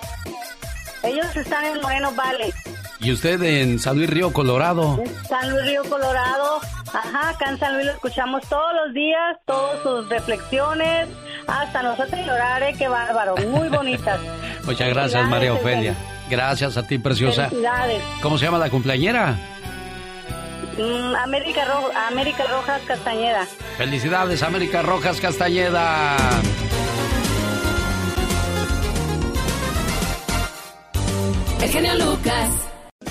Ellos están en Moreno Valley. ¿Y usted en San Luis Río Colorado? San Luis Río Colorado. Ajá, acá en San Luis lo escuchamos todos los días, todas sus reflexiones. Hasta nosotros llorar, ¿eh? qué bárbaro. Muy bonitas. Muchas gracias, María Ofelia. Gracias a ti, preciosa. Felicidades. ¿Cómo se llama la cumpleañera? Mm, América, Ro- América Rojas Castañeda. Felicidades, América Rojas Castañeda. El genio Lucas.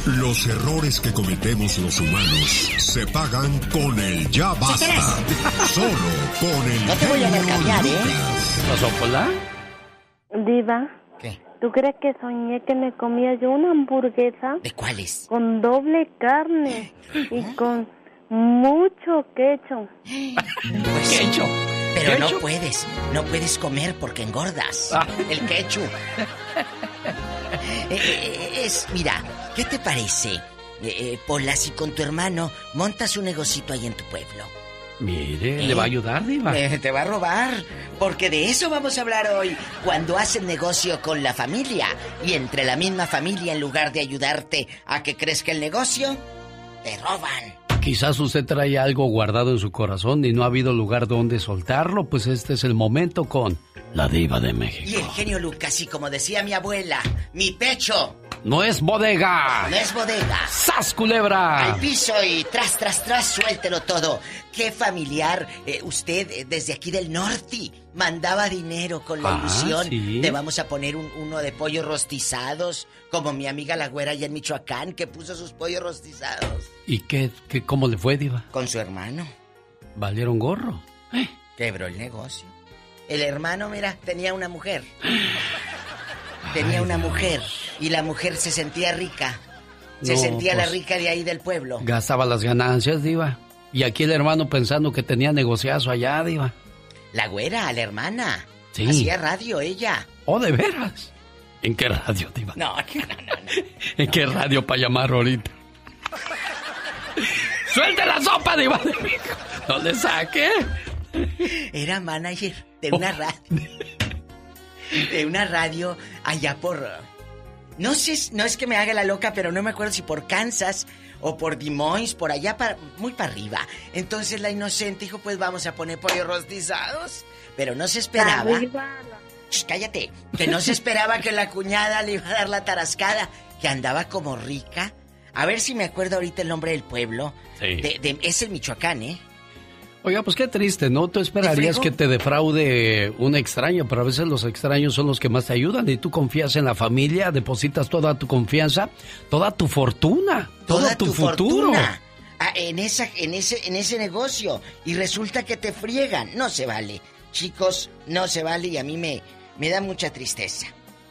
Los errores que cometemos los humanos se pagan con el ya basta. Solo con el No te voy a mercadear, ¿eh? ¿Pasó, Pola? Diva. ¿Tú crees que soñé que me comía yo una hamburguesa? ¿De cuáles? Con doble carne y con mucho queso. Pues, Pero no puedes, no puedes comer porque engordas. Ah. El ketchup. Eh, eh, es, mira, ¿qué te parece, eh, eh, Pola, si con tu hermano montas un negocito ahí en tu pueblo? Mire, ¿Eh? le va a ayudar, Diva. Eh, te va a robar, porque de eso vamos a hablar hoy. Cuando hacen negocio con la familia y entre la misma familia, en lugar de ayudarte a que crezca el negocio, te roban. Quizás usted trae algo guardado en su corazón y no ha habido lugar donde soltarlo, pues este es el momento con la diva de México. Y el genio Lucas, y como decía mi abuela, mi pecho No es bodega. no es bodega. ¡Sas, culebra! Al piso y tras, tras, tras, suéltelo todo. Qué familiar. eh, usted eh, desde aquí del norte mandaba dinero con la Ah, ilusión sí. de vamos a poner un- uno de pollos rostizados, como mi amiga la güera allá en Michoacán, que puso sus pollos rostizados. ¿Y qué, qué, cómo le fue, diva? Con su hermano. ¿Valieron gorro? Quebró el negocio. El hermano, mira, tenía una mujer. Tenía una mujer. Y la mujer se sentía rica. Se No, sentía la pues- rica de ahí del pueblo. Gastaba las ganancias, diva. Y aquí el hermano pensando que tenía negociazo allá, diva. La güera, la hermana. Sí. Hacía radio ella. ¿Oh, de veras? ¿En qué radio, diva? No, no, no, ¿En qué radio para llamar ahorita? ¡Suelte la sopa, diva de México! ¡No le saque! Era manager de una radio. De una radio allá por. No sé, no es que me haga la loca, pero no me acuerdo si por Kansas o por Des Moines, por allá, para, muy para arriba. Entonces la inocente dijo, pues vamos a poner pollos rostizados. Pero no se esperaba. Shh, cállate. Que no se esperaba que la cuñada le iba a dar la tarascada. Que andaba como rica. A ver si me acuerdo ahorita el nombre del pueblo. Sí. De- de- es el Michoacán, ¿eh? Oiga, pues qué triste, ¿no? Tú esperarías ¿Te que te defraude un extraño, pero a veces los extraños son los que más te ayudan y tú confías en la familia, depositas toda tu confianza, toda tu fortuna, todo Toda tu, tu futuro. fortuna. Ah, en, esa, en, ese, en ese negocio. Y resulta que te friegan. No se vale. Chicos, no se vale y a mí me, me da mucha tristeza.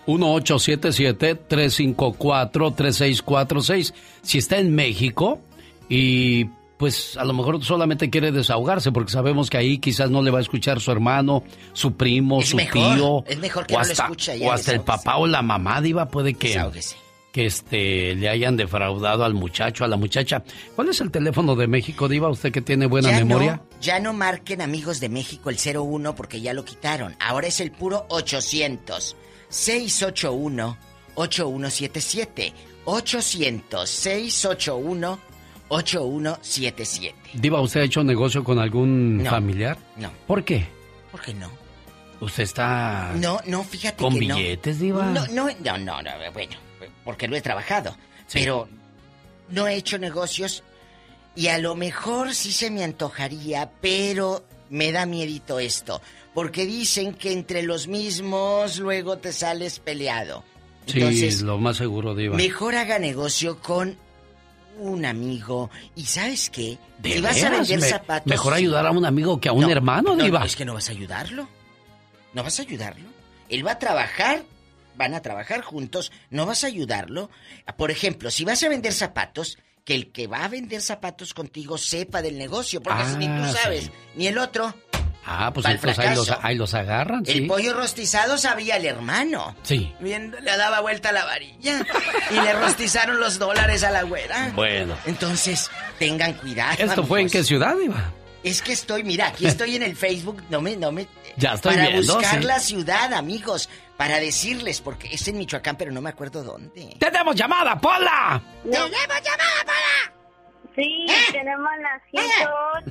1877-354-3646. Si está en México y pues a lo mejor solamente quiere desahogarse porque sabemos que ahí quizás no le va a escuchar su hermano, su primo, Es su mejor, tío. es mejor que o no lo hasta, escuche, o hasta el papá o la mamá diva puede que, Desahógese. que este, le hayan defraudado al muchacho, a la muchacha. ¿Cuál es el teléfono de México, diva? Usted que tiene buena ya memoria. No, ya no marquen amigos de México el 01 porque ya lo quitaron. Ahora es el puro 800 681 8177. 800 681 8177. Diva, ¿usted ha hecho negocio con algún familiar? No. ¿Por qué? ¿Por qué no? ¿Usted está No, no, fíjate con billetes, diva? No, no, no, no, no, bueno, porque lo he trabajado. Pero no he hecho negocios y a lo mejor sí se me antojaría, pero me da miedito esto. Porque dicen que entre los mismos luego te sales peleado. Sí, lo más seguro, diva. mejor haga negocio con un amigo. ¿Y sabes qué? ¿De si vas a vender Me- zapatos... Mejor ayudar a un amigo que a un No, hermano, no, diva. Es que no vas a ayudarlo. No vas a ayudarlo. Él va a trabajar, van a trabajar juntos, no vas a ayudarlo. Por ejemplo, si vas a vender zapatos, que el que va a vender zapatos contigo sepa del negocio, porque Ah, si ni tú sí. sabes, ni el otro. Ah, pues entonces ahí los, ahí los agarran, El sí. pollo rostizado sabía el hermano. Sí. Viendo, le daba vuelta la varilla y le rostizaron los dólares a la güera. Bueno. Entonces, tengan cuidado. ¿Esto fue en qué ciudad, diva? Es que estoy, mira, aquí estoy en el Facebook, no me, no me. Ya estoy para viendo, buscar sí. la ciudad, amigos, para decirles, porque es en Michoacán, pero no me acuerdo dónde. ¡Tenemos llamada, Pola! ¡Tenemos llamada, Pola! Sí, tenemos la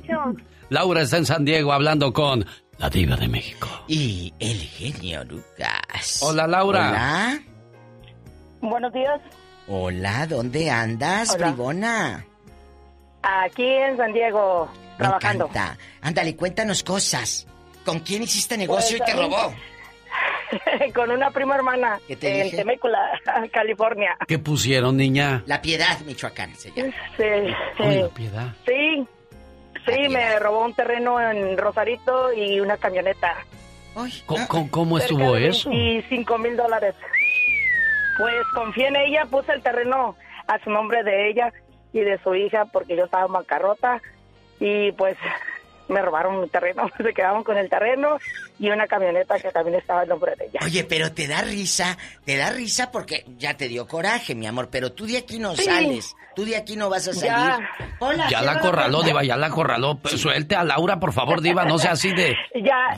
108. Laura está en San Diego hablando con la diva de México. Y el genio Lucas. Hola, Laura. Hola. Buenos días. Hola, ¿dónde andas, Hola. bribona? Aquí en San Diego, Me trabajando. encanta. Ándale, cuéntanos cosas. ¿Con quién hiciste negocio Pues, y te robó? Con una prima hermana ¿Qué te en dije? Temécula, California. ¿Qué pusieron, niña? La Piedad, Michoacán, se llama. Sí, Ay, sí. la piedad. Sí, sí, me robó un terreno en Rosarito y una camioneta. ¿Cómo, cómo- cómo Cerca estuvo eso? 25 mil dólares. Pues confié en ella, puse el terreno a su nombre de ella y de su hija porque yo estaba en bancarrota y pues me robaron mi terreno, se quedaron con el terreno y una camioneta que también estaba en nombre de ella. Oye, pero te da risa, te da risa porque ya te dio coraje, mi amor, pero tú de aquí no Sí. sales, tú de aquí no vas a Ya. salir. Hola, Ya la acorraló, puerta. diva, ya la acorraló. Pero Suelte a Laura, por favor, diva, no sea así de... Ya,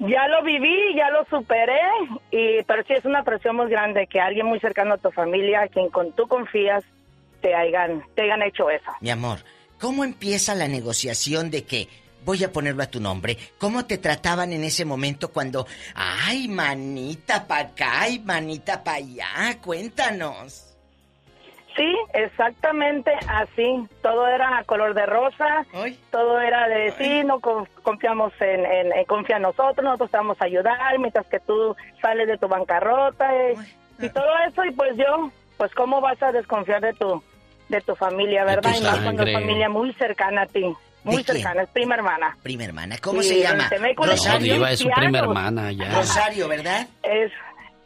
ya lo viví, ya lo superé, y pero sí es una presión muy grande que alguien muy cercano a tu familia, a quien con tú confías, te hayan, te hayan hecho eso. Mi amor, ¿cómo empieza la negociación de que voy a ponerlo a tu nombre? ¿Cómo te trataban en ese momento cuando, ay, manita pa' acá y manita pa' allá? Cuéntanos. Sí, exactamente así. Todo era color de rosa. Todo era de sí, no con- confiamos en, en, en- confía en nosotros, nosotros te vamos a ayudar mientras que tú sales de tu bancarrota eh, y todo eso y pues yo, pues cómo vas a desconfiar de tu de tu familia, ¿verdad? y más cuando es familia muy cercana a ti, muy quién? cercana, es prima hermana. Prima hermana, ¿cómo Sí, se llama? No, Rosario. diva, es su cristianos. prima hermana, ya. Rosario, ¿verdad? Es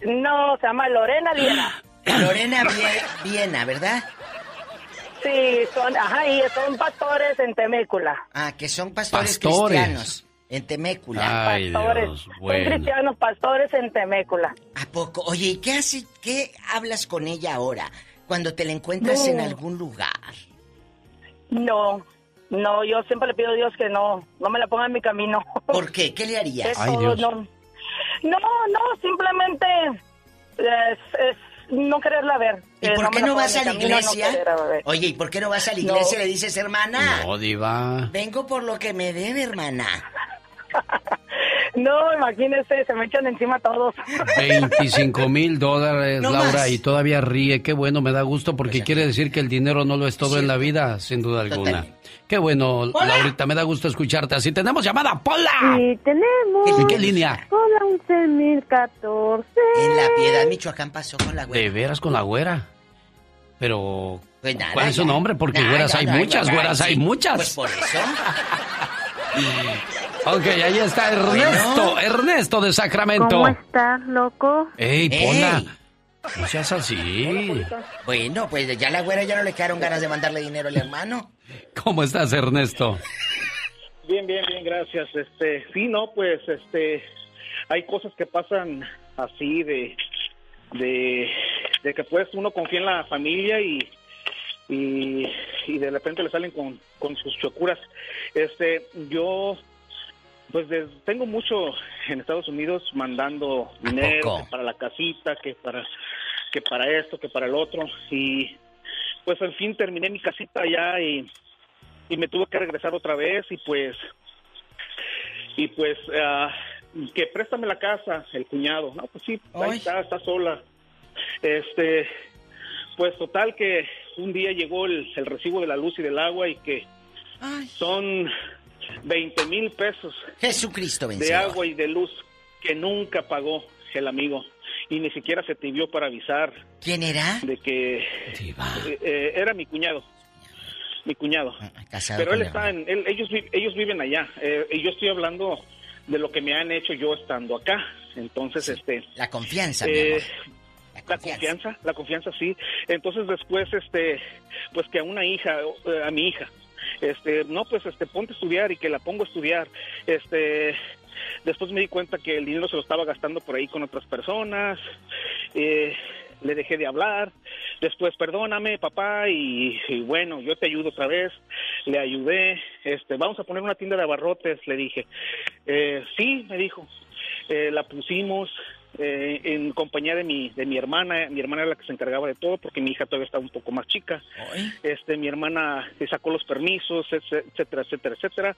no, se llama Lorena Liena. Lorena Vie- Viena, ¿verdad? Sí, son, ajá, y son pastores en Temécula. Ah, que son pastores, Pastores. cristianos en Temécula. Ay, pastores. Dios, Son cristianos pastores en Temécula. ¿A poco? Oye, ¿y qué hace, qué hablas con ella ahora? Cuando te la encuentras No. en algún lugar. No, no, yo siempre le pido a Dios que no, no me la ponga en mi camino. ¿Por qué? ¿Qué le harías? Es todo, no, no, no, simplemente es, es no quererla ver. ¿Y por qué no vas a la no iglesia? ver. Oye, ¿y por qué no vas a la iglesia y le dices, hermana? No, diva. Vengo por lo que me debe, hermana. No, imagínese, se me echan encima todos. 25 mil dólares, No Laura, más. y todavía ríe. Qué bueno, me da gusto porque quiere decir que el dinero no lo es todo en la vida, sin duda alguna. Qué bueno, Laurita, me da gusto escucharte. Así tenemos llamada, Pola. Sí, tenemos. ¿En qué línea? Hola, 11.014. En La Piedad, Michoacán pasó con la güera. De veras con la güera. Pero, Pues nada, ¿cuál es su nombre? Porque Nada, güeras hay muchas, güeras sí. hay muchas. Pues por eso. Ok, ahí está Ernesto, Ernesto de Sacramento. ¿Cómo estás, loco? Ey, Ey. Pola, no seas así. Bueno, pues ya la güera ya no le quedaron ganas de mandarle dinero al hermano. ¿Cómo estás, Ernesto? Bien, bien, bien, gracias. Este, sí, no, pues, este, hay cosas que pasan así de, de, de que pues uno confía en la familia y, y, y de repente le salen con, con sus chocuras. Este, yo, pues, tengo mucho en Estados Unidos mandando dinero que para la casita, que para, que para esto, que para el otro y, pues, al fin terminé mi casita allá y y me tuve que regresar otra vez y pues y pues ah, que préstame la casa el cuñado. No pues sí ahí está está sola. Este pues total que un día llegó el, el recibo de la luz y del agua y que son 20 mil pesos Jesucristo de vencedor. agua y de luz que nunca pagó el amigo. Y ni siquiera se te vio para avisar ¿Quién era? de que eh, eh, era mi cuñado mi cuñado. Casado pero él la está en él- ellos ellos viven allá eh, y yo estoy hablando de lo que me han hecho yo estando acá. Entonces este La confianza, mi eh, amor. la confianza. la confianza sí. Entonces después este pues que a una hija eh, a mi hija este no pues este ponte a estudiar y que la pongo a estudiar. Este después me di cuenta que el dinero se lo estaba gastando por ahí con otras personas eh, le dejé de hablar. Después perdóname papá y, bueno yo te ayudo otra vez. Le ayudé. Este vamos a poner una tienda de abarrotes le dije. Eh, sí me dijo. Eh, la pusimos eh, en compañía de mi de mi hermana. Mi hermana era la que se encargaba de todo porque mi hija todavía estaba un poco más chica. Este mi hermana sacó los permisos etcétera etcétera etcétera.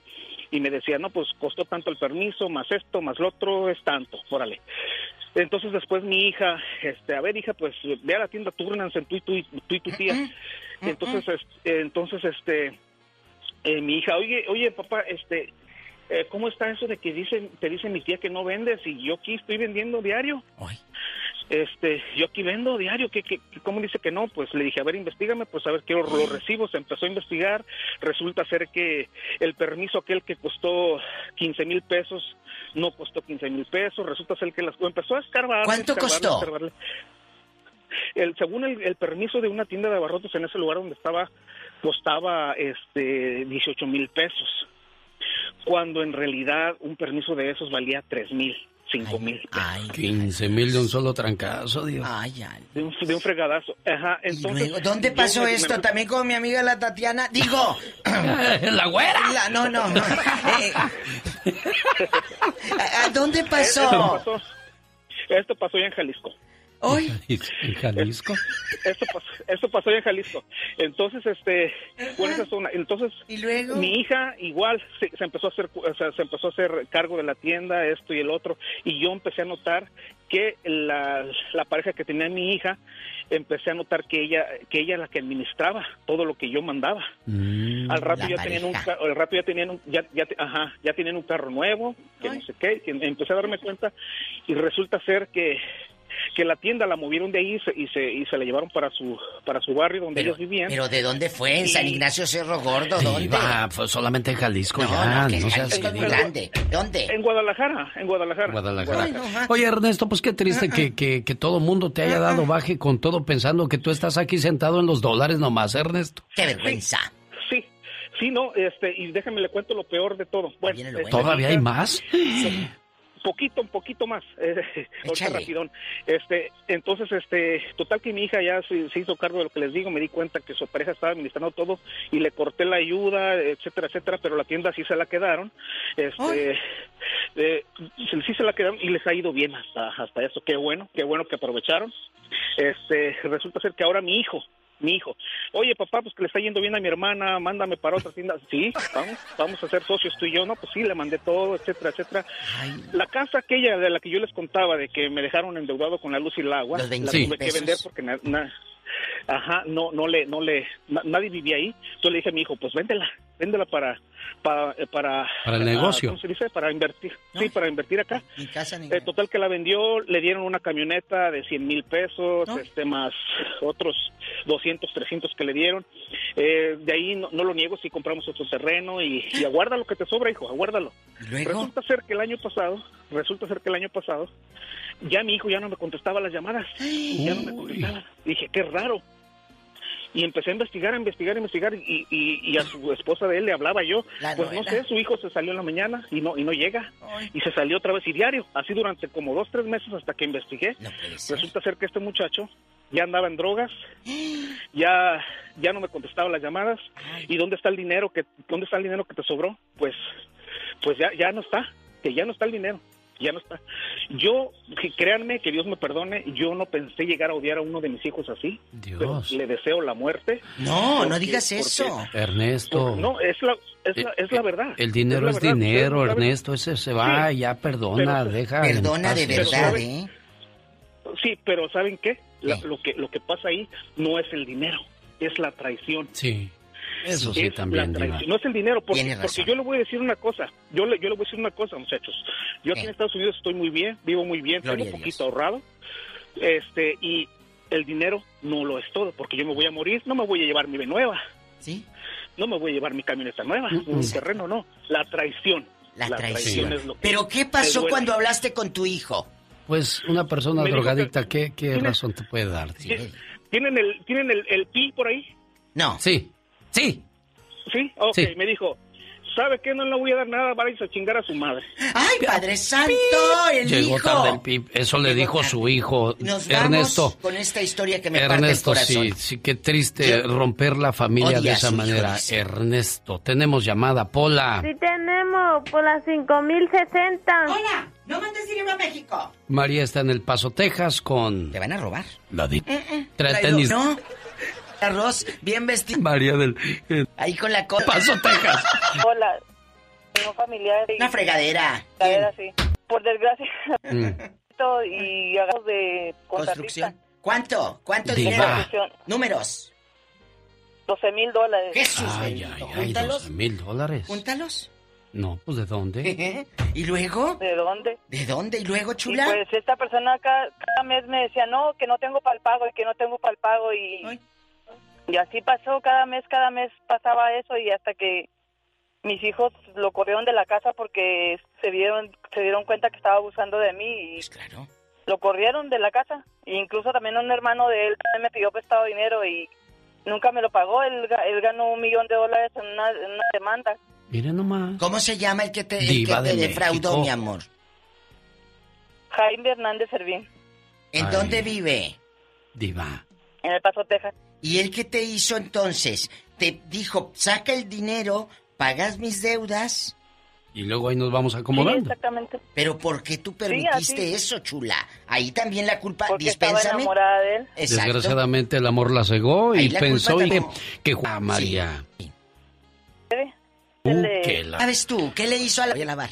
Y me decía no pues costó tanto el permiso más esto más lo otro es tanto órale entonces después mi hija este a ver hija pues ve a la tienda túrnanse tú y tú y tú y tu tía entonces es- entonces este eh, mi hija, oye, oye, papá, este, eh, ¿cómo está eso de que dicen, te dice mi tía que no vendes y yo aquí estoy vendiendo diario? Este, yo aquí vendo diario, ¿qué, qué, qué- cómo dice que no? Pues le dije, a ver, investigame, pues a ver, quiero los recibos. Empezó a investigar, resulta ser que el permiso aquel que costó 15 mil pesos, no costó 15 mil pesos, resulta ser que las empezó a escarbar. ¿Cuánto escarbarle, costó? escarbarle. El, según el, el permiso de una tienda de abarrotes en ese lugar donde estaba, costaba este 18 mil pesos, cuando en realidad un permiso de esos valía 3 mil, 5 mil. 15 mil de un solo trancazo, Dios. Ay, ay. De un, de un fregadazo. Ajá, entonces, Luego, ¿Dónde pasó esto? me- También con mi amiga la Tatiana. Digo. la güera. La- no, no, no. Eh, ¿a- a ¿Dónde Esto pasó, esto pasó ya en Jalisco. Hoy. ¿En Jalisco? Esto pasó, esto pasó ya en Jalisco. Entonces, este, bueno, esa es una. Entonces, ¿Y luego? mi hija igual se, se empezó a hacer, o sea, se empezó a hacer cargo de la tienda, esto y el otro, y yo empecé a notar que la, la pareja que tenía mi hija, empecé a notar que ella, que ella era la que administraba todo lo que yo mandaba. Al rato ya tenían un al rato ya tenían un, ya, ya, ajá, ya tenían un carro nuevo, que no sé qué, que empecé a darme cuenta y resulta ser que que la tienda la movieron de ahí y se, y se, y se la llevaron para su para su barrio donde ellos vivían. ¿Pero de dónde fue? ¿En San Ignacio Cerro Gordo? ¿Dónde? Pues solamente en Jalisco No, ya, no, que no seas grande. ¿Dónde? En Guadalajara, en Guadalajara. Guadalajara. Ay, no, ajá. Oye, Ernesto, pues qué triste que, que, que todo mundo te haya dado baje con todo pensando que tú estás aquí sentado en los dólares nomás, Ernesto. ¡Qué vergüenza! Sí, sí, no, este, y déjame le cuento lo peor de todo. Bueno, este, ¿Todavía hay más? Poquito, un poquito más, eh, rapidón. Este, entonces, este, total que mi hija ya se, se hizo cargo de lo que les digo, me di cuenta que su pareja estaba administrando todo y le corté la ayuda, etcétera, etcétera, pero la tienda sí se la quedaron, este, eh, sí sí se la quedaron y les ha ido bien hasta, hasta eso, qué bueno, qué bueno que aprovecharon. este, resulta ser que ahora mi hijo, mi hijo, oye papá, pues que le está yendo bien a mi hermana, mándame para otra tienda. Sí, vamos, vamos a ser socios tú y yo, ¿no? Pues sí, le mandé todo, etcétera, etcétera. La casa aquella de la que yo les contaba, de que me dejaron endeudado con la luz y el agua, Los la 25 tuve que vender porque na- na- Ajá, no, no le, no le, na- nadie vivía ahí. Entonces le dije a mi hijo, pues véndela, véndela para, para, eh, para, Para el negocio. ¿cómo se dice? Para invertir, sí, para invertir acá. Ni casa ni Eh, total que la vendió, le dieron una camioneta de 100 mil pesos, este más otros 200, 300 que le dieron. Eh, de ahí no, no lo niego si compramos otro terreno y, y aguarda lo que te sobra, hijo, aguárdalo. Resulta ser que el año pasado, resulta ser que el año pasado, ya mi hijo ya no me contestaba las llamadas. Ya no me contestaba. Dije, qué raro. Y empecé a investigar, a investigar, a investigar y, y, y a su esposa de él le hablaba yo. La pues no sé, su hijo se salió en la mañana y no y no llega. Y se salió otra vez y diario, así durante como dos, tres meses hasta que investigué. Resulta ser que este muchacho ya andaba en drogas, ya ya no me contestaba las llamadas. ¿Y dónde está el dinero que dónde está el dinero que te sobró? Pues pues ya ya no está, que ya no está el dinero. Ya no está. Yo, créanme, que Dios me perdone, yo no pensé llegar a odiar a uno de mis hijos así. Pero le deseo la muerte. No, no digas porque- eso. Ernesto. no, es la, es la, es la verdad. El dinero Es es, la verdad, dinero, Ernesto. Ese se va, Sí. ya perdona, Pero- deja. Perdona de verdad, ¿eh? Sí, pero ¿saben qué? La- lo que lo que pasa ahí no es el dinero, es la traición. Sí. Eso sí, Es también, la Diva. traición. No es el dinero, porque, porque yo le voy a decir una cosa. Yo le, yo le voy a decir una cosa, muchachos. Yo aquí en Estados Unidos estoy muy bien, vivo muy bien, Gloria tengo un poquito ahorrado. Este, y el dinero no lo es todo, porque yo me voy a morir, no me voy a llevar mi nueva. ¿Sí? No me voy a llevar mi camioneta nueva, un terreno no. La traición. La traición. es lo que Pero ¿qué pasó cuando hablaste con tu hijo? Pues una persona Me drogadicta, ¿qué, qué Tiene- razón te puede dar? ¿Tien- ¿Tienen el, ¿tienen el, el pi por ahí? No. Sí, sí. ¿Sí? Ok, Sí. me dijo, ¿sabe qué? No le voy a dar nada, vais a chingar a su madre. ¡Ay, Padre Santo! El Llegó hijo. tarde el pip. Eso le dijo su hijo. Nos vamos Ernesto. con esta historia que me parte el Ernesto, corazón. sí, sí, qué triste Yo- romper la familia Odia de esa manera. Ernesto, tenemos llamada, Pola. Sí tenemos por las 5060. Hola, no mandes dinero a México. María está en El Paso, Texas con... Te van a robar. La di... Traidor. Tra- tenis. No. Arroz, bien vestido. María del... eh, Ahí con la cola. Paso, Texas. Hola, tengo familiares. Una fregadera. Fregadera, sí. Por desgracia. Mm. y hagamos de Construcción. ¿Cuánto? ¿Cuánto Diva. dinero? Números. 12 mil dólares. Jesús. Ay, ay, ay, Júntalos. 12 mil dólares. Júntalos. No, pues ¿de dónde? ¿Y luego? ¿De dónde? ¿De dónde? ¿Y luego, Y chula? pues esta persona cada, cada mes me decía, no, que no tengo para el pago y que no tengo para el pago y... Así pasó, cada mes, cada mes pasaba eso y hasta que mis hijos lo corrieron de la casa porque se dieron, se dieron cuenta que estaba abusando de mí y lo corrieron de la casa. E incluso también un hermano de él también me pidió prestado dinero y nunca me lo pagó. Él, él ganó un millón de dólares en una, en una demanda. Mira nomás. ¿Cómo se llama el que te, el que te de defraudó, mi amor? Jaime Hernández Servín, ¿En Ay. dónde vive? Diva. en El Paso, Texas. ¿Y él qué te hizo entonces? Te dijo, saca el dinero, pagas mis deudas. Y luego ahí nos vamos acomodando. exactamente. Pero ¿por qué tú permitiste eso, chula? Ahí también la culpa, Porque estaba dispénsame. enamorada de él. Exacto. Desgraciadamente el amor la cegó Ahí y la pensó y que, que ah, María. Uh, la- ¿Sabes tú? ¿Qué le hizo a la voy a lavar?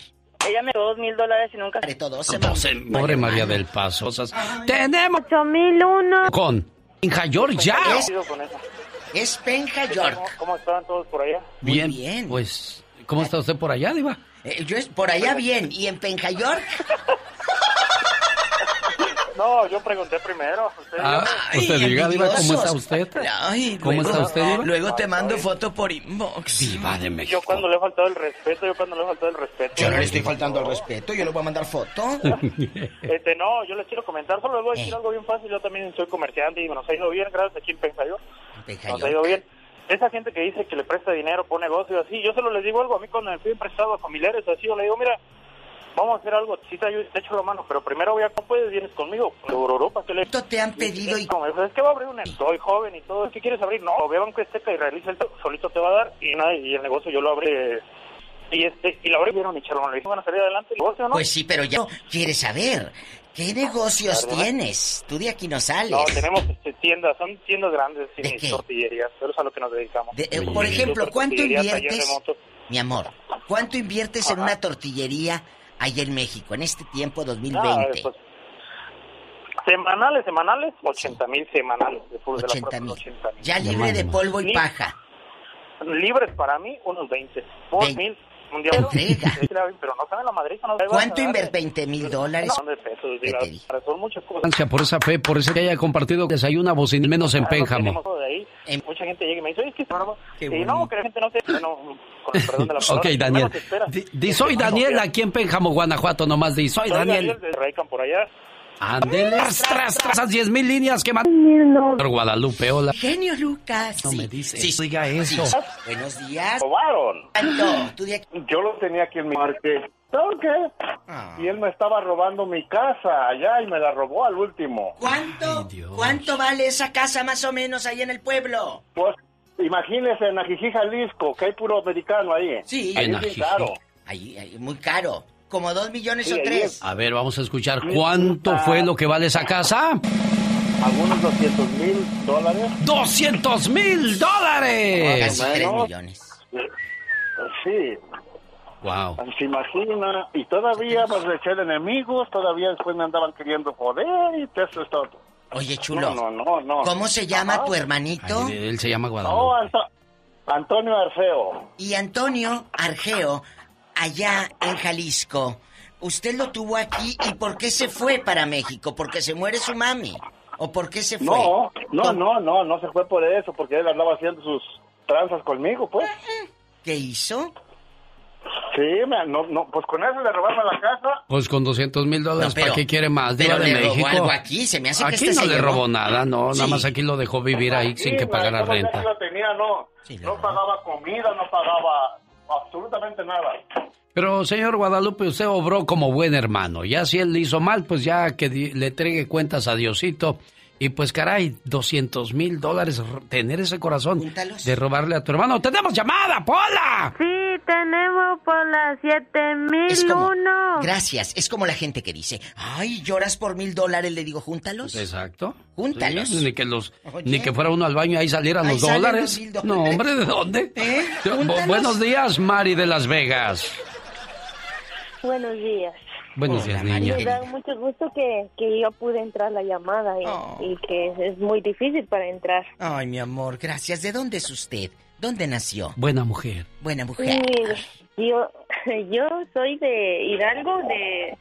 Ella me dio dos mil dólares y nunca... De todo se pobre María del Paso. O sea, tenemos 8001. con Inja Georgia. Es, es Penja York. ¿Cómo están todos por allá? Muy Bien, bien. pues, ¿cómo está usted por allá, Diva? Eh, yo es por allá bien. ¿Y en Penja York? No, yo pregunté primero. Usted Ah, usted diga, Diva, ¿cómo está usted? Ay, ¿Cómo luego- está usted, Diva? Luego te mando foto por inbox. Diva de México. Yo cuando le he faltado el respeto, yo cuando le he faltado el respeto. Yo no le estoy faltando al respeto, yo le voy a mandar foto. Este, no, yo les quiero comentar, solo les voy a decir algo bien fácil. Yo también soy comerciante y nos ha ido bien, gracias aquí en Pensayor. Nos ha ido bien. Esa gente que dice que le presta dinero por negocio así, yo solo les digo algo. A mí cuando me piden prestado a familiares así, yo le digo, mira, vamos a hacer algo, si te ayudo, te echo la mano, pero primero voy a, ¿cómo puedes? Vienes conmigo, por Europa, ¿qué le ¿Cuánto te han pedido y No, dijo, es que va a abrir un soy joven y todo, ¿qué quieres abrir? No, ve Banco Azteca y realiza el solito te va a dar y nada, y el negocio yo lo abrí eh, y este y lo abrieron y echaron, le van a salir adelante el negocio, ¿no? Pues sí, pero ya no quiere saber. ¿Qué negocios ¿Verdad? tienes? Tú de aquí no sales. No, tenemos este, tiendas, son tiendas grandes, sí, tortillerías, pero es a lo que nos dedicamos. De- eh, por ejemplo, ¿cuánto inviertes? Mi amor, ¿cuánto inviertes en una tortillería allá en México en este tiempo Ah, 2020? pues, semanales, semanales, 80 mil semanales. De, fútbol, de la 80 pura mil. 80 mil. Ya libre de polvo y paja. Libres para mí, unos 20. Por mil. Un día Entrega. Pero no saben la madriza. No ¿Cuánto invertes? 20 mil dólares. Diga, son muchas cosas. Gracias por esa fe, por eso que haya compartido desayuna bocina menos en Pénjamo. Tenemos todo de ahí. Mucha gente llega y me dice, oye, es que está bravo. Qué Y bonito. no, que la gente no se... Bueno, con el perdón de la palabra. Ok, Daniel. menos. Di, soy Daniel aquí en Pénjamo, Guanajuato, nomás di, soy Soy Daniel. Daniel de Raican por allá. Ándele, tras, tras, tras, esas 10 mil líneas que mandó por Guadalupe, hola. Genio Lucas. No me dices, diga eso. Buenos días. Robaron. ¿Cuánto? ¿Tú de aquí? Yo lo tenía aquí en mi marque. ¿Sabes qué? Ah. Y él me estaba robando mi casa allá y me la robó al último. ¿Cuánto? ¿Cuánto vale esa casa más o menos ahí en el pueblo? Pues imagínese en Ajijí, Jalisco, que hay puro americano ahí. Sí. Ahí En es Ajijí. caro. Ahí, ahí, muy caro. Como dos millones Sí, o tres. A ver, vamos a escuchar cuánto fue lo que vale esa casa. Algunos 200 mil dólares. ¡200 mil dólares! O menos. millones. Sí. Wow. Se imagina. Y todavía pues le eché de enemigos, todavía después me andaban queriendo joder y eso es todo. Oye, chulo. No, no, no, no. ¿Cómo se llama Ajá. tu hermanito? Ay, él se llama Guadalupe. No, Anto- Antonio Arceo. Y Antonio Argeo, allá en Jalisco, usted lo tuvo aquí y ¿por qué se fue para México? ¿Porque se muere su mami? ¿O por qué se fue? No, no, no, no, no se fue por eso, porque él andaba haciendo sus tranzas conmigo, pues. ¿Qué hizo? Sí, no, no, pues con eso le robaron la casa. Pues con 200 mil dólares, No, ¿para qué quiere más? pero de le robó México. algo aquí, se me hace que Aquí este no se le llevó. robó nada, no, nada Sí. más aquí lo dejó vivir ahí sin que pagara renta. que lo tenía, no, no pagaba comida, no pagaba absolutamente nada. Pero, señor Guadalupe, usted obró como buen hermano. Ya si él le hizo mal, pues ya que le entregue cuentas a Diosito. Y pues, caray, 200 mil dólares, tener ese corazón de robarle a tu hermano. ¡Tenemos llamada, Pola! Sí, tenemos por como- 7001. Gracias, es como la gente que dice, ay, lloras por mil dólares, le digo, júntalos. Exacto. Júntalos. Sí, ni que los, Oye. ni que fuera uno al baño y ahí salieran Ahí los dólares. los. No, hombre, ¿de dónde? ¿Eh? Buenos días, Mari de Las Vegas. Buenos días. Buenos días, Me niña. da mucho gusto que, que yo pude entrar a la llamada y, Oh. y que es muy difícil para entrar. Ay, mi amor, gracias. ¿De dónde es usted? ¿Dónde nació? Buena mujer. Buena mujer. Yo, yo soy de Hidalgo, de,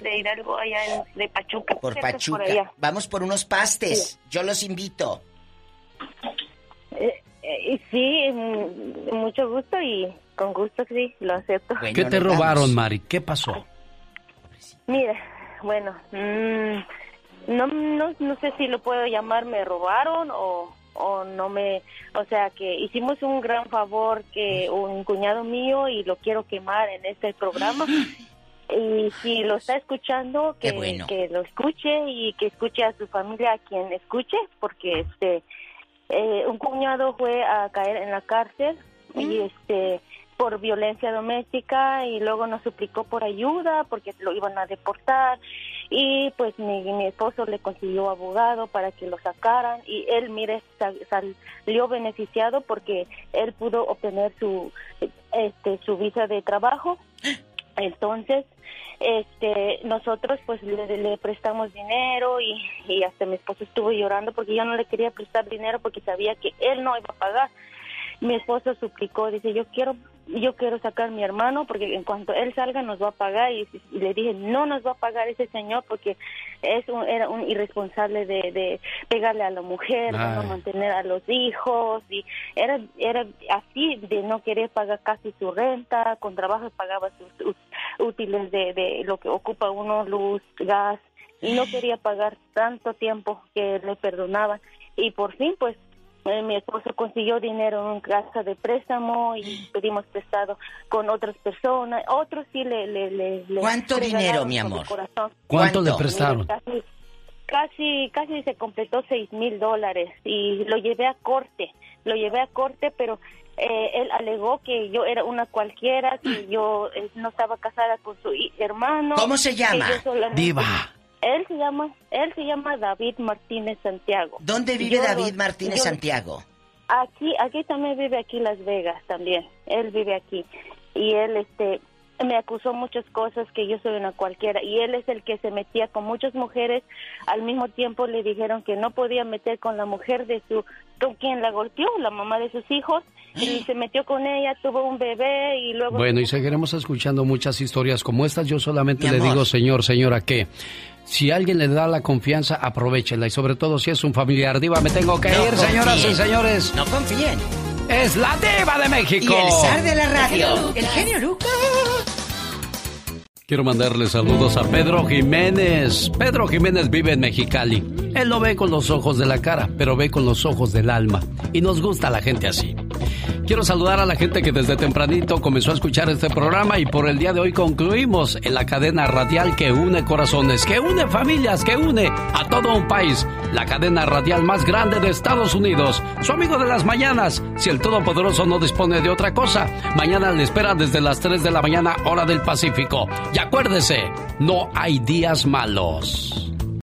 de Hidalgo allá en, de Pachuca. Por Pachuca. allá. Vamos por unos pastes. Yo los invito. Eh, eh, sí, mm, mucho gusto y con gusto sí, lo acepto. ¿Qué te robaron, Mari? ¿Qué pasó? Mira, bueno, mm, no, no, no sé si lo puedo llamar me robaron o, o no me, o sea que hicimos un gran favor que un cuñado mío y lo quiero quemar en este programa. Y si lo está escuchando, que, bueno. que lo escuche y que escuche a su familia a quien escuche, porque este eh, un cuñado fue a caer en la cárcel y este por violencia doméstica y luego nos suplicó por ayuda porque lo iban a deportar. Y pues mi, mi esposo le consiguió abogado para que lo sacaran y él mire sa- salió beneficiado porque él pudo obtener su este su visa de trabajo. Entonces este nosotros pues le, le prestamos dinero y, y hasta mi esposo estuvo llorando porque yo no le quería prestar dinero porque sabía que él no iba a pagar mi esposo suplicó dice yo quiero yo quiero sacar a mi hermano porque en cuanto él salga nos va a pagar. Y, y le dije no nos va a pagar ese señor porque es un, era un irresponsable de, de pegarle a la mujer de no mantener a los hijos. Y era era así de no querer pagar casi su renta con trabajo pagaba sus útiles de, de lo que ocupa uno luz gas. Y no quería pagar tanto tiempo que le perdonaban. Y por fin pues mi esposo consiguió dinero en casa de préstamo y pedimos prestado con otras personas. Otros sí le... le, le- le ¿Cuánto dinero, mi amor? corazón. ¿Cuánto le ¿Cuánto? prestaron? Casi, casi, casi se completó seis mil dólares y lo llevé a corte. Lo llevé a corte, pero eh, él alegó que yo era una cualquiera, que yo eh, no estaba casada con su hermano. ¿Cómo se llama? Diva. Él se llama, él se llama David Martínez Santiago. ¿Dónde vive Yo- David Martínez yo- Santiago? Aquí, aquí también vive aquí Las Vegas también. Él vive aquí y él, este, me acusó muchas cosas que yo soy una cualquiera y él es el que se metía con muchas mujeres. Al mismo tiempo le dijeron que no podía meter con la mujer de su, con quien la golpeó, la mamá de sus hijos y se metió con ella, tuvo un bebé y luego. Bueno, y seguiremos escuchando muchas historias como estas. Yo solamente Mi le amor. digo, señor, señora, que si alguien le da la confianza, aprovechela. Y sobre todo si es un familiar. Diva, me tengo que No ir, señoras y señores. No confíen. Es la Diva de México. Y el zar de la radio, el genio Lucas. Quiero mandarle saludos a Pedro Jiménez. Pedro Jiménez vive en Mexicali. Él no ve con los ojos de la cara, pero ve con los ojos del alma. Y nos gusta la gente así. Quiero saludar a la gente que desde tempranito comenzó a escuchar este programa y por el día de hoy concluimos en la cadena radial que une corazones, que une familias, que une a todo un país. La cadena radial más grande de Estados Unidos. Su amigo de las mañanas. Si el Todopoderoso no dispone de otra cosa, mañana le espera desde las 3 de la mañana hora del Pacífico. Y acuérdese, no hay días malos.